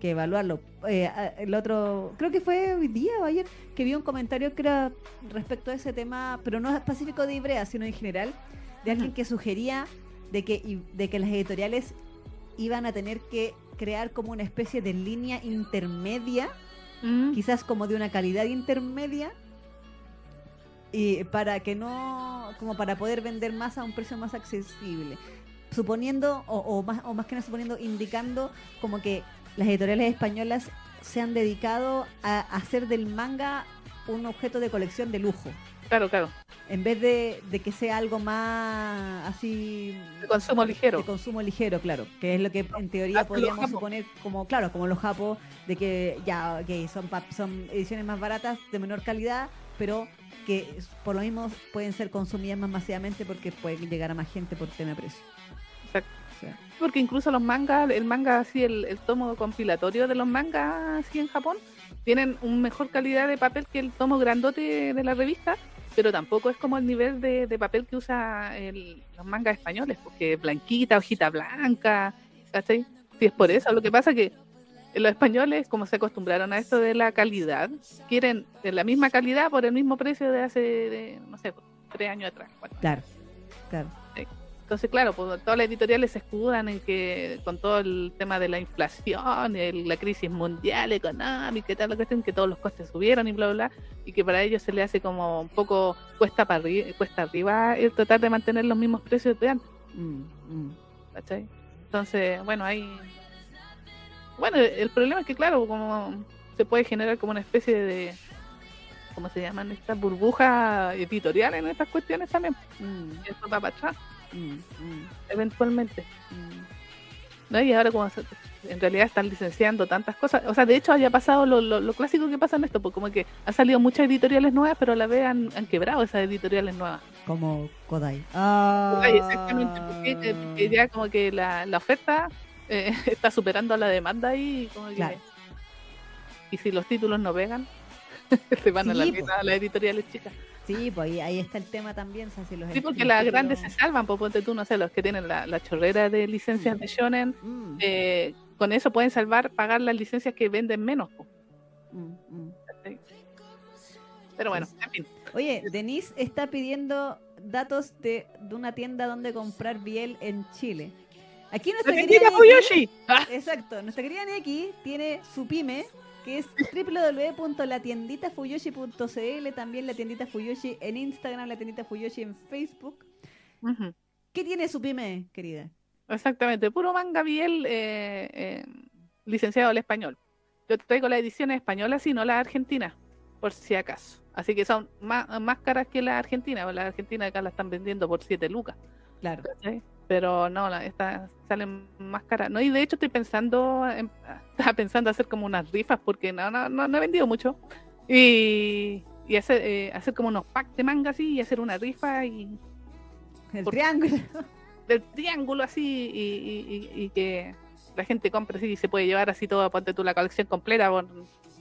evaluarlo. Eh, el otro, creo que fue hoy día o ayer, que vi un comentario que era respecto a ese tema, pero no específico de Ibrea, sino en general, de alguien que sugería de que, de que las editoriales iban a tener que crear como una especie de línea intermedia, mm. quizás como de una calidad intermedia, y para que no, como para poder vender más a un precio más accesible. Suponiendo, o, más, o más que no suponiendo, indicando como que las editoriales españolas se han dedicado a hacer del manga un objeto de colección de lujo. Claro, claro. En vez de, que sea algo más así... De consumo ligero. De consumo ligero, claro. Que es lo que en teoría ah, podríamos suponer como, claro, como los japos, de que ya, que son, son ediciones más baratas, de menor calidad, pero que por lo mismo pueden ser consumidas más masivamente porque pueden llegar a más gente por tema de precio. Porque incluso los mangas, el manga así, el, el tomo compilatorio de los mangas así en Japón, tienen un mejor calidad de papel que el tomo grandote de la revista pero tampoco es como el nivel de, papel que usa los mangas españoles, porque blanquita, hojita blanca, ¿cachai? Si es por eso, lo que pasa que los españoles, como se acostumbraron a esto de la calidad, quieren la misma calidad por el mismo precio de hace, no sé, tres años atrás. Claro, claro. Entonces, claro, pues, todas las editoriales se escudan en que con todo el tema de la inflación, la crisis mundial económica y tal, la cuestión, que todos los costes subieron y bla, bla, bla, y que para ellos se le hace como un poco cuesta, para cuesta arriba el tratar de mantener los mismos precios de antes. Mm, mm. ¿Cachai? Entonces, bueno, hay... Bueno, el problema es que, claro, como se puede generar como una especie de... ¿Cómo se llaman estas burbujas editoriales en estas cuestiones también? Mm. Eso va para atrás. Mm, mm. eventualmente. Mm. ¿No? Y ahora como en realidad están licenciando tantas cosas, o sea, de hecho haya pasado lo, lo, clásico que pasa en esto, pues como que han salido muchas editoriales nuevas, pero a la vez han, quebrado esas editoriales nuevas. Como Kodai. Ah. exactamente, porque, ya como que la, la oferta eh, está superando a la demanda y como que... y si los títulos no pegan, se van a la po. a las editoriales chicas. Sí, pues ahí, ahí está el tema también. o sea, si los- Sí, porque las grandes se salvan, pues ponte tú, no sé, los que tienen la, la chorrera de licencias de shonen, Mm, eh, con eso pueden salvar, pagar las licencias que venden menos. po, mm, mm. Pero bueno, en fin. Oye, Denise está pidiendo datos de, de una tienda donde comprar biel en Chile. Aquí nuestra ¡La querida Fuyoshi! Exacto, nuestra querida Neki tiene su pyme, que es www.latienditafuyoshi.cl, también la tiendita Fuyoshi en Instagram, la tiendita Fuyoshi en Facebook. ¿Qué tiene su pyme, querida? Exactamente, puro manga biel eh, eh, licenciado al español. Yo traigo las ediciones españolas y no las argentinas, por si acaso. Así que son más, más caras que las argentinas, las argentinas acá las están vendiendo por 7 lucas. Claro. Pero no, estas salen más caras. No, y de hecho estoy pensando, en- estaba pensando hacer como unas rifas porque no, no, no, no he vendido mucho. Y, y hacer, eh, hacer como unos packs de manga así y hacer una rifa y El Por- triángulo. del triángulo así y, y- y- y que la gente compre así y se puede llevar así todo, ponte tú la colección completa por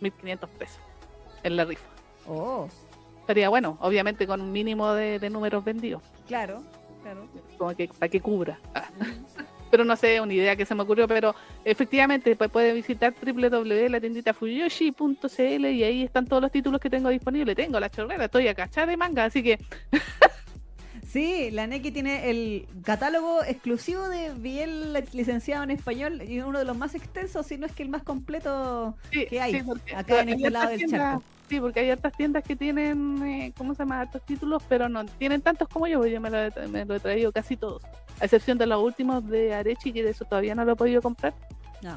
1500 pesos en la rifa. Oh, Estaría bueno, obviamente con un mínimo de, de números vendidos, claro, claro. como que para que cubra. Ah. Pero no sé, una idea que se me ocurrió, pero efectivamente pues, puede visitar www.latenditafuyoshi.cl y ahí están todos los títulos que tengo disponibles. Tengo la chorrera, estoy acá de manga, así que Sí, la Neki tiene el catálogo exclusivo de Biel licenciado en español y uno de los más extensos, si no es que el más completo Sí, que hay sí, porque acá en este lado del charco. Sí, porque hay tiendas que tienen, eh, ¿cómo se llama? Hartos títulos, pero no tienen tantos como yo, porque yo me lo, he, tra- me lo he traído casi todos. A excepción de los últimos de Arechi, que de eso todavía no lo he podido comprar, No.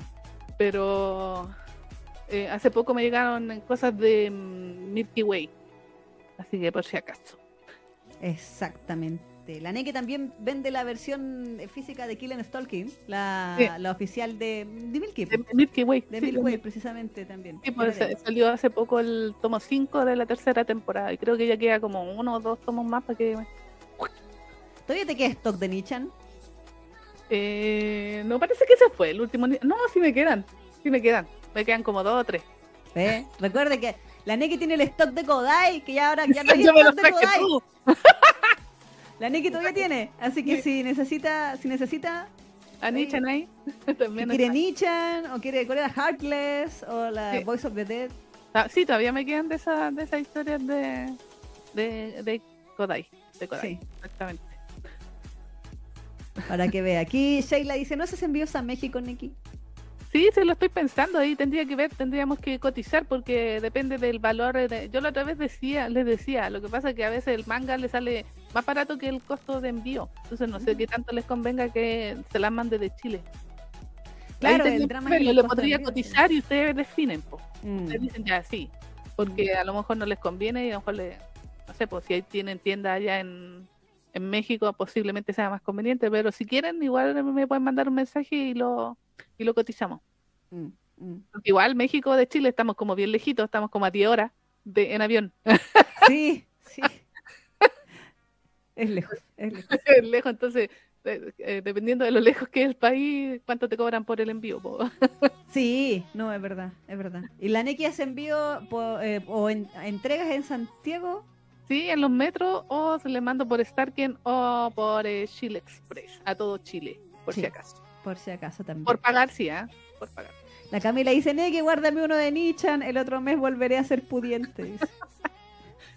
pero eh, hace poco me llegaron cosas de mm, Milky Way. Así que por si acaso. Exactamente. La Neki también vende la versión física de Killen Stalking, la, Sí. la oficial de, de Milky. De Milky Way. De sí, Milky Way, precisamente también. sí, pues, salió hace poco el tomo 5 de la tercera temporada y creo que ya queda como uno o dos tomos más para que ¿Todavía te queda stock de Nichan? Eh, no parece que se fue el último. No, sí me quedan. Sí me quedan. Me quedan como dos o tres. ¿Eh? Recuerde que la Neki tiene el stock de Kodai, que ya ahora ya no hay Yo stock de Kodai. tú. La Neki todavía tiene. Así que si necesita, si necesita, Anichan ahí. si También quiere. Nichan, o quiere, ¿cuál era? Heartless, o la Sí. Voice of the Dead. Ah, sí, todavía me quedan de esas de esas historias de, de, de Kodai. De Kodai, Sí. exactamente. Para que vea. Aquí Sheila dice, ¿no haces envíos a México, Neki? Sí, sí, lo estoy pensando. Ahí tendría que ver, tendríamos que cotizar porque depende del valor. de- Yo la otra vez decía, les decía, lo que pasa es que a veces el manga le sale más barato que el costo de envío. Entonces no sé qué tanto les convenga que se las mande de Chile. Claro, el drama que de podría envío, sí. cotizar y ustedes definen. po. Mm. Ustedes dicen ya sí, porque a lo mejor no les conviene y a lo mejor le, no sé, pues si ahí tienen tienda allá en, en México posiblemente sea más conveniente, pero si quieren igual me pueden mandar un mensaje y lo y lo cotizamos. Mm, mm. Porque igual México de Chile estamos como bien lejitos, estamos como a 10 horas de, en avión. Sí, sí. es lejos, es lejos. lejos, entonces eh, eh, dependiendo de lo lejos que es el país, cuánto te cobran por el envío. Sí, no, es verdad, es verdad. Y la Neki hace envío eh, o en- entregas en Santiago. Sí, en los metros o se le mando por Starken o por Chile Express a todo Chile, por Sí. si acaso. Por si acaso también. Por pagar, sí, ¿ah? Por pagar. La Camila dice, Neki, guárdame uno de Nichan, el otro mes volveré a ser pudiente. dice.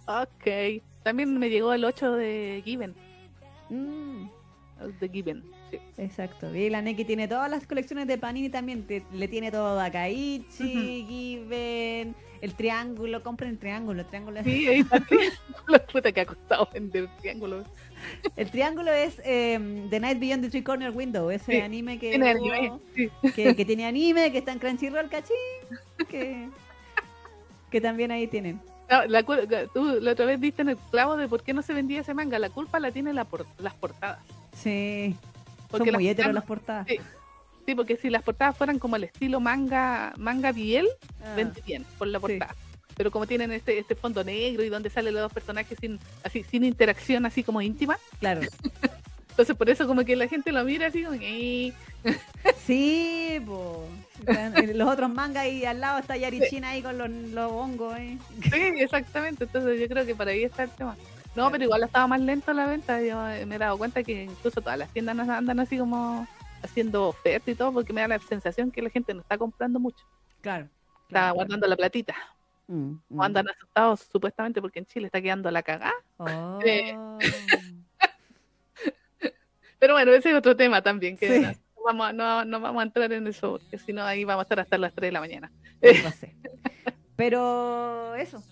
Ok. También me llegó el 8 de Given. Mm, el De Given. Sí. exacto. Y la Neki tiene todas las colecciones de Panini también. te- le tiene todo a Kaichi, Given, el triángulo. Compren el triángulo. El triángulo es, Sí, ahí está el puta que ha costado vender triángulo. El triángulo es eh, The Night Beyond the Three Corner Window, ese Sí, anime que, Tiene hubo- anime. Sí. que, que tiene anime, que está en Crunchyroll, cachín. Que, que también ahí tienen. No, la, tú la otra vez diste en el clavo de por qué no se vendía ese manga. La culpa la tiene la por- las portadas. Sí. Porque Son las muy portadas- las portadas. Sí. Sí, porque si las portadas fueran como el estilo manga manga biel, Ah, vende bien por la portada. Pero como tienen este este fondo negro y donde salen los dos personajes sin así sin interacción así como íntima, claro. entonces por eso como que la gente lo mira así como que, "Eh", Sí, po. Los otros mangas y al lado está Yarichina ahí con los, los hongos. ¿eh? Sí, exactamente. Entonces yo creo que por ahí está el tema. No, pero igual estaba más lento la venta. Yo me he dado cuenta que incluso todas las tiendas andan así como haciendo oferta y todo, porque me da la sensación que la gente no está comprando mucho. Claro. Está guardando la platita. Mm, O mm. andan asustados supuestamente porque en Chile está quedando la cagada. Oh. Eh. Pero bueno, ese es otro tema también, que Sí. no, vamos, a- no, no vamos a entrar en eso, porque si no ahí vamos a estar hasta las 3 de la mañana. No sé. Pero eso.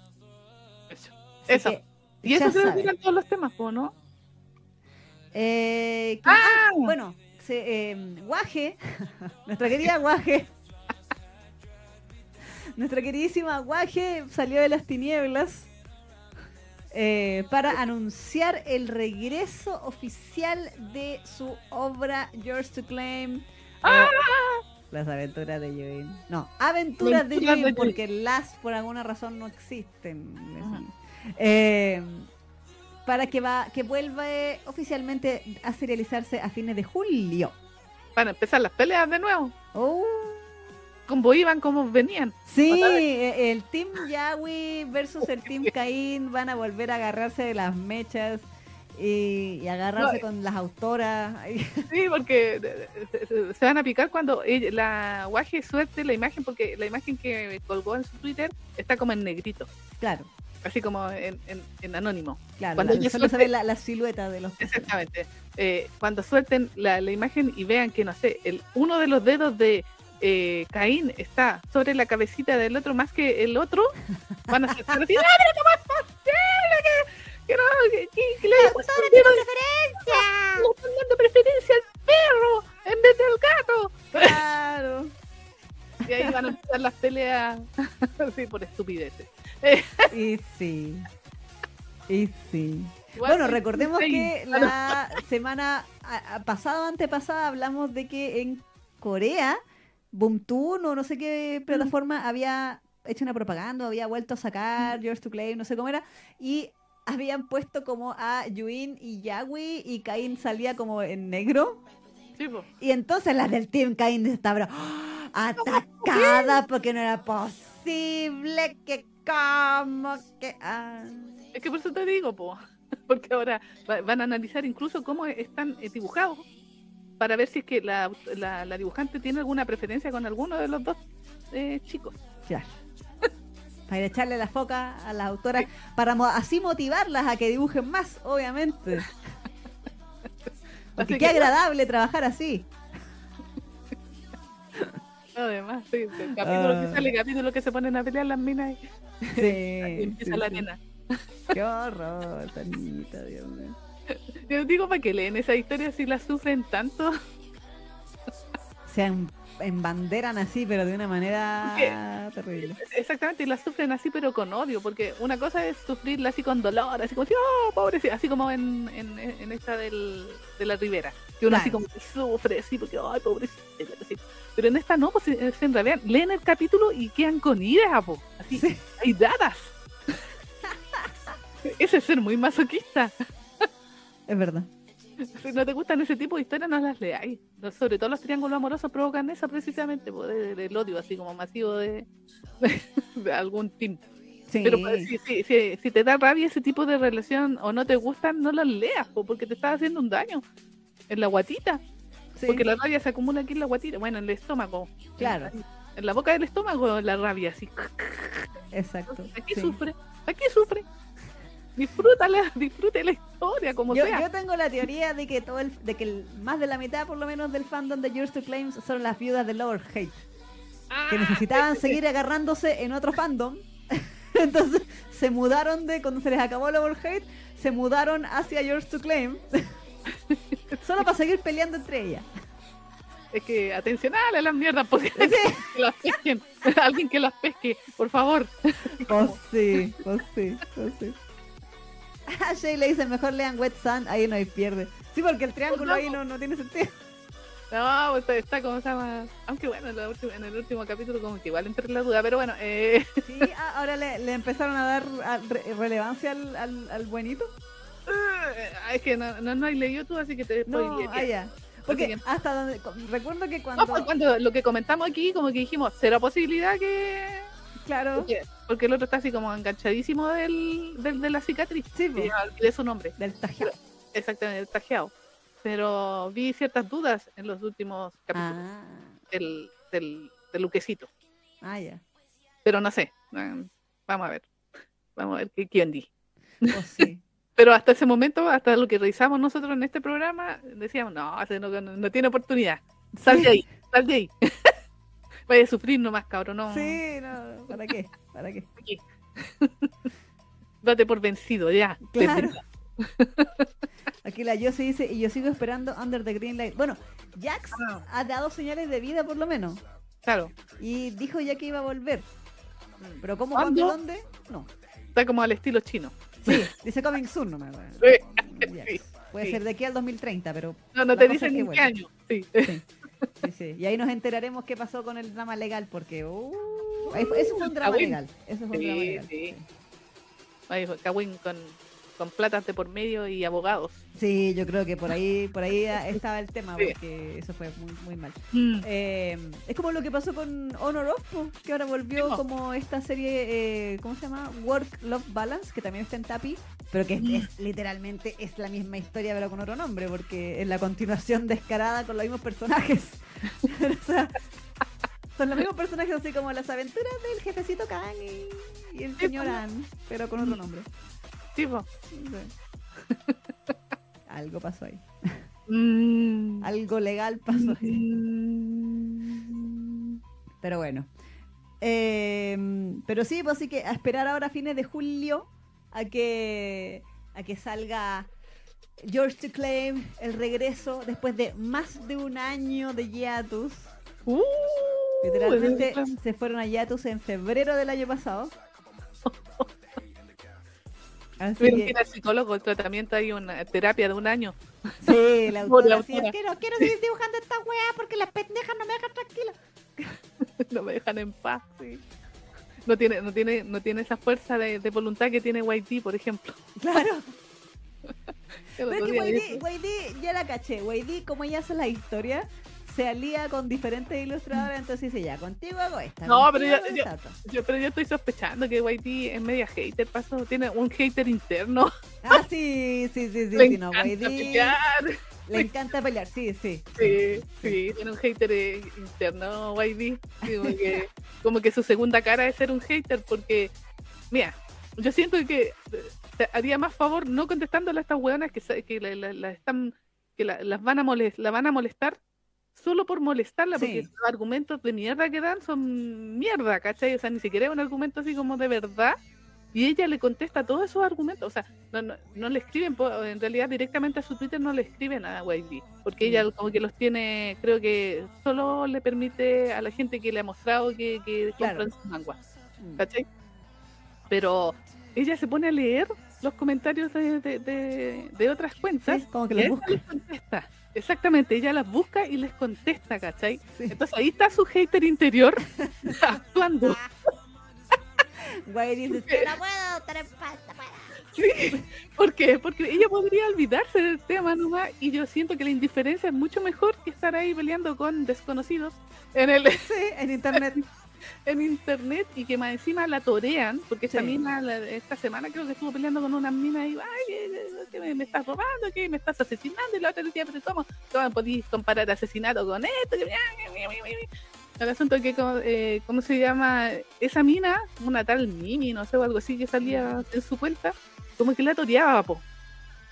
Eso. Eso. que Y eso creo que eran todos los temas, ¿no? Eh, ¿qué- Ah. ah, bueno, se, eh, Guaje, nuestra querida Guaje, nuestra queridísima Guaje salió de las tinieblas eh, para anunciar el regreso oficial de su obra Yours to Claim. eh, ¡Ah! Las aventuras de Join. No, aventuras de Join porque las por alguna razón no existen. Eh, para que va que vuelva oficialmente a serializarse a fines de julio. Van a empezar las peleas de nuevo. Oh, Como iban, como venían. sí, eh, el Team Yawi versus el Team Caín van a volver a agarrarse de las mechas y, y agarrarse No, con las autoras. Sí, porque eh, eh, se van a picar cuando la guaje suerte la imagen, porque la imagen que colgó en su Twitter está como en negrito, claro, así como en, en- en anónimo. claro. Cuando la- solo se ve la, la silueta de los. Exactamente. Eh, cuando suelten la, la imagen y vean que, no sé, el, uno de los dedos de eh, Caín está sobre la cabecita del otro más que el otro, van a ser así, ¡Ah, pero cómo es posible que, que no, que, que- le haya puesto de- le están dando preferencia al perro en vez del gato! Claro. Y ahí van a empezar las peleas así por estupideces. Y sí. Y sí. Bueno, recordemos que la semana pasada o antepasada hablamos de que en Corea, Boomtoon o no sé qué plataforma había hecho una propaganda, había vuelto a sacar Yours to Claim, no sé cómo era, y habían puesto como a Yuin y Yawi y Cain salía como en negro. Sí. Y entonces las del Team Cain estaban atacadas porque no era posible que como que... ah. Es que por eso te digo, po. porque ahora va- van a analizar incluso cómo están eh, dibujados para ver si es que la, la- la dibujante tiene alguna preferencia con alguno de los dos eh, chicos. Claro. Para echarle la foca a las autoras, para mo- así motivarlas a que dibujen más, obviamente. Porque qué agradable trabajar así. Además, sí, el capítulo que Ah. sale, capítulo que se ponen a pelear las minas y, Sí, empieza sí, la nena. Qué horror, Tanita, Dios mío. Yo digo para que leen esa historia si la sufren tanto. Se embanderan así, pero de una manera terrible. Exactamente, y la sufren así, pero con odio, porque una cosa es sufrirla así con dolor, así como, oh, pobrecita, así como en, en, en esta del, de la ribera, que uno así como que sufre, así, porque, ay, pobrecita, así. Pero en esta no, pues se, se leen el capítulo y quedan con ira, po, así, Sí. hay dadas. Ese es ser muy masoquista. Es verdad. Si no te gustan ese tipo de historias, no las leáis. Sobre todo los triángulos amorosos provocan eso precisamente, po, de- del odio así como masivo de, de algún team. Sí. Pero pues, si, si, si, si te da rabia ese tipo de relación o no te gustan, no las leas, po, porque te estás haciendo un daño en la guatita. sí. Porque la rabia se acumula aquí en la guatita, bueno, en el estómago. Claro. En, en la boca del estómago la rabia, así. Exacto. Aquí sí. sufre, aquí sufre. Disfrútala, disfrute la historia como Yo, sea. yo tengo la teoría de que todo el, de que el- más de la mitad por lo menos del fandom de Yours to Claims son las viudas de Lower Hate que Ah, necesitaban sí, seguir agarrándose en otro fandom entonces se mudaron de cuando se les acabó Lower Hate se mudaron hacia Yours to Claim solo para seguir peleando entre ellas Es que atencional a las mierdas, porque sí, que las pesquen. Alguien que las pesque, por favor. pues sí, pues sí, pues sí. Ah, Shay le dice mejor lean Wet Sand, ahí no hay pierde. Sí, porque el triángulo ahí no, no tiene sentido. No, pues está, está como se llama. Aunque bueno, en, la última- en el último capítulo, como que igual entré en la duda, pero bueno, eh, Sí, ah, ahora le, le empezaron a dar a- re- relevancia al, al, al buenito. es que no, no, no hay leído tú, así que te No, spoileé. ah. Porque que- hasta donde. Recuerdo que No, pues cuando lo que comentamos aquí, como que dijimos, ¿será posibilidad que...? Claro. Porque, el otro está así como enganchadísimo del, del- de la cicatriz. Sí, ya olvidé su nombre. del tajeado. Exactamente, el tajeado. Pero vi ciertas dudas en los últimos capítulos Ah, del, del, del Luquecito. ah, ya. Pero no sé. eh, Vamos a ver. Vamos a ver qué quién di. Pues sí. Pero hasta ese momento, hasta lo que revisamos nosotros en este programa, decíamos, no, no- no tiene oportunidad. Sal de ahí, sal de ahí. A sufrir nomás, cabrón. No, Sí, no, ¿para qué? ¿Para qué? aquí. Date por vencido, ya. Claro. Aquí la yo se dice, y yo sigo esperando Under the Green Light. Bueno, Jax Ah. ha dado señales de vida por lo menos. Claro. Y dijo ya que iba a volver. Pero ¿cómo, ¿Cuándo? dónde? No. Está como al estilo chino. Sí, dice coming soon, no me acuerdo. Sí, Puede sí. ser de aquí al 2030, pero No, no te dicen en qué año. Sí. sí. Sí, sí. Y ahí nos enteraremos qué pasó con el drama legal, porque uh, eso fue un drama legal. Eso fue un drama legal. sí. Fue Kawin con, con platas de por medio y abogados. Sí, yo creo que por ahí, por ahí estaba el tema, Sí. porque eso fue muy, muy mal. Mm. Eh, es como lo que pasó con Honor of, que ahora volvió como esta serie, eh, ¿cómo se llama? Work Love Balance, que también está en Tapi, pero que es, Mm. es- literalmente es la misma historia, pero con otro nombre, porque es la continuación descarada con los mismos personajes. O sea, son los mismos personajes, así como las aventuras del jefecito Kang y, y el Sí, señor. Ann, pero con otro nombre. Sí, po. Sí. Algo pasó ahí. Mm. Algo legal pasó ahí. Mm. Pero bueno. Eh, pero sí, pues así que a esperar ahora a fines de julio a que a que salga George to Claim el regreso después de más de un año de hiatus. Uh, Literalmente se fueron a hiatus en febrero del año pasado. Así que que, ir al psicólogo, el tratamiento hay una terapia de un año. sí, la Por la autora autora. quiero, quiero seguir dibujando esta weá porque las pendejas no me dejan tranquila. no me dejan en paz. sí. No tiene, no tiene, no tiene esa fuerza de, de voluntad que tiene YT, por ejemplo. Claro. Pero es que Weidi, ya la caché. Weidi, como ella hace la historia, se alía con diferentes ilustradoras, entonces dice, ya, contigo hago esta. No, pero yo- yo- esta otra". yo- pero yo estoy sospechando que YT es media hater, pasó, tiene un hater interno. Ah, sí, sí, sí, sí, le sí, no, encanta pelear. le encanta pelear, sí, sí. Sí, sí, tiene un hater eh, interno, YD. Como que, como que su segunda cara es ser un hater, porque, mira, yo siento que te haría más favor no contestándole a estas hueonas que, que la, la- la están, que la- las van a molest, la van a molestar solo por molestarla, porque los argumentos de mierda que dan son mierda, ¿cachai? O sea, ni siquiera es un argumento así como de verdad. Y ella le contesta todos esos argumentos. O sea, no, no, no le escriben, en realidad directamente a su Twitter no le escriben a YD. Porque ella como que los tiene, creo que solo le permite a la gente que le ha mostrado que, que Claro. compran sus manguas. Mm. ¿Cachai? Pero ella se pone a leer los comentarios de, de, de- de otras cuentas Sí, como que los busca. les contesta. Exactamente, ella las busca y les contesta, ¿cachai? Sí. Entonces ahí está su hater interior actuando. Weidi dice, no puedo estar en no puedo. Sí. ¿Por qué? Porque ella podría olvidarse del tema nomás y yo siento que la indiferencia es mucho mejor que estar ahí peleando con desconocidos en el sí, en internet. en internet y que más encima la torean, porque esta Sí. mina la- esta semana creo que estuvo peleando con una mina y ay, eh, eh, que me, me estás robando, que me estás asesinando y la otra decía, pero ¿cómo, cómo podéis comparar asesinato con esto? El asunto que, eh, ¿cómo se llama? Esa mina, una tal Mimi, no sé, o algo así que salía en su cuenta, como que la toreaba, po.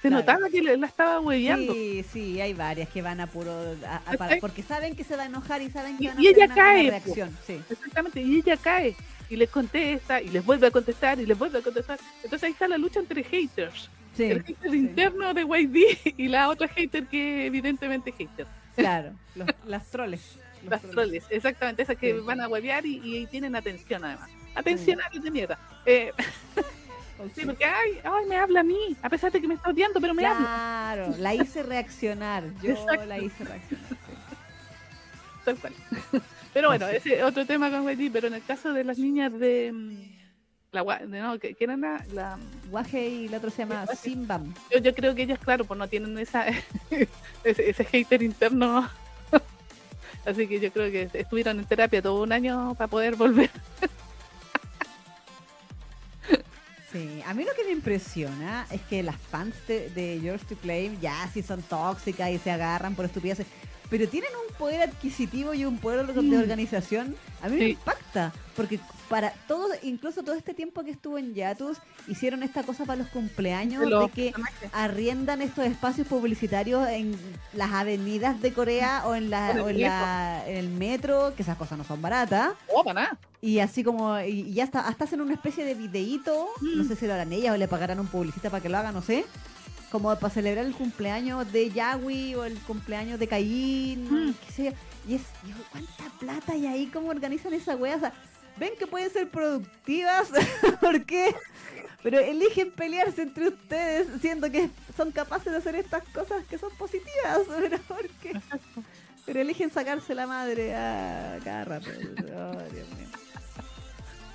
Se Claro. notaba que la estaba hueveando. Sí, sí, hay varias que van a puro. a- a- porque saben que se va a enojar y saben que Y- van a y ella una- cae, reacción. Sí. Exactamente, y ella cae y les contesta y les vuelve a contestar y les vuelve a contestar. Entonces ahí está la lucha entre haters. Sí, el hater interno de YD y la otra hater que evidentemente es hater. claro. Los, las troles. los Las troles, exactamente, esas que Sí. van a huevear y, y tienen atención además. Atencionarios de mierda. Eh, sí, porque ay, ay, me habla a mí, a pesar de que me está odiando, pero me habla. Claro, la hice reaccionar. Yo Exacto. la hice reaccionar. sí. Tal cual. Pero bueno, Así. ese otro tema con YD, pero en el caso de las niñas de, mm, La, gua- no, ¿qué- ¿quién era? La, Guaje y el otro se llama. Simbam. yo, yo creo que ellos, claro, pues no tienen esa ese, ese hater interno. Así que yo creo que estuvieron en terapia todo un año para poder volver. Sí, a mí lo que me impresiona es que las fans de, Yours to Claim ya sí son tóxicas y se agarran por estupideces, pero tienen un poder adquisitivo y un poder de Mm. organización. A mí me impacta, porque para todo, incluso todo este tiempo que estuvo en Yatus, hicieron esta cosa para los cumpleaños De que arriendan estos espacios publicitarios en las avenidas de Corea o en, la, o en, la- en el metro, que esas cosas no son baratas. No, para nada. Y así como, y, y ya hasta, hasta hacen una especie de videíto, no Mm. sé si lo harán ellas o le pagarán a un publicista para que lo haga, no sé, como para celebrar el cumpleaños de Yahweh o el cumpleaños de Caín, Mm. qué sé yo. Y es, digo, ¿cuánta plata hay ahí? ¿Cómo organizan esa wea? O sea, ven que pueden ser productivas, ¿por qué? Pero eligen pelearse entre ustedes, siendo que son capaces de hacer estas cosas que son positivas, pero ¿por qué? Pero eligen sacarse la madre a cada rato. Oh, Dios mío.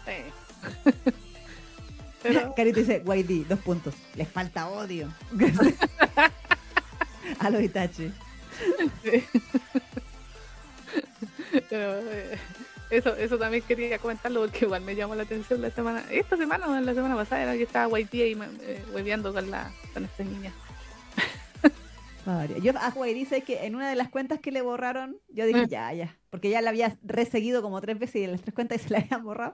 Sí. Pero, Carito dice, YD, dos puntos. Les falta odio. a los Itachi. pero, eh, eso, eso también quería comentarlo porque igual me llamó la atención la semana, esta semana o la semana pasada era que estaba YT ahí eh, hueveando con la con esta niña. Madre. Yo a YD dice que en una de las cuentas que le borraron, yo dije, Mm. ya, ya. Porque ya la había reseguido como tres veces y en las tres cuentas se la habían borrado.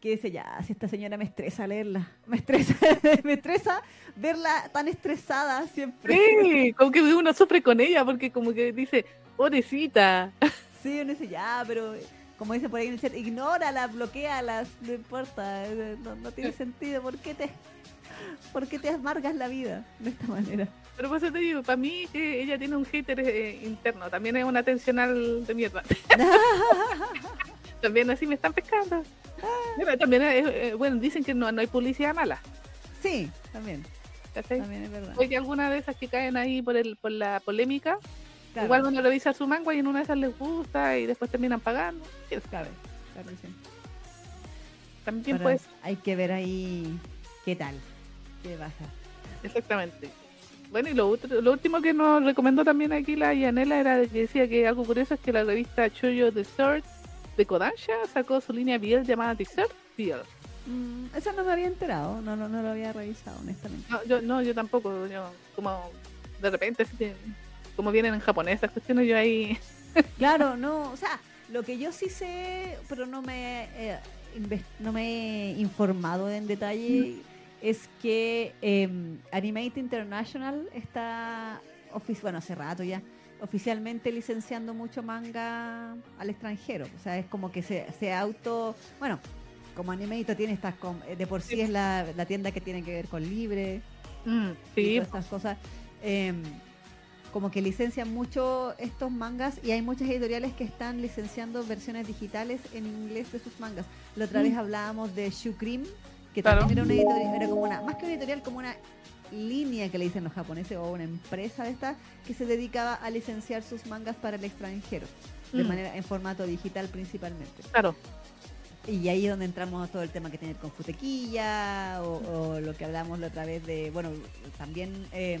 Que dice, ya, si esta señora me estresa leerla. Me estresa, me estresa verla tan estresada siempre. Sí, como que uno sufre con ella porque como que dice, pobrecita. Sí, uno dice, ya, pero como dice por ahí en el chat, ignórala, bloqueala, no importa, eh, no, no tiene sentido. ¿Por qué te, por qué te amargas la vida de esta manera? Pero por eso te digo, para mí que ella tiene un hater eh, interno, también es una tensional de mierda. también así me están pescando. Pero también, es, eh, bueno, dicen que no, no hay publicidad mala. Sí, también, ¿cachai? también es verdad. Oye, alguna de esas que caen ahí por el por la polémica, Claro, igual van a revisar su manga y en una de esas les gusta y después terminan pagando. ¿Quién sabe? claro, sí. También ser, Hay que ver ahí qué tal, qué baja. exactamente. Bueno, y lo, otro- lo último que nos recomendó también aquí la Yanela era que decía que algo curioso es que la revista Choyo Dessert de Kodansha sacó su línea Biel llamada Dessert Biel. Mm, eso no me había enterado, no, no, no lo había revisado, honestamente. No, yo, no, yo tampoco. Yo, como de repente, como vienen en japonés esas cuestiones, yo ahí. Claro, no, o sea, lo que yo sí sé, pero no me, eh, no me he informado en detalle, es que eh, Animate International está, bueno, hace rato ya, oficialmente licenciando mucho manga al extranjero. O sea, es como que se, se auto, bueno, como Animate tiene estas, com- eh, de por sí es la, la tienda que tiene que ver con Libre, Mm, y sí, todas estas cosas. eh, como que licencian mucho estos mangas y hay muchas editoriales que están licenciando versiones digitales en inglés de sus mangas. La otra Mm. vez hablábamos de Shoe Cream, que Claro. también era una editorial, era como una, más que una editorial, como una línea que le dicen los japoneses o una empresa de esta que se dedicaba a licenciar sus mangas para el extranjero, de Mm. manera en formato digital principalmente. claro. Y ahí es donde entramos a todo el tema que tiene con Futequilla o, o lo que hablamos la otra vez de, bueno, también eh,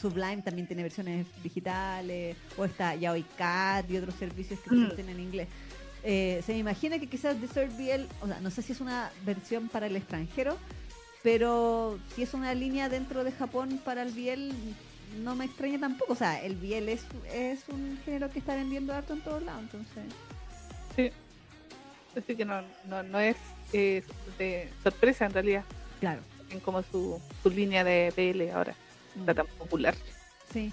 Sublime también tiene versiones digitales, o está Yaoi Cat y otros servicios que Mm. tienen en inglés. Eh, se me imagina que quizás Desert BL, o sea, no sé si es una versión para el extranjero, pero si es una línea dentro de Japón para el BL, no me extraña tampoco. O sea, el BL es, es un género que está vendiendo harto en todos lados, entonces... Así que no, no, no es eh, de sorpresa en realidad, Claro. en como su, su línea de PL ahora está tan popular. Sí.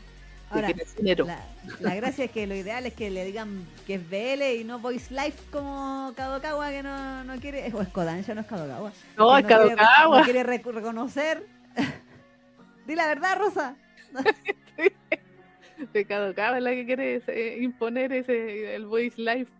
Ahora, dinero. La, la gracia es que lo ideal es que le digan que es BL y no Voice Life como Kadokawa que no, no quiere, o es Kodansha, no es Kadokawa. No, es quiere- Kadokawa. No quiere rec- reconocer. Di la verdad, Rosa. De Kadokawa es la que quiere imponer ese el voice life.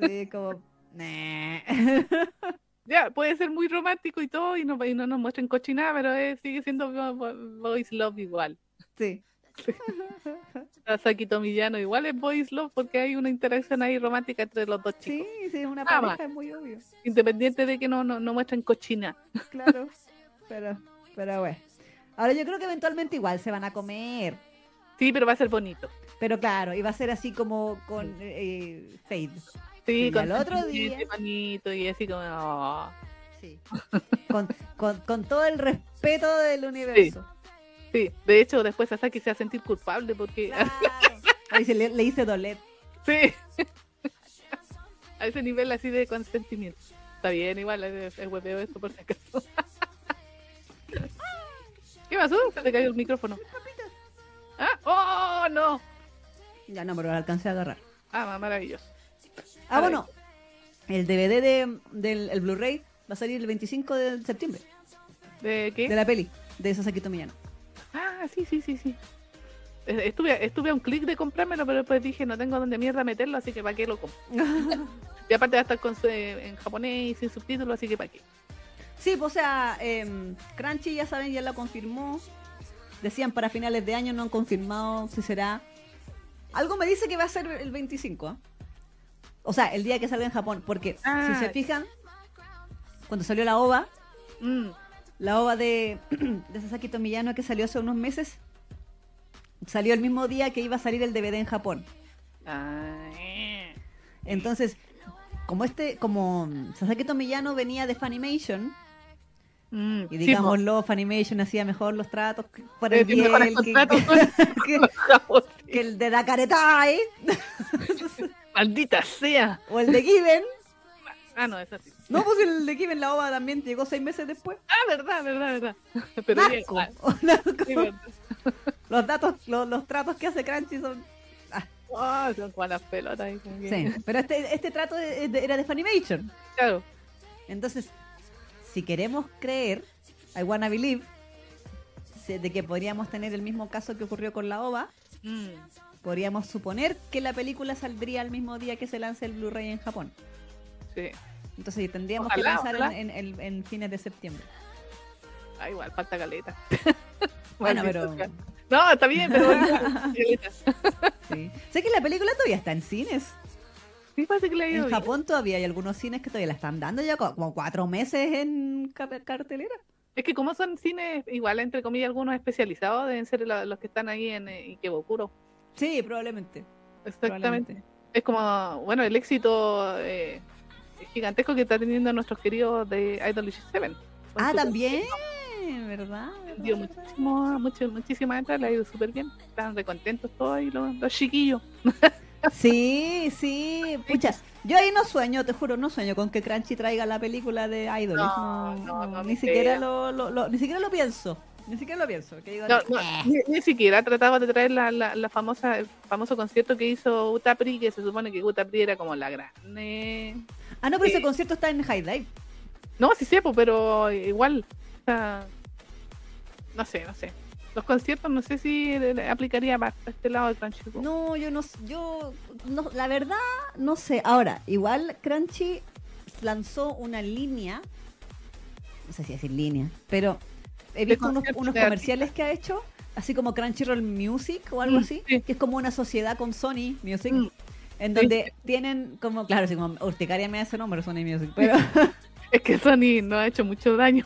Sí, como... "Nah". Ya, puede ser muy romántico y todo, y no, y no nos muestren cochinada, pero eh, sigue siendo vo- vo- voice love igual. Sí, Sasaki Tomillano igual es boys love porque hay una interacción ahí romántica entre los dos Sí, chicos. sí, es una Nada pareja, más. es muy obvio. Independiente de que no, no, no muestren cochina. Claro. pero, pero bueno. Ahora yo creo que eventualmente igual se van a comer. Sí, pero va a ser bonito. Pero claro, y va a ser así como con eh, Fade. Sí, Y con al otro día- bonito y así como... oh. Sí. con, con, con todo el respeto del universo. Sí, de hecho después Sasaki se va a sentir culpable porque... Claro. Ahí se le, le hice doler. Sí. a ese nivel así de consentimiento. Está bien, igual es, es hueveo esto por si acaso. ¿Qué pasó? Se te cayó el micrófono. Ah, ¡Oh, no! Ya no, pero lo alcancé a agarrar. Ah, maravilloso. Ah, bueno. El DVD de, del el Blu-ray va a salir el 25 de septiembre. ¿De qué? De la peli. De Sasaki Tomiyano. Ah, sí, sí, sí, sí. Eh, Estuve, estuve a un clic de comprármelo, pero después dije, no tengo dónde mierda meterlo, así que ¿para qué lo compro? Y aparte va a estar con, en japonés y sin subtítulos, así que ¿para qué? Sí, pues, o sea, em, Crunchy ya saben, ya lo confirmó. Decían para finales de año, no han confirmado si será. Algo me dice que va a ser el 25. ¿ah? O sea, el día que salga en Japón. Porque Ah. si se fijan, cuando salió la OVA, Mm, la OVA de, de Sasaki Tomiyano que salió hace unos meses, salió el mismo día que iba a salir el DVD en Japón. ah, eh. Entonces, como este, como Sasaki Tomiyano venía de Funimation, Mm, y sí, digámoslo, Funimation hacía mejor los tratos para Eh, el bien que, el de Dakaretai Maldita sea. o el de Given. Ah, no, es así. No, pues el de Given, la OVA también llegó seis meses después. Ah, verdad, verdad, verdad. Pero ya Narco. igual. Narco. Sí, verdad. Los datos, los, los tratos que hace Crunchy son... Ah, son como las pelotas. Sí, pero este, este trato de- de- era de Funimation. Claro. Entonces, si queremos creer, I wanna believe, de que podríamos tener el mismo caso que ocurrió con la OVA, Mm, podríamos suponer que la película saldría el mismo día que se lance el Blu-ray en Japón. sí. Entonces tendríamos Ojalá, que pensar en- en, fines de septiembre. Ah, igual, falta caleta. Bueno, pero. No, está bien, pero sí. sé que la película todavía está en cines. Sí, parece que ido En bien. Japón todavía hay algunos cines que todavía la están dando ya co- como cuatro meses en car- cartelera. Es que como son cines, igual, entre comillas, algunos especializados, deben ser la- los que están ahí en eh, Ikebukuro. Sí, probablemente. Exactamente. probablemente. Es como, bueno, el éxito eh, gigantesco que está teniendo nuestros queridos de Idol 7. Ah, también, ¿verdad? Dio muchísimo, mucho, muchísimas entradas, le ha ido súper bien. Están recontentos todos ahí los, los chiquillos. Sí, sí, pucha, yo ahí no sueño, te juro, no sueño con que Crunchy traiga la película de Idols, No, no, no, ni siquiera lo, lo- lo- ni siquiera lo pienso, ni siquiera lo pienso, que digo, "Eh". ni, ni siquiera trataba de traer la, la, la famosa, el famoso concierto que hizo Utapri, que se supone que Utapri era como la grande. Ah, no, pero ese sí. concierto está en High Dive. No, sí sepo, pero igual. o sea, no sé, no sé. Los conciertos no sé si aplicaría para este lado del Crunchyroll. No, yo no, yo, no, la verdad, no sé. Ahora, igual Crunchy lanzó una línea, no sé si decir línea, pero he De visto unos, de comerciales que ha hecho, así como Crunchyroll Music o algo Mm, así, sí. que es como una sociedad con Sony Music. Mm, En Sí. donde tienen como, claro, así como urticaria me hace nombre Sony Music, pero Es que Sony no ha hecho mucho daño.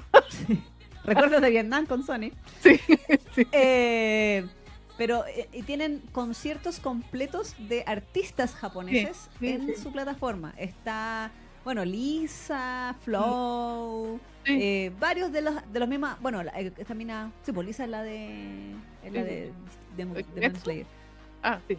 recuerdos de Vietnam con Sony. Sí, sí. Eh, pero eh, y tienen conciertos completos de artistas japoneses sí, en sí. su plataforma. Está, bueno, Lisa, Flow, Sí. eh, varios de los de los mismos, bueno, la, eh, esta mina, sí, pues Lisa es la de es la Sí. de, ¿De Kimetsu? Slayer. Ah, sí.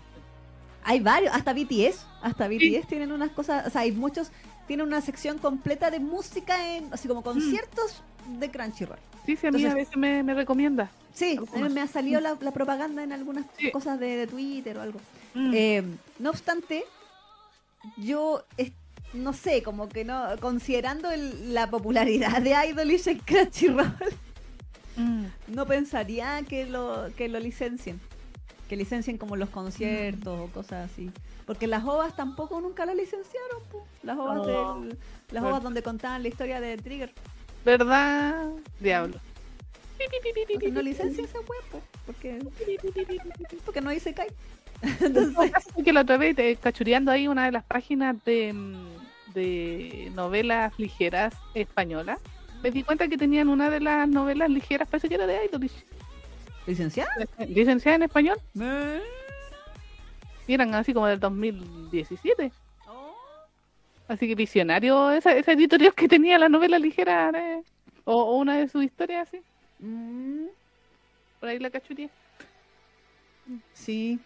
Hay varios, hasta BTS, hasta BTS tienen unas cosas, o sea, hay muchos, tienen una sección completa de música en, así Mm. como conciertos de Crunchyroll. Sí, sí, a mí a veces me, me recomienda. Sí, a mí Algunos. me ha salido la, la propaganda en algunas Sí. cosas de, de Twitter o algo. Mm. Eh, no obstante, yo no sé, como que no, considerando el- la popularidad de Idolish en Crunchyroll, Mm. no pensaría que lo, que lo licencien. Que licencien como los conciertos o cosas así. Porque las ovas tampoco nunca lo licenciaron, po. Las ovas No. del- las ovas donde contaban la historia de Trigger. ¿Verdad? Diablo. O sea, no licencia esa po, porque, porque no dice Kai. Entonces, que la otra vez cachureando ahí una de las páginas de, de novelas ligeras españolas, me di cuenta que tenían una de las novelas ligeras, parece que era de Idolish, ¿licenciada? licenciada en español, y eran así como del 2017. Así que visionario esa, esa editorial que tenía la novela ligera eh, o, o una de sus historias así, Mm, por ahí la cachuría. sí.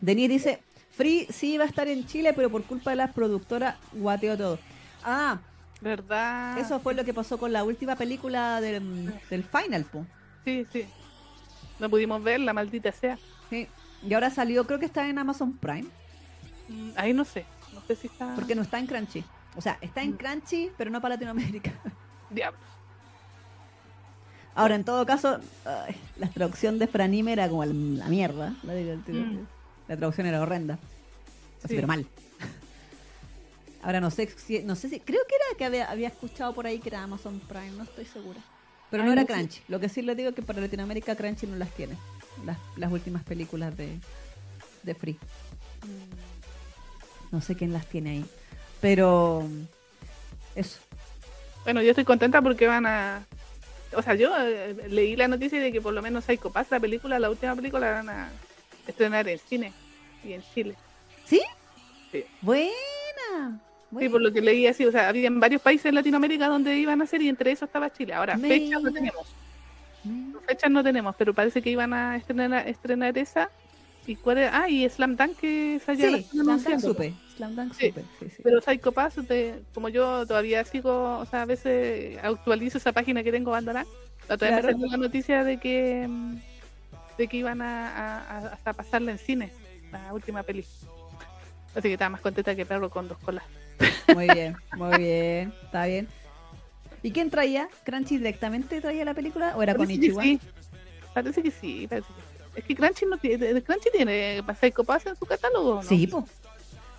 Denis dice, Free sí va a estar en Chile, pero por culpa de las productoras guateó todo. Ah, ¿Verdad? eso fue lo que pasó con la última película del, del Final, po. Sí, sí. No pudimos ver, la maldita sea. Sí. Y ahora salió, creo que está en Amazon Prime, Mm, Ahí no sé. No sé si está. porque no está en Crunchy. O sea, está en Mm. Crunchy, pero no para Latinoamérica. Diablos. Ahora, en todo caso, ay, la traducción de Franime era como el- la mierda. La, la- Mm. la traducción era horrenda. Sí. pero mal. Ahora no sé si, no sé si, creo que era que había, había escuchado por ahí que era Amazon Prime, no estoy segura. Pero no era. Crunchy. Lo que sí les digo es que para Latinoamérica Crunchy no las tiene. Las, las últimas películas de, de Free. No sé quién las tiene ahí. Pero eso. Bueno, yo estoy contenta porque van a. O sea, yo eh, leí la noticia de que por lo menos Psycho Pass, la película, la última película, la van a estrenar en cine y en Chile. ¿Sí? Sí. Buena. Sí, por lo que leí así, o sea, había en varios países en Latinoamérica donde iban a hacer y entre esos estaba Chile. Ahora, fechas no tenemos, Mm. fechas no tenemos, pero parece que iban a estrenar, estrenar esa. ¿Y cuál era? Ah, y Slam Dunk que la Sí, Slam Dunk supe. Slam Dunk Sí. supe. Sí, sí. Pero Psycho Pass, te- como yo todavía sigo, o sea, a veces actualizo esa página que tengo abandonada, la otra vez me Claro. salió la noticia de que mm, de que iban a, a- a- hasta pasarla en cine, la última peli. Así que estaba más contenta que perro con dos colas. Muy bien, muy bien. Está bien. ¿Y quién traía? ¿Crunchy directamente traía la película o era con Parece Ichiwa? sí. Parece que sí, parece que sí. Es que Crunchy no tiene, Crunchy tiene en su catálogo, ¿no? Sí, po.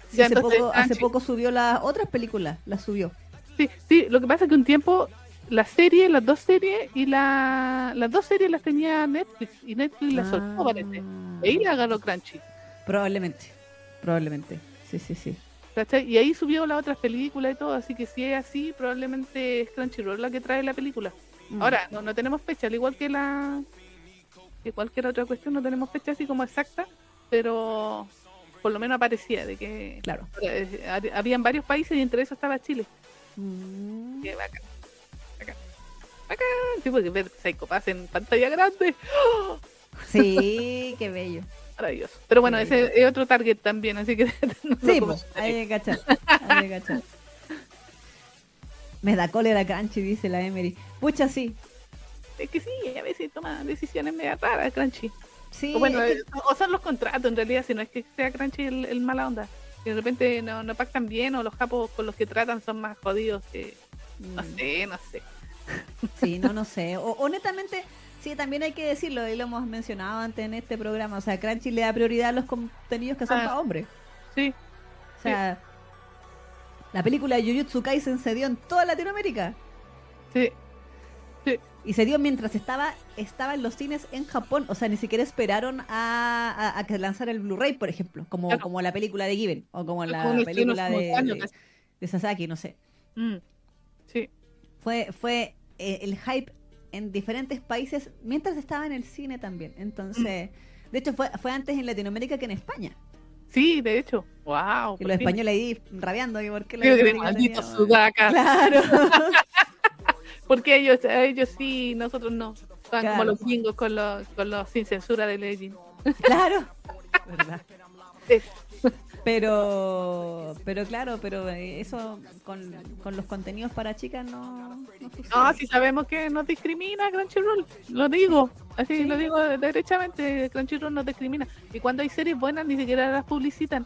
Sí, hace, entonces, poco, hace Crunchy. poco subió las otras películas, las subió. Sí, sí, lo que pasa es que un tiempo la serie, las dos series y la, las dos series las tenía Netflix y Netflix las soltó, parece. Ah. Y ahí la agarró Crunchy. Probablemente, probablemente. Sí, sí, sí. ¿Cachai? Y ahí subió las otras películas y todo, así que si es así, probablemente es Crunchyroll la que trae la película. Mm. Ahora, no, no tenemos fecha, al igual que la que cualquier otra cuestión, no tenemos fecha así como exacta, pero por lo menos aparecía de que Claro. eh, hab- habían varios países y entre esos estaba Chile. Mm. Qué bacán. Bacán. Bacán. Sí, porque ver Psycho Pass en pantalla grande. ¡oh! Sí, qué bello. Maravilloso. Pero bueno, ese es otro target también, así que no Sí, pues, hay que cachar. Hay que cachar. Me da cólera Crunchy, dice la Emery. Pucha, sí. Es que sí, a veces toma decisiones media raras, Crunchy. Sí, O bueno, es que- eh, o son los contratos en realidad, si no es que sea Crunchy el, el mala onda. Que de repente no, no pactan bien o los capos con los que tratan son más jodidos que... No Mm. sé, no sé. Sí, no, no sé. O, honestamente, sí, también hay que decirlo, y lo hemos mencionado antes en este programa. O sea, Crunchy le da prioridad a los contenidos que son Ah. para hombres. Sí, O sea, la película de Jujutsu Kaisen se dio en toda Latinoamérica. sí. Y se dio mientras estaba, estaba en los cines en Japón. O sea, ni siquiera esperaron a, a- a que lanzara el Blu-ray, por ejemplo. Como, Claro. como la película de Given. O como la Como película de, casi. de Sasaki, no sé. Mm. Sí, Fue, fue eh, el hype en diferentes países mientras estaba en el cine también. Entonces, de hecho, fue, fue antes en Latinoamérica que en España. sí, de hecho. Wow. Y los españoles ahí rabiando. ¿y por qué malditos sudacas. Claro. Porque ellos, ellos sí, nosotros no. Son como los gringos con los, con los sin censura de Legend. claro. ¿Verdad? Es- Pero, pero claro, pero eh, eso con, con los contenidos para chicas no, no si sabemos que nos discrimina Crunchyroll, lo digo, así Sí. lo digo derechamente, Crunchyroll nos discrimina. Y cuando hay series buenas ni siquiera las publicitan,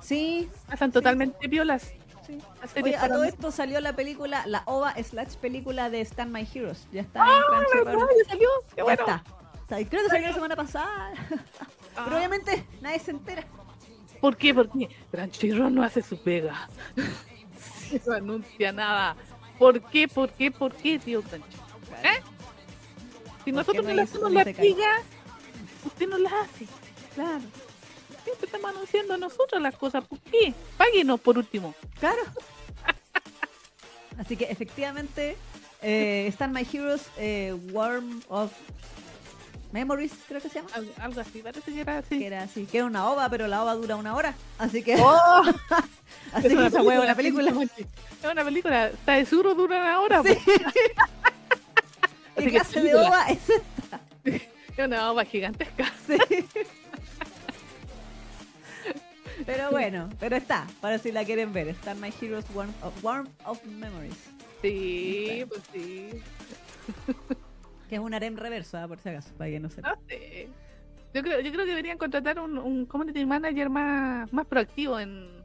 Sí, pasan totalmente violas. sí. Las series Oye, a todo esto salió la película, la OVA slash película de Stand My Heroes. Ya está ¡Ah, en verdad! Ya salió, qué Ya bueno. está. O sea, creo que salió la semana pasada. Ah, Pero obviamente nadie se entera. ¿Por qué? Porque Crunchyroll no hace su pega. No anuncia nada. ¿Por qué? ¿Por qué? ¿Por qué, tío Crunchyroll? ¿Eh? Si ¿Por nosotros no no le hacemos la piga, usted no la hace. Claro, Siempre estamos anunciando nosotros las cosas. ¿Por qué? Páguenos por último. claro. Así que efectivamente, eh, están My Heroes eh, Worm of Memories, creo que se llama. Al- Algo así, parece que era así. Que era así, que era una ova, pero la ova dura una hora. Así que, ¡Oh! así que esa es una película. Es una película. Está de suro dura una hora. Sí. po. ¿Qué clase de ova es Es una ova gigantesca. Sí. Pero bueno, pero está, para si la quieren ver. Está My Heroes Warm of, Warm of Memories. Sí, pues sí. Que es un harem reverso, ah, por si acaso, para que no. No sé. Yo creo, yo creo que deberían contratar un, un community manager más, más proactivo en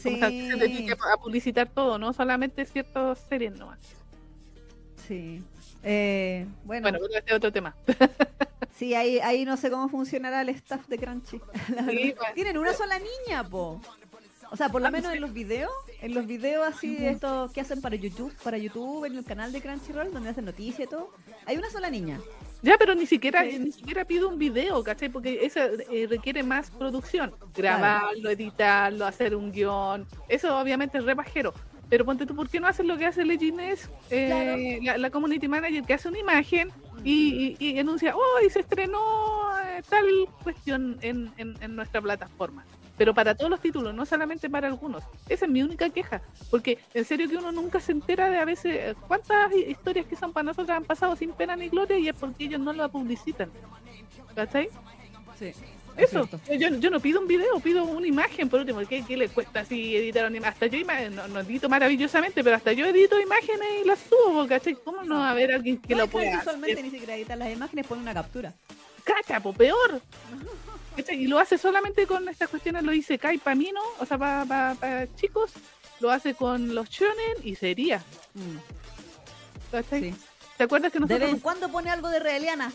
Sí, se a publicitar todo, no solamente ciertas series nomás. sí. Eh, bueno, Bueno, pero este es otro tema. sí, ahí, ahí no sé cómo funcionará el staff de Crunchy. Sí, pues. Tienen una sola niña, po. O sea, por lo Ah, menos en los videos, en los videos así de estos que hacen para YouTube, para YouTube, en el canal de Crunchyroll, donde hacen noticias y todo, hay una sola niña. Ya, pero ni siquiera, Sí. ni siquiera pido un video, ¿cachai? Porque eso eh, requiere más producción. Grabarlo, editarlo, hacer un guion. Eso obviamente es re pajero. Pero ponte tú, ¿por qué no haces lo que hace Legines, eh, la, la community manager, que hace una imagen y, y, y anuncia, hoy se estrenó eh, tal cuestión en, en, en nuestra plataforma? Pero para todos los títulos, no solamente para algunos. Esa es mi única queja. Porque en serio que uno nunca se entera de a veces eh, cuántas hi- historias que son para nosotros han pasado sin pena ni gloria y es porque ellos no la publicitan. ¿Cachai? Sí. Eso. Yo, yo no pido un video, pido una imagen por último. ¿Qué, qué le cuesta así editar una imagen? Hasta yo no, no edito maravillosamente, pero hasta yo edito imágenes y las subo, ¿cachai? ¿Cómo no va a haber alguien que No, lo pueda visualmente hacer? ni siquiera editar las imágenes, pone una captura. cacha, po, peor. Y lo hace solamente con estas cuestiones, lo dice Kai para mí, ¿no? O sea, para chicos, lo hace con los shonen y sería. ¿Cachai? Sí. ¿Te acuerdas que De nosotros vez en cuando pone algo de Reeliana.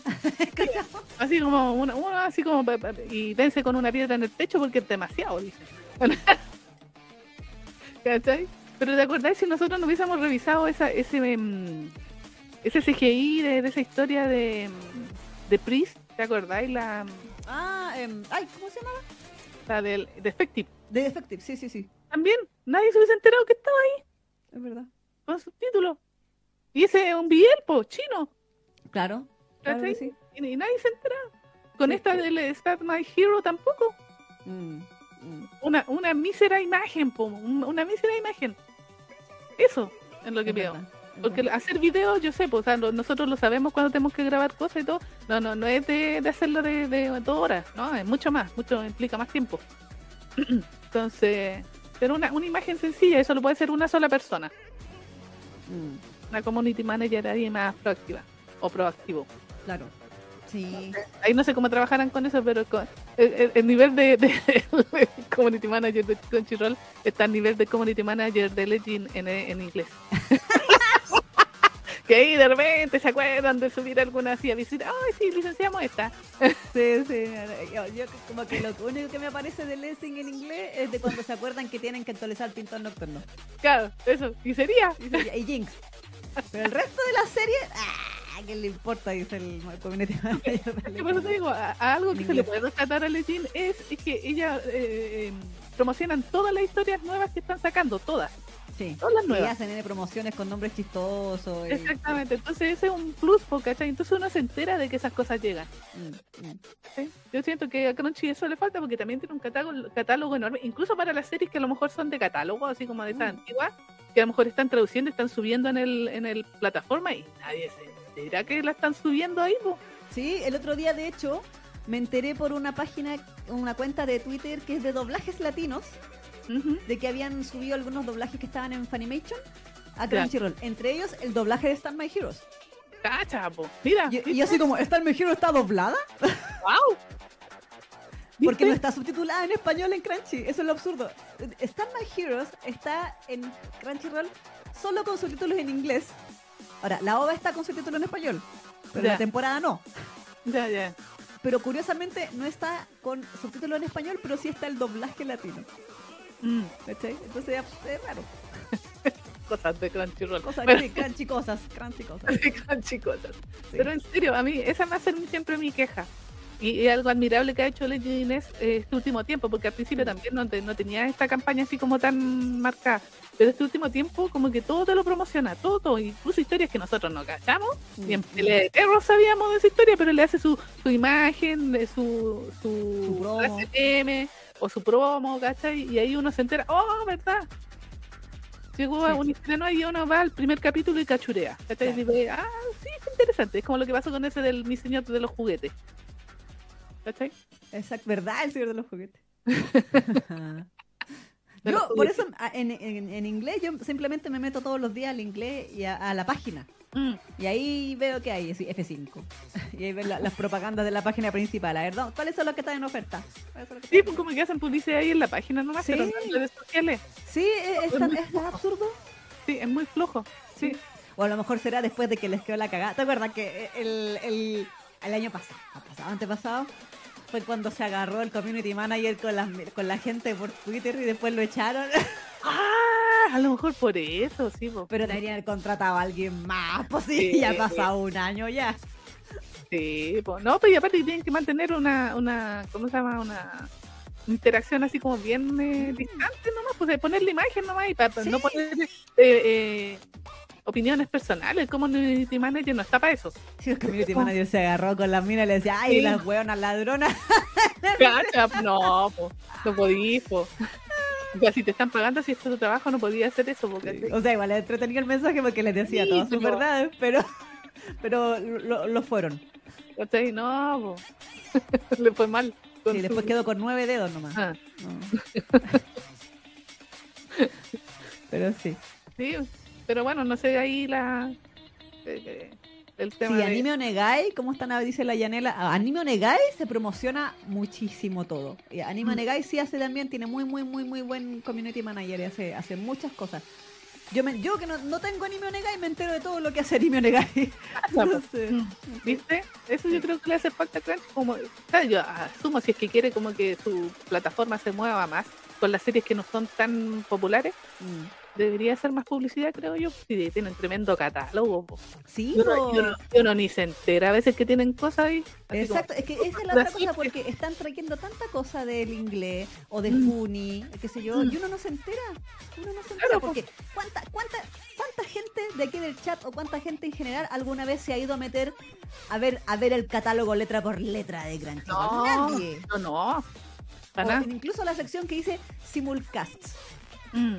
así como uno, uno así como pa- pa- y vence con una piedra en el pecho porque es demasiado, dice. ¿Cachai? Pero ¿te acordás si nosotros no hubiésemos revisado esa, ese mm, ese CGI de, de esa historia de, mm, de Priest? ¿Te acordáis? La, mm, Ah, em, ay, ¿cómo se llama? la del Defective. De Defective, sí, sí, sí. También nadie se hubiese enterado que estaba ahí Es verdad. con subtítulos. Y ese es un Biel, po, chino. Claro. claro que ¿Cachai? sí. Y, y nadie se entera. Con Sí. esta del Start My Hero tampoco. Mm, mm. Una, una mísera imagen, po, un- una mísera imagen. Eso es lo que es Porque hacer videos, yo sé, pues, o sea, nosotros lo sabemos cuando tenemos que grabar cosas y todo. No, no, no es de, de hacerlo de, de dos horas, no, es mucho más, mucho implica más tiempo. Entonces, pero una, una imagen sencilla, eso lo puede hacer una sola persona. Mm, Una community manager ahí más proactiva o proactivo. claro. Sí. Ahí no sé cómo trabajarán con eso, pero con- el, el- el nivel de, de- de community manager de Crunchyroll está al nivel de community manager de Legend en, en inglés. que ahí de repente se acuerdan de subir alguna así a visitar. Ay, sí, licenciamos esta. Sí, sí. Yo, yo como que lo único que me aparece de Lessing en inglés es de cuando se acuerdan que tienen que actualizar Pintor Nocturno. Claro, eso. Y sería. Y Jinx. Pero el resto de la serie, ¡ah! ¿Qué le importa? Dice el community por eso te digo, a, a algo que se le puede rescatar a Legend es, es que ella eh, eh, promocionan todas las historias nuevas que están sacando, todas. Sí. Todas las Y nuevas. hacen N promociones con nombres chistosos. y- Exactamente, entonces ese es un plus, ¿cachai? Entonces uno se entera de que esas cosas llegan. Mm, mm. ¿sí? Yo siento que a Crunchy eso le falta porque también tiene un catálogo, catálogo enorme, incluso para las series que a lo mejor son de catálogo, así como de esas Mm. antiguas, que a lo mejor están traduciendo, están subiendo en el, en el plataforma y nadie se entera que la están subiendo ahí, po. Sí, el otro día, de hecho, me enteré por una página, una cuenta de Twitter que es de doblajes latinos, De que habían subido algunos doblajes que estaban en Funimation a. Crunchyroll. Entre ellos, el doblaje de Star My Heroes. Cacha. Mira, Y, y así como, ¿Star My Heroes está doblada? wow. Porque no está subtitulada en español en Crunchy. Eso es lo absurdo. Star My Heroes está en Crunchyroll solo con subtítulos en inglés. Ahora, la OVA está con subtítulos en español, pero Ya. la temporada no. Ya, ya. Pero curiosamente no está con subtítulos en español, pero sí está el doblaje latino. Mm. ¿Cachai? Entonces ya, es raro. cosas de Crunchyroll. Cosas, Bueno, sí, crunchy cosas, crunchy cosas. de Crunchy cosas. Sí. Pero en serio, a mí esa va a ser siempre mi queja. Y algo admirable que ha hecho Legend Inés eh, este último tiempo, porque al principio Mm. también no, te- no tenía esta campaña así como tan marcada. Pero este último tiempo como que todo te lo promociona, todo, todo, incluso historias que nosotros no cachamos. Mm, Y en Pelea de sabíamos de esa historia, pero le hace su, su imagen, de su, su, Su o su promo, ¿cachai? Y ahí uno se entera, oh, ¿verdad? Llegó a un estreno y uno va al primer capítulo y cachurea. ¿cachai? Claro. Y dice, ah, sí, es interesante. Es como lo que pasó con ese del Mi Señor de los Juguetes. ¿Cachai? Exacto, ¿verdad? El señor de los juguetes. Yo, por eso, en, en- en inglés, yo simplemente me meto todos los días al inglés y a, a la página. Mm, Y ahí veo que hay, así, F5. Y ahí ven la- las propagandas de la página principal. A ver, ¿dó- ¿cuáles son los que están en oferta? ¿Cuáles son los que Sí, pues como que hacen publicidad ahí en la página nomás, Sí. pero no en redes sociales. Sí, es, es tan, es tan absurdo. Sí, es muy flojo. Sí. O a lo mejor será después de que les quedó la cagada. ¿Te acuerdas que el, el, el año pasado, ¿ha pasado, antepasado, fue cuando se agarró el community manager con la, con la gente por Twitter y después lo echaron? Ah, a lo mejor por eso, sí. Pero deberían haber contratado a alguien más, pues sí, Sí. ya ha pasado un año ya. Sí, pues, no, pero y aparte tienen que mantener una, una, ¿cómo se llama? Una interacción así como bien eh, distante nomás, pues de poner la imagen nomás y para Sí. no poner eh, eh, opiniones personales, como Community Manager no está para eso. Si el community manager se agarró con las minas y le decía, ay, Sí. las hueonas ladronas. Cacha, no, po, no podís, po. O sea, si te están pagando, si esto es tu trabajo, no podías hacer eso, porque O sea, igual le entretenía el mensaje porque les decía Sí, todas sus verdades, pero, pero lo, lo fueron. ¿cachai? No, po. le fue mal. Sí, después su- quedó con nueve dedos nomás. Ah, No. Pero sí. sí, pero bueno, no sé ahí la... eh, eh, el tema Sí, de- Anime Onegai, ¿cómo están? Ah, Dice la Yanela. Ah, Anime Onegai se promociona muchísimo todo. Y Anime Mm. Onegai sí hace también, tiene muy, muy, muy, muy buen community manager y hace, hace muchas cosas. Yo, me, yo que no, no tengo Anime Onegai me entero de todo lo que hace Anime Onegai. Sé. Mm, ¿Viste? Eso yo creo que le hace falta Crunch como sea, yo asumo si es que quiere como que su plataforma se mueva más con las series que no son tan populares, Mm. Debería hacer más publicidad, creo yo. Sí, tienen tremendo catálogo. po. Sí, Yo no, yo no- yo no ni se entera a veces que tienen cosas ahí. Exacto, es que esa es la otra cosa porque están trayendo tanta cosa del inglés o de Mm. Funi, qué sé yo, Mm. y uno no se entera. Uno no se entera Claro, porque ¿cuánta, cuánta, cuánta gente de aquí del chat o cuánta gente en general alguna vez se ha ido a meter a ver a ver el catálogo letra por letra de Crunchyroll? No, Nadie. No, no. O incluso la sección que dice simulcasts. Mm,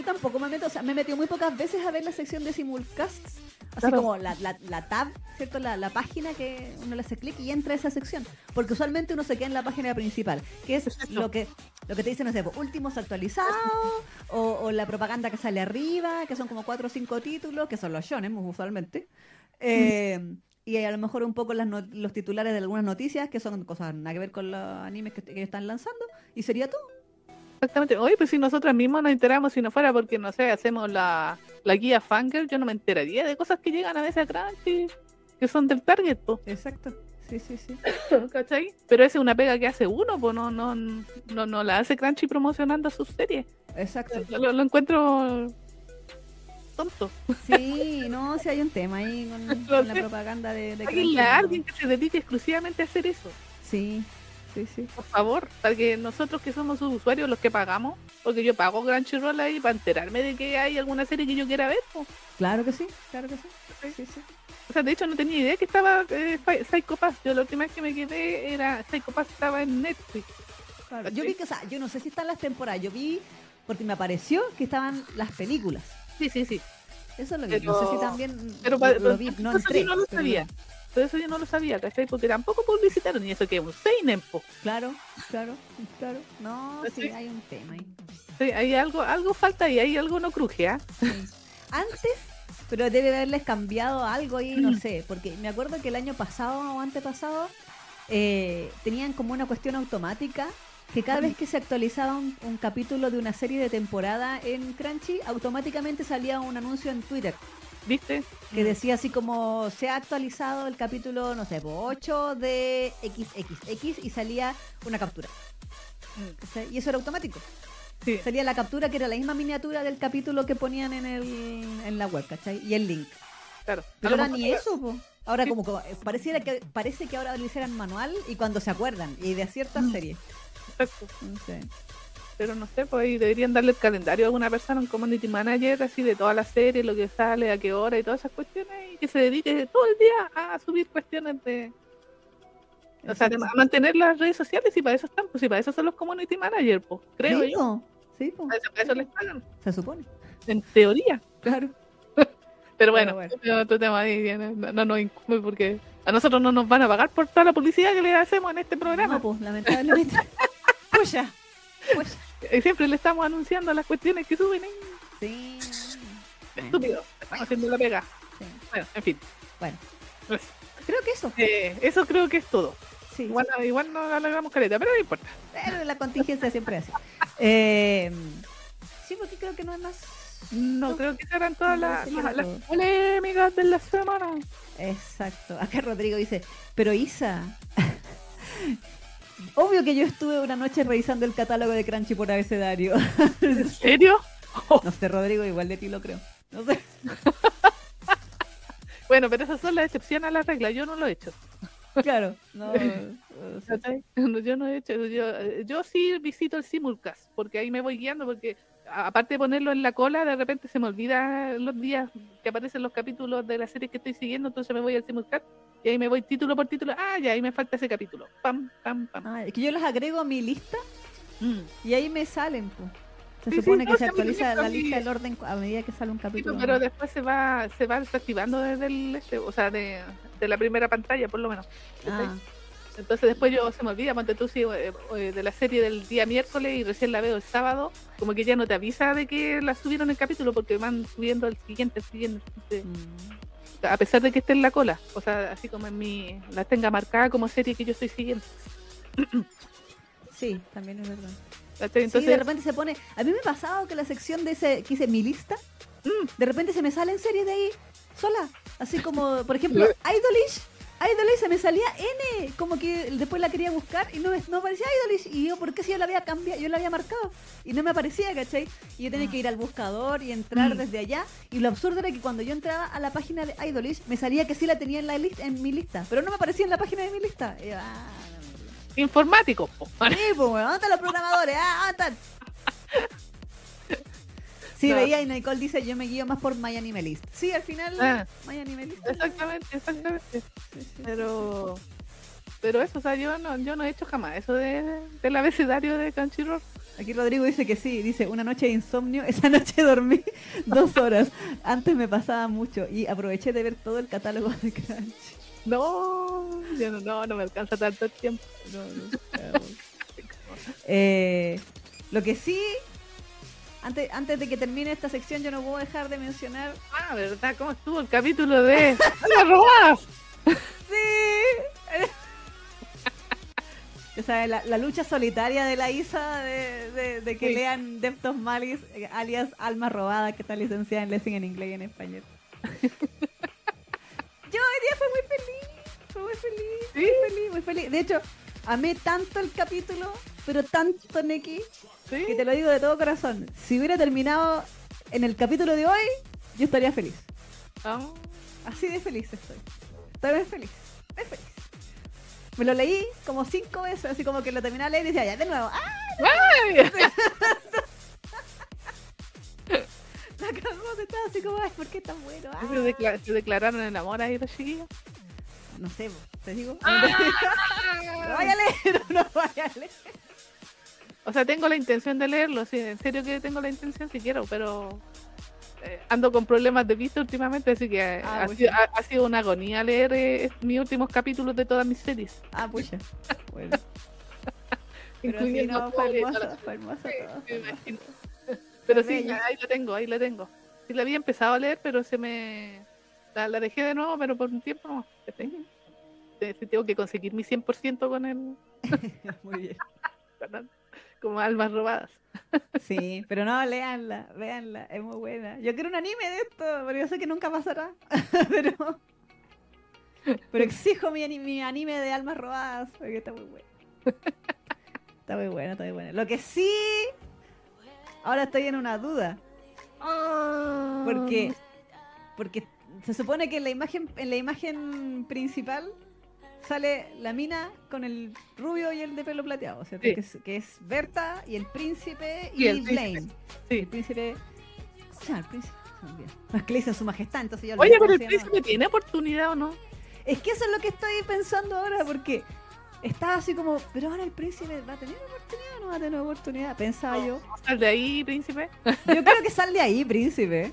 Yo tampoco me meto, o sea, me metido muy pocas veces a ver la sección de simulcasts. Así Claro. como la, la, la tab, ¿cierto? La, la página que uno le hace clic y entra a esa sección. Porque usualmente uno se queda en la página principal, que es Exacto. lo que, lo que te dicen, no sé, pues, últimos actualizados, o, o la propaganda que sale arriba, que son como cuatro o cinco títulos, que son los shonen usualmente. Eh, Y a lo mejor un poco las no- los titulares de algunas noticias, que son cosas nada que ver con los animes que, que están lanzando, y sería todo. Exactamente. Oye, pues si nosotras mismas nos enteramos, si no fuera porque, no sé, hacemos la, la guía Fangirl, yo no me enteraría de cosas que llegan a veces a Crunchy, que son del Target, po, Exacto. Sí, sí, sí. ¿cachai? Pero esa es una pega que hace uno, pues no, no, no, no la hace Crunchy promocionando sus series. Exacto. Lo, lo encuentro tonto. Sí, no, si hay un tema ahí con, con la propaganda de, de alguien que se dedique exclusivamente a hacer eso, Sí, sí, sí. por favor, para que nosotros que somos sus usuarios, los que pagamos, porque yo pago Crunchyroll ahí para enterarme de que hay alguna serie que yo quiera ver, pues. Claro que sí, claro que sí. Sí, sí. O sea, de hecho no tenía idea que estaba eh, Psycho Pass. Yo la última vez que me quedé era Psycho Pass estaba en Netflix. Claro. Yo vi que, o sea, yo no sé si están las temporadas, yo vi, porque me apareció que estaban las películas. Sí, sí, sí. Eso lo vi, Pero- no sé si también Pero, lo, vi, no entré. yo no lo pero Todo eso yo no lo sabía, ¿cachai? Porque tampoco publicitaron y eso que es un seinen, po. Claro, claro, claro. No, sí, ¿Sí? hay un tema ahí. Sí, hay algo, algo falta y hay algo no cruje, ¿ah? Antes, pero debe haberles cambiado algo ahí, no Mm. sé, porque me acuerdo que el año pasado o antepasado eh, tenían como una cuestión automática que cada vez que se actualizaba un, un capítulo de una serie de temporada en Crunchy, automáticamente salía un anuncio en Twitter ¿Viste? que decía así como se ha actualizado el capítulo, no sé, 8 de XXX y salía una captura. Mm. Y eso era automático. Sí. salía la captura que era la misma miniatura del capítulo que ponían en, el, en la web, ¿cachai? Y el link. Claro. Pero ahora ni eso, po. Ahora Sí. como, como- eh, pareciera que parece que ahora lo hicieran manual y cuando se acuerdan y de ciertas Mm. series. Exacto. No sé. Pero no sé, pues ahí deberían darle el calendario a alguna persona, un community manager, así de toda la serie, lo que sale, a qué hora y todas esas cuestiones, y que se dedique todo el día a subir cuestiones de. O sea, de a mantener las redes sociales, y para eso están, pues, y para eso son los community managers, pues, creo Sí, yo. Sí, po. Para eso, para eso les pagan, Se supone. en teoría. Claro. Pero bueno, otro tema ahí, ya no, no nos incumbe porque a nosotros no nos van a pagar por toda la publicidad que le hacemos en este programa. No, pues, lamentablemente. Puya. Puya. Y siempre le estamos anunciando las cuestiones que suben ahí. Sí. Estúpido, estamos haciendo la pega. Sí. Bueno, en fin. Bueno, Pues, creo que eso. eh, eso creo que es todo. Sí. Igual, igual no alargamos caleta, pero no importa. Pero la contingencia siempre es así. Eh, sí, porque creo que no es más. No, creo que serán todas las, las- polémicas de la semana. Exacto. Acá Rodrigo dice, pero Isa. Obvio que yo estuve una noche revisando el catálogo de Crunchy por abecedario. ¿En serio? No sé, Rodrigo, igual de ti lo creo. No sé. Bueno, pero esas son las excepciones a la regla. Yo no lo he hecho. Claro. No. No, Yo no he hecho. Yo, eh, yo sí visito el simulcast, porque ahí me voy guiando, porque aparte de ponerlo en la cola, de repente se me olvida los días que aparecen los capítulos de la serie que estoy siguiendo, entonces me voy al simulcast y ahí me voy título por título. Ah, ya, ahí me falta ese capítulo. Pam, pam, pam. Ah, es que yo los agrego a mi lista Mm. y ahí me salen. po. Se Sí, supone que se actualiza la lista del orden a medida que sale un Sí, capítulo. pero después se va se va desactivando desde el este, o sea de, de la primera pantalla por lo menos. Ah, entonces después yo se me olvida ponte tú si eh, eh, de la serie del día miércoles y recién la veo el sábado como que ya no te avisa de que la subieron el capítulo porque van subiendo el siguiente el siguiente entonces, mm. A pesar de que esté en la cola o sea así como en mi la tenga marcada como serie que yo estoy siguiendo Sí, también es verdad. ¿cachai? sí, entonces de repente se pone. A mí me ha pasado que la sección de ese que hice mi lista, Mm. de repente se me salen series de ahí sola. Así como, por ejemplo, Idolish. Idolish se me salía N, como que después la quería buscar y no, no aparecía Idolish. Y yo, ¿por qué si yo la había cambiado? Yo la había marcado y no me aparecía, ¿cachai? Y yo tenía que ir al buscador y entrar Mm. desde allá. Y lo absurdo era que cuando yo entraba a la página de Idolish, me salía que sí la tenía en, la lista, en mi lista, pero no me aparecía en la página de mi lista. Y ah, no acuerdo. informático po. Sí, pues, ¿dónde están los programadores? Ah, ¿dónde están? Sí, No. veía y Nicole dice, yo me guío más por My Anime List. Sí, al final, Ah. My Anime List. exactamente exactamente Sí, sí. pero pero eso o sea yo no yo no he hecho jamás eso de del abecedario de Crunchyroll Aquí Rodrigo dice que sí, dice, una noche de insomnio, esa noche dormí dos horas. Antes me pasaba mucho y aproveché de ver todo el catálogo de Crunchy. no yo no no, no me alcanza tanto el tiempo No. Eh, lo que sí, antes, antes de que termine esta sección, yo no puedo dejar de mencionar ah verdad cómo estuvo el capítulo de las robadas Sí. O sea, la, la lucha solitaria de la Isa de, de- de que Sí. lean Depth of Malice, eh, alias Alma Robada, que está licenciada en Lessing en inglés y en español. Yo hoy día fui muy feliz, fui muy feliz, ¿Sí? muy feliz, muy feliz. De hecho, amé tanto el capítulo, pero tanto Neki, sí que te lo digo de todo corazón. Si hubiera terminado en el capítulo de hoy, yo estaría feliz. Ah, Así de feliz estoy. Estoy muy feliz. Feliz. Me lo leí como cinco veces, así como que lo terminé de leer y decía, ya de nuevo. ¡Ah! ¡Ay! La cagó, se estaba así como, ay, ¿por qué es tan bueno? Ah. ¿Se, decla- se declararon el amor ahí los chiquillos No sé, te digo. Ah. No vaya a leer, no vaya a leer. O sea tengo la intención de leerlo sí en serio que tengo la intención si quiero pero eh, ando con problemas de vista últimamente así que eh, Ah, ha, pues sido, ha- ha sido una agonía leer eh, mis últimos capítulos de todas mis series Ah, pucha. Bueno. Pero incluyendo no, fue Sí. Pero sí, ahí la tengo, ahí la tengo. Sí, la había empezado a leer, pero se me. La, la dejé de nuevo, pero por un tiempo no. sí, tengo que conseguir mi 100% con el. Muy bien. Como almas robadas. Sí, pero no, léanla, véanla, es muy buena. Yo quiero un anime de esto, pero yo sé que nunca pasará. pero, pero exijo mi, mi anime de almas robadas, porque está muy bueno. Está muy bueno, está muy bueno. Lo que sí, ahora estoy en una duda. Ah. Porque, porque se supone que en la imagen, en la imagen principal sale la mina con el rubio y el de pelo plateado, ¿cierto? Sí. Que, es, que es Berta y el príncipe Y y, el príncipe. Blaine. Sí. El príncipe. ¿Cómo se llama el príncipe? No, es que le dicen su majestad, entonces yo Oye, pero el príncipe tiene oportunidad o no? Es que eso es lo que estoy pensando ahora, porque estaba así como, pero ahora el príncipe va a tener oportunidad o no va a tener oportunidad, pensaba yo. Sal de ahí, príncipe. Yo creo que sal de ahí, príncipe.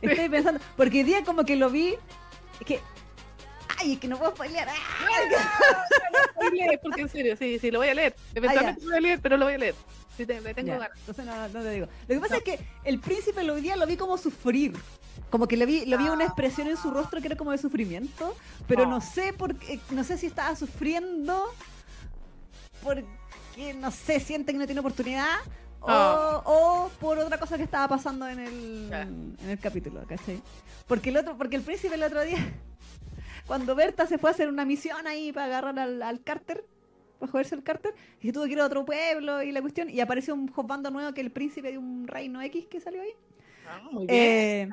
Estoy pensando, porque hoy día como que lo vi, es que, ay, es que no puedo spoilear. ¡ah! Voy a leer, porque en serio, sí, sí, lo voy a leer. Eventualmente lo voy a leer, pero lo voy a leer. Sí, te, le tengo Ya, ganas. entonces no, no te digo. Lo que pasa es que el príncipe lo día lo vi como sufrir. Como que le vi, lo vi una expresión en su rostro que era como de sufrimiento, pero Oh. no sé por qué, no sé si estaba sufriendo porque no sé, siente que no tiene oportunidad o, Oh. o por otra cosa que estaba pasando en el, Ya. en el capítulo, ¿cachai? Porque el otro, porque el príncipe el otro día, cuando Berta se fue a hacer una misión ahí para agarrar al, al Carter, para joderse el Carter, y se tuvo que ir a otro pueblo y la cuestión, y apareció un juzgando nuevo que el príncipe de un reino X que salió ahí. Ah, muy bien. Eh,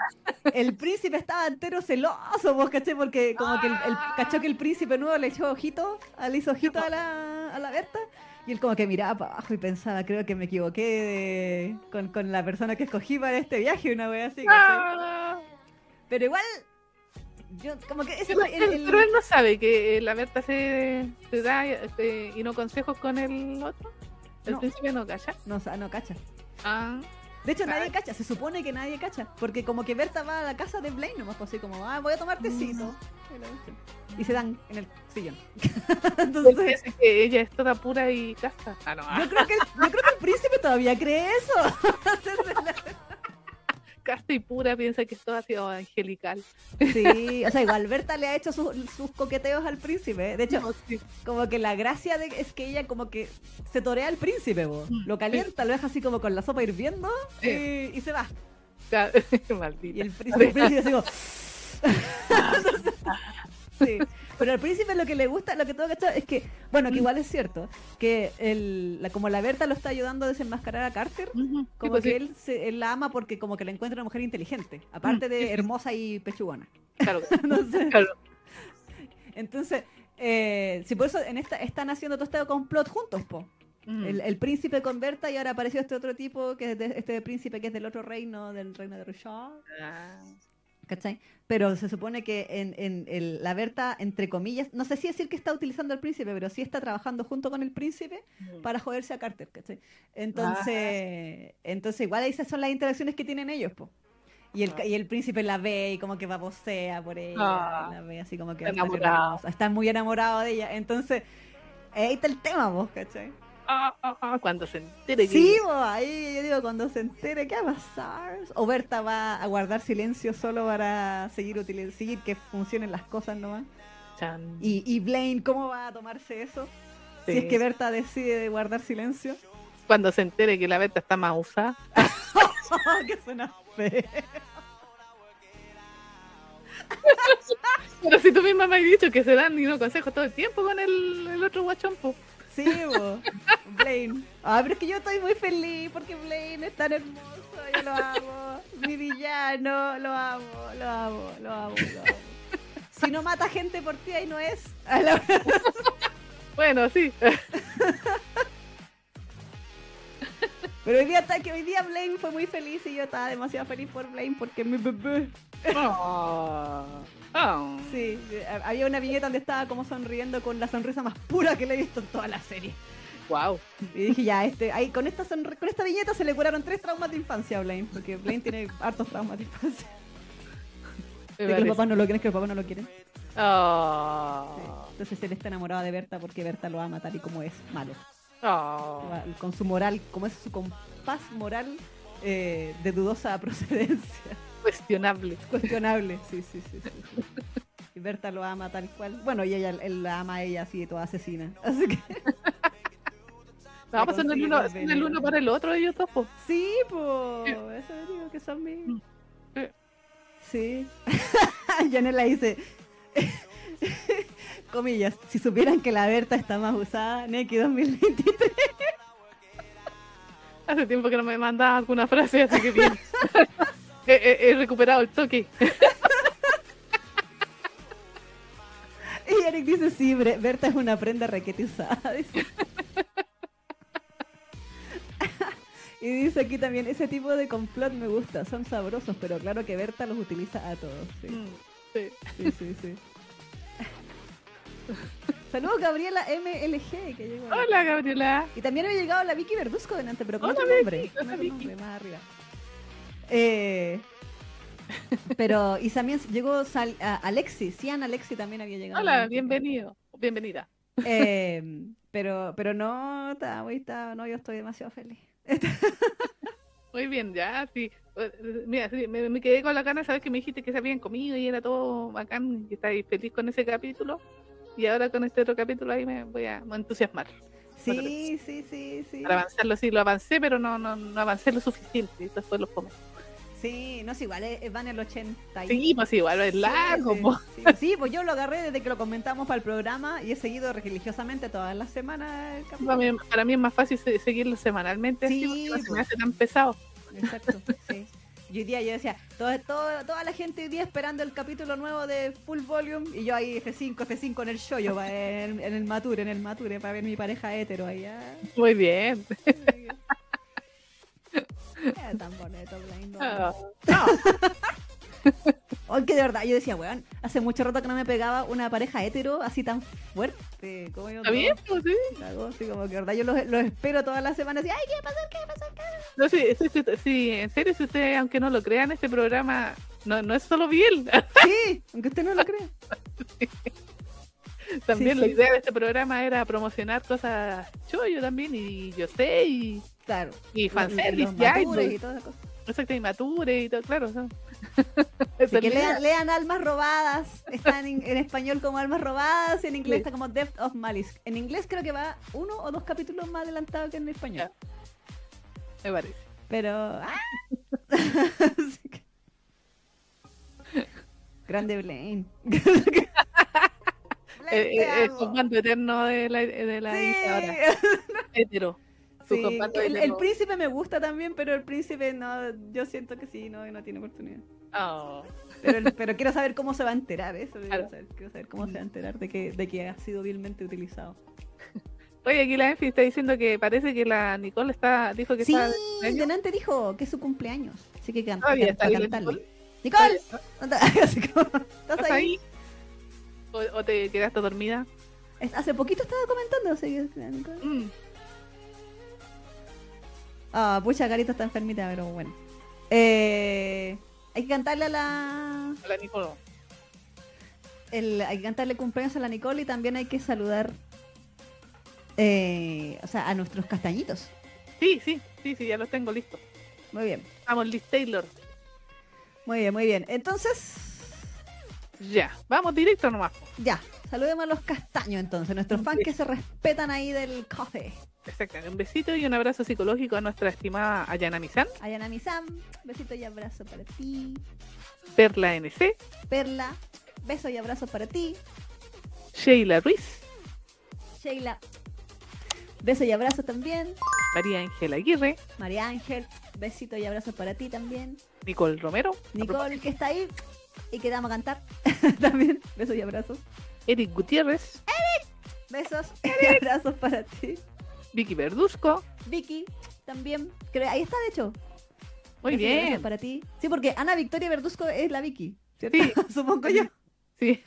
el príncipe estaba entero celoso, vos caché, porque como que el, el- cachó que el príncipe nuevo le echó ojito, ah, le hizo ojito a la, a la Berta, y él como que miraba para abajo y pensaba, creo que me equivoqué de- con, con la persona que escogí para este viaje, una wea así, ¿cachai? Ah, Pero igual, yo como que ese pero, el- el- pero él no sabe que la Berta se, se da este, y no consejos con el otro. El No. príncipe no calla. no, no cacha. Ah, De hecho, nadie cacha, se supone que nadie cacha, porque como que Berta va a la casa de Blaine nomás, pues, así como, ah, voy a tomar tecito. Y cuestión. Y se dan en el sillón. Entonces, piensa que ella es toda pura y casta. Ah, no. yo creo, que, yo creo que el príncipe todavía cree eso. Casta y pura piensa que es toda así oh, angelical. Sí, o sea, igual Berta le ha hecho sus, sus coqueteos al príncipe. ¿eh? De hecho, No, sí. como que la gracia de, es que ella como que se torea al príncipe, po. lo calienta, lo deja así como con la sopa hirviendo y, y se va. Ca- Y Maldita. el príncipe, el príncipe así como... Sí. Pero al príncipe lo que le gusta, lo que tengo que echar es que, bueno, que igual es cierto, que el, la, como la Berta lo está ayudando a desenmascarar a Carter, como pues que sí, él, se, él la ama porque como que la encuentra una mujer inteligente, aparte Mm, de hermosa y pechugona. claro, Entonces, claro. entonces eh, si por eso en esta están haciendo todo este complot juntos, po. Mm. El, el príncipe con Berta y ahora apareció este otro tipo, que es de- este príncipe que es del otro reino, del reino de Rashad. Ah, ¿Cachai? Pero se supone que en, en el- la Berta, entre comillas, no sé si decir que está utilizando al príncipe, pero sí está trabajando junto con el príncipe mm. para joderse a Carter, ¿cachai? Entonces, entonces igual esas son las interacciones que tienen ellos, po. Y el, Ah. y el príncipe la ve y como que babosea por ella, Ah. la ve así como que enamorado. está muy enamorado de ella. Entonces, ahí está el tema, vos, ¿cachai? Ah, ah, ah, cuando se entere Sí, ahí yo digo, cuando se entere, ¿qué va a pasar? O Berta va a guardar silencio solo para seguir, seguir que funcionen las cosas nomás. Chan. Y, y Blaine, ¿cómo va a tomarse eso? Si es que Berta decide guardar silencio. Cuando se entere que la Berta está más usada. que suena feo. Pero si tú misma me has dicho que se dan y no consejos todo el tiempo con el, el otro guachón, po. Sí, bo. Blaine. Ah, pero es que yo estoy muy feliz porque Blaine es tan hermoso. Yo lo amo. Mi villano, lo amo, lo amo, lo amo, lo amo. Si no mata gente por ti, ahí no es. A la- Bueno, sí. Pero hoy día, está- que hoy día Blaine fue muy feliz y yo estaba demasiado feliz por Blaine porque mi bebé. Oh. Oh. Sí, eh, había una viñeta donde estaba como sonriendo con la sonrisa más pura que le he visto en toda la serie. Wow. Y dije, ya, este, ahí, con, esta con esta viñeta se le curaron tres traumas de infancia a Blaine, porque Blaine tiene hartos traumas de infancia. De que los papás no lo quieren, que los papás no lo quieren. Oh. Sí. Entonces él está enamorado de Berta porque Berta lo ama tal y como es, malo. Oh. Con su moral, como es su compás moral eh, de dudosa procedencia. Cuestionable. Cuestionable, sí, sí, sí. sí, sí. Y Berta lo ama tal cual. Bueno, y ella, él la ama a ella así, toda asesina. Así que No, pues son el uno, el uno para el otro ellos dos, po. sí, pues. Eso digo que son mis. Sí. Sí. Janela dice. Comillas, si supieran que la Berta está más usada, Neki 2023. Hace tiempo que no me mandaba alguna frase, así que bien. He, recuperado el toque. Y Eric dice, sí, Berta es una prenda requete usada. dice. y dice aquí también, ese tipo de complot me gusta, son sabrosos, pero claro que Berta los utiliza a todos. Sí, Mm, sí. sí, sí. sí. Saludos Gabriela MLG que llegó. Hola, Gabriela. Y también había llegado la Vicky Verduzco delante, pero con Hola, otro nombre. Vicky, con hola, otro Vicky. nombre, más arriba. Eh, pero, y también llegó Sal- a- Alexi, Cian Alexi también había llegado. Hola, bienvenido. Bienvenida. Eh, pero, pero no, está, está- no, yo estoy demasiado feliz. Muy bien, ya, sí. Mira, sí, me, me quedé con la gana de saber que me dijiste que se habían comido y era todo bacán, que estáis feliz con ese capítulo. Y ahora con este otro capítulo ahí me voy a entusiasmar. Sí, sí, sí, sí. Para avanzarlo, sí, lo avancé, pero no, no, no avancé lo suficiente. Esto fue los fome. Sí, no es igual, eh, eh, van el 80. y- Sí, pues igual es largo, sí, po. sí. Sí, pues yo lo agarré desde que lo comentamos para el programa y he seguido religiosamente todas las semanas. Para mí, para mí es más fácil se- seguirlo semanalmente, así, Sí, porque no se me pues. hace tan pesado. Exacto, sí. Y hoy día yo decía, todo, todo- toda la gente hoy día esperando el capítulo nuevo de Full Volume y yo ahí F5, F5 en el shoyo, pa- en, en el mature, en el mature, para ver mi pareja hetero allá. Muy bien. Es tan bonito, Blind. Ah, no, Hoy que de verdad, yo decía, weón, hace mucho rato que no me pegaba una pareja hetero así tan fuerte. Como yo ¿Está bien? Pues sí. Así como que de verdad yo los, los espero todas las semanas así, ay, ¿qué va a pasar? ¿Qué va a pasar? ¿Qué va a pasar?". No, sí, sí, sí, sí, en serio, si ustedes, aunque no lo crean, este programa no, no es solo Biel. Sí, aunque usted no lo crea. también Sí, la idea de este programa era promocionar cosas chollo también, y yo sé, y, Claro. y fanservice, ya, y, todas esas cosas. exacto, y mature y todo, claro. ¿no? Así que lean, lean Almas Robadas. Está en, en español como Almas Robadas y en inglés Sí. está como Depth of Malice. En inglés creo que va uno o dos capítulos más adelantado que en español. Me parece. Pero. ¡ah! Que- Grande Blaine. Blaine, el comando eterno de la, de la Sí. ahora. Hetero. Sí, el, príncipe me gusta también, pero el príncipe no, yo siento que sí, no, no tiene oportunidad. Oh. Pero, quiero saber cómo se va a enterar, eso. Quiero, saber, quiero saber cómo se va a enterar de que, de que ha sido vilmente utilizado. Oye, aquí la Enfi está diciendo que parece que la Nicole está, dijo que Sí, está cumpleaños. delante dijo que es su cumpleaños. Así que canta. Nicole. ¿Estás ¿Estás ahí? ¿O, o te quedaste dormida? Hace poquito estaba comentando, así que, Nicole. Mm. Ah, pucha, Carita está enfermita, pero bueno. Eh, hay que cantarle a la... A la Nicole. el- hay que cantarle cumpleaños a la Nicole y también hay que saludar eh, o sea, a nuestros castañitos. Sí, sí, sí, sí, ya los tengo listos. Muy bien, Vamos, Liz Taylor. muy bien, muy bien. Entonces, Ya, vamos directo nomás. ya, saludemos a los castaños entonces, nuestros fans que se respetan ahí del café. Exacto, un besito y un abrazo psicológico a nuestra estimada Ayana Misan, Ayanami Sam, besito y abrazo para ti. Perla NC, Perla, beso y abrazo para ti. Sheila Ruiz, Sheila, beso y abrazo también. María Ángela Aguirre, María Ángel, besito y abrazo para ti también. Nicole Romero, Nicole, que está ahí y que vamos a cantar también. Besos y abrazos. Eric Gutiérrez, Besos y abrazos para ti. Vicky Verduzco. Vicky, también. Creo, ahí está, de hecho. Muy bien. para ti. Sí, porque Ana Victoria Verduzco es la Vicky, ¿cierto? Sí. Supongo yo. Sí.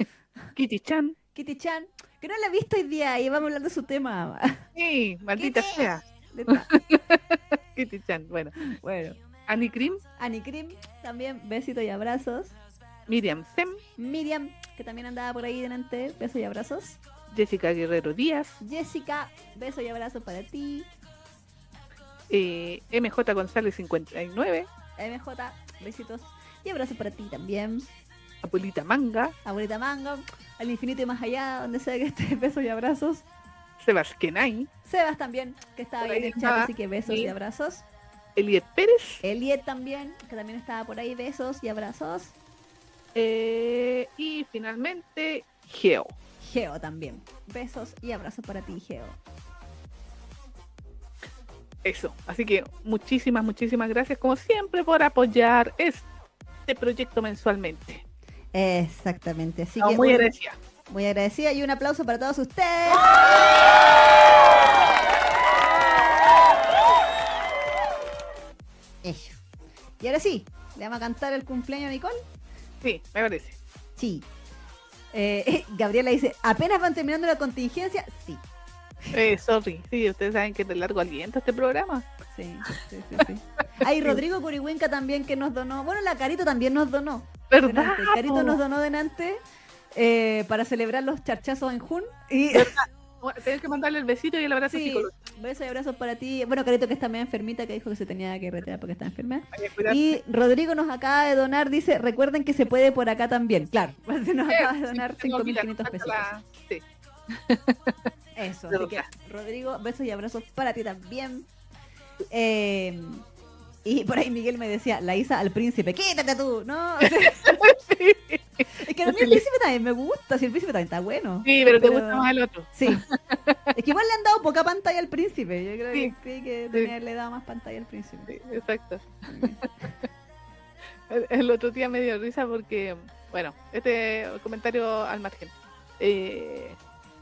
Kitty Chan. Kitty Chan, que no la he visto hoy día y vamos a hablar de su tema. Sí, maldita sea. Kitty Chan. Bueno, bueno. Annie Krim, también besitos y abrazos. Miriam Sem, Miriam, que también andaba por ahí delante, besos y abrazos. Jessica Guerrero Díaz, Jessica, besos y abrazos para ti. eh, MJ González 59, MJ, besitos y abrazos para ti también. Abuelita Manga, Abuelita Mango, al infinito y más allá, donde sea que esté, besos y abrazos. Sebas Kenai, Sebas también, que estaba ahí en el chat, así que besos y abrazos. Eliet Pérez Eliet también, que también estaba por ahí, besos y abrazos. eh, y finalmente Geo. Geo también, besos y abrazos para ti, Geo. Eso, así que muchísimas, muchísimas gracias como siempre por apoyar este proyecto mensualmente. Exactamente. Así que muy agradecida. muy agradecida y un aplauso para todos ustedes. Eso. Y ahora sí, le vamos a cantar el cumpleaños a Nicole. Sí, me parece. Sí. Eh, Gabriela dice, apenas van terminando la contingencia. Sí. Eh, sorry, sí, ustedes saben que es de largo aliento este programa. Sí, sí, sí, sí. Hay Rodrigo Curihuenca también que nos donó. Bueno, la Carito también nos donó. ¿Verdad? Carito nos donó delante eh, para celebrar los charchazos en Jun. Y Bueno, Tenés que mandarle el besito y el abrazo sí, psicológico. besos y abrazos para ti. Bueno, Carito que está medio enfermita, que dijo que se tenía que retirar porque está enferma. Y Rodrigo nos acaba de donar, dice, recuerden que se puede por acá también. Claro, se nos acaba de donar Sí, no, mira, 5.500 pesos. la- Sí, Eso, así que. Rodrigo, besos y abrazos para ti también. Eh, y por ahí Miguel me decía, la Isa al príncipe, quítate tú, ¿no? O sea, sí, es que a mí el príncipe también me gusta, si el príncipe también está bueno. sí, pero te gusta más el otro. Sí. Es que igual le han dado poca pantalla al príncipe. Yo creo Sí. que, que Sí. tenía- le dado más pantalla al príncipe. Sí, exacto. el, el otro día me dio risa porque, bueno, este comentario al margen. Eh,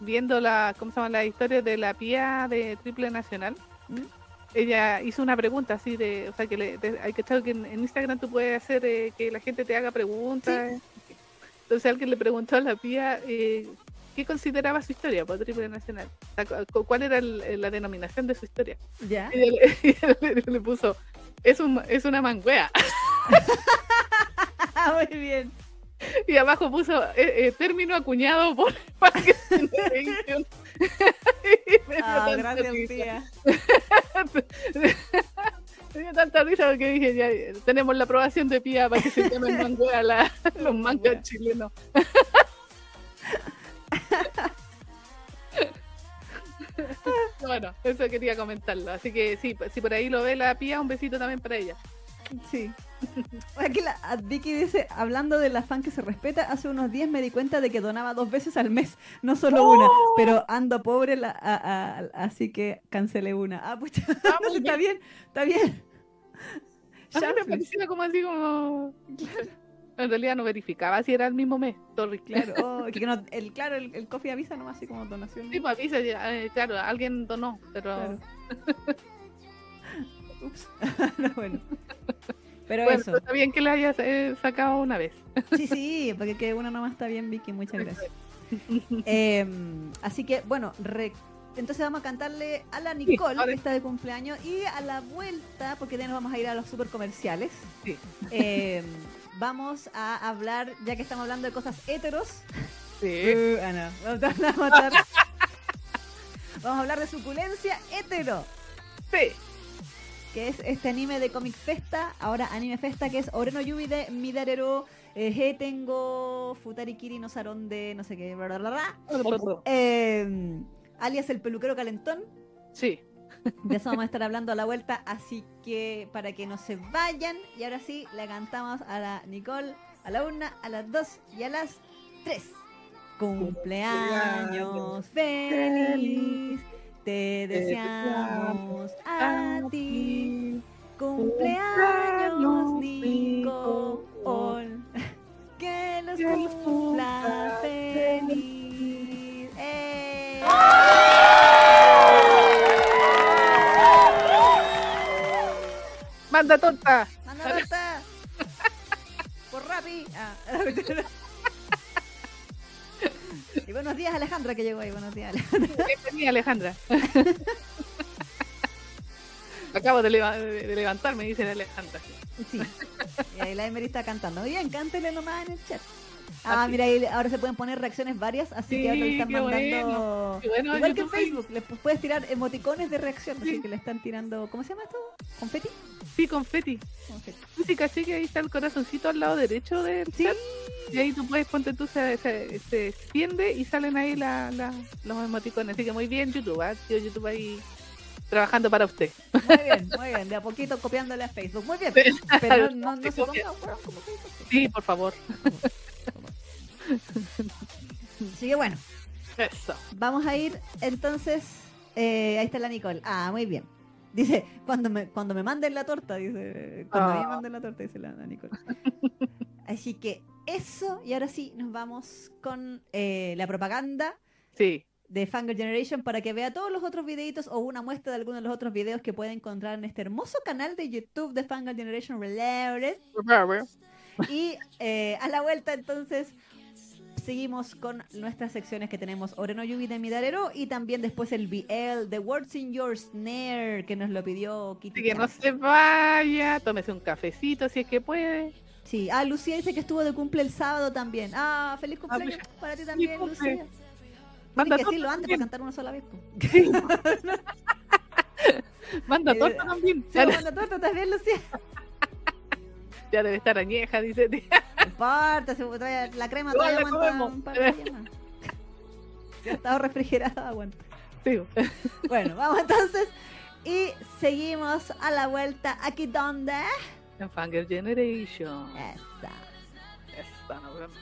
viendo la, ¿cómo se llama? La historia de la pía de Triple Nacional, ¿Mm? Ella hizo una pregunta así de, o sea, que le, de- hay que que en, en Instagram tú puedes hacer eh, que la gente te haga preguntas. Entonces alguien le preguntó a la pía eh, qué consideraba su historia por Triple Nacional. O sea, ¿Cuál era el- la denominación de su historia? ¿Ya? Y le, y le- le puso, es, un, es una manguea. Muy bien. Y abajo puso eh, eh, término acuñado por dio Ah, gracias, risa. tía. Me dio tanta risa porque dije, ya, eh, tenemos la aprobación de Pía para que se llamen manguea la- los mangas chilenos. bueno, eso quería comentarlo. Así que sí, si por ahí lo ve la Pía, un besito también para ella. Sí. Aquí la, a Vicky dice, hablando del afán que se respeta, hace unos días me di cuenta de que donaba dos veces al mes, no solo una, pero ando pobre, la- a- a- así que cancelé una. Ah, pucha, Ah, muy está bien, está bien. A mí me Sharply. parecía como así como... En realidad no verificaba si era el mismo mes. Sorry. Claro, oh, que no- el, claro, el, el coffee avisa nomás así como donación. Sí, pues avisa, ya, eh, claro, alguien donó, pero Claro. Ups. No, bueno. Pero bueno, eso. está bien que la hayas eh, sacado una vez. Sí, sí, porque que una nomás está bien, Vicky, muchas gracias. Eh, así que, bueno, re- entonces vamos a cantarle a la Nicole, que está de cumpleaños, y a la vuelta, porque ya nos vamos a ir a los super comerciales. Sí. eh, vamos a hablar, ya que estamos hablando de cosas heteros. Sí. Uh, ah, no, vamos a. Vamos a hablar de suculencia hetero. Sí. Que es este anime de Comic Festa, ahora Anime Festa, que es Oreno Yubi de Midarero, eh, Hetengo, Futari Kiri no Saron de no sé qué, bla, bla, bla, bla. Eh, alias el peluquero calentón. Sí. De eso vamos a estar hablando a la vuelta, así que para que no se vayan, y ahora sí, le cantamos a la Nicole, a la una, a las dos y a las tres. Cumpleaños feliz, te deseamos a ti. Cumpleaños. Que los Que los cumpla cumpla feliz. ¡Eh! Manda torta. ¡Manda torta! Por Rappi. Ah. y buenos días, Alejandra, que llegó ahí. Buenos días, Alejandra. Bienvenida, Alejandra. Acabo de, leva- de levantarme, dice Alejandra. Sí. Y ahí la Emery está cantando. Bien, cántele nomás en el chat. Ah, Así. mira, ahí ahora se pueden poner reacciones varias, así que ahora le están mandando. Bueno, Igual que en. Facebook, le pu- puedes tirar emoticones de reacción, así Sí. que le están tirando. ¿Cómo se llama esto? ¿Confeti? Sí, confeti. Confeti. Sí, caché que ahí está el corazoncito al lado derecho del Sí, chat. Y ahí tú puedes, ponte tú, se, se, se extiende y salen ahí la, la- los emoticones. Así que muy bien, YouTube. ¿ah? Tío YouTube ahí trabajando para usted. muy bien, muy bien. De a poquito copiándole a Facebook. Muy bien. Pero no, no, se ponga weón, como Facebook. Sí, por favor. Así que bueno, Eso. vamos a ir entonces. eh, ahí está la Nicole. Ah, muy bien. Dice, cuando me, cuando me manden la torta, dice. Cuando Ah. me manden la torta, dice la, la Nicole. Así que eso, y ahora sí, nos vamos con eh, la propaganda Sí. de Fangirl Generation para que vea todos los otros videitos o una muestra de algunos de los otros videos que puede encontrar en este hermoso canal de YouTube de Fangirl Generation Reloaded. Y eh, a la vuelta entonces seguimos con nuestras secciones que tenemos Oreno Yubi de Midarero y también después el BL, The Words in Your Snare, que nos lo pidió Kitty. Así que no se vaya, tómese un cafecito si es que puede. Sí, ah, Lucía dice que estuvo de cumple el sábado también. Ah, feliz cumpleaños para ti también. Lucía. Manda que decirlo antes para cantar una sola vez. Manda Eh, torta también. Sí, manda torta también, Lucía. ya debe estar añeja, dice. No importa, se trae la crema todavía la aguanta comemos. un par de días más. Si ha estado refrigerada, aguanta. Sí. Bueno, vamos entonces y seguimos a la vuelta aquí donde En Fanger Generation. esa. Esta, nos vemos.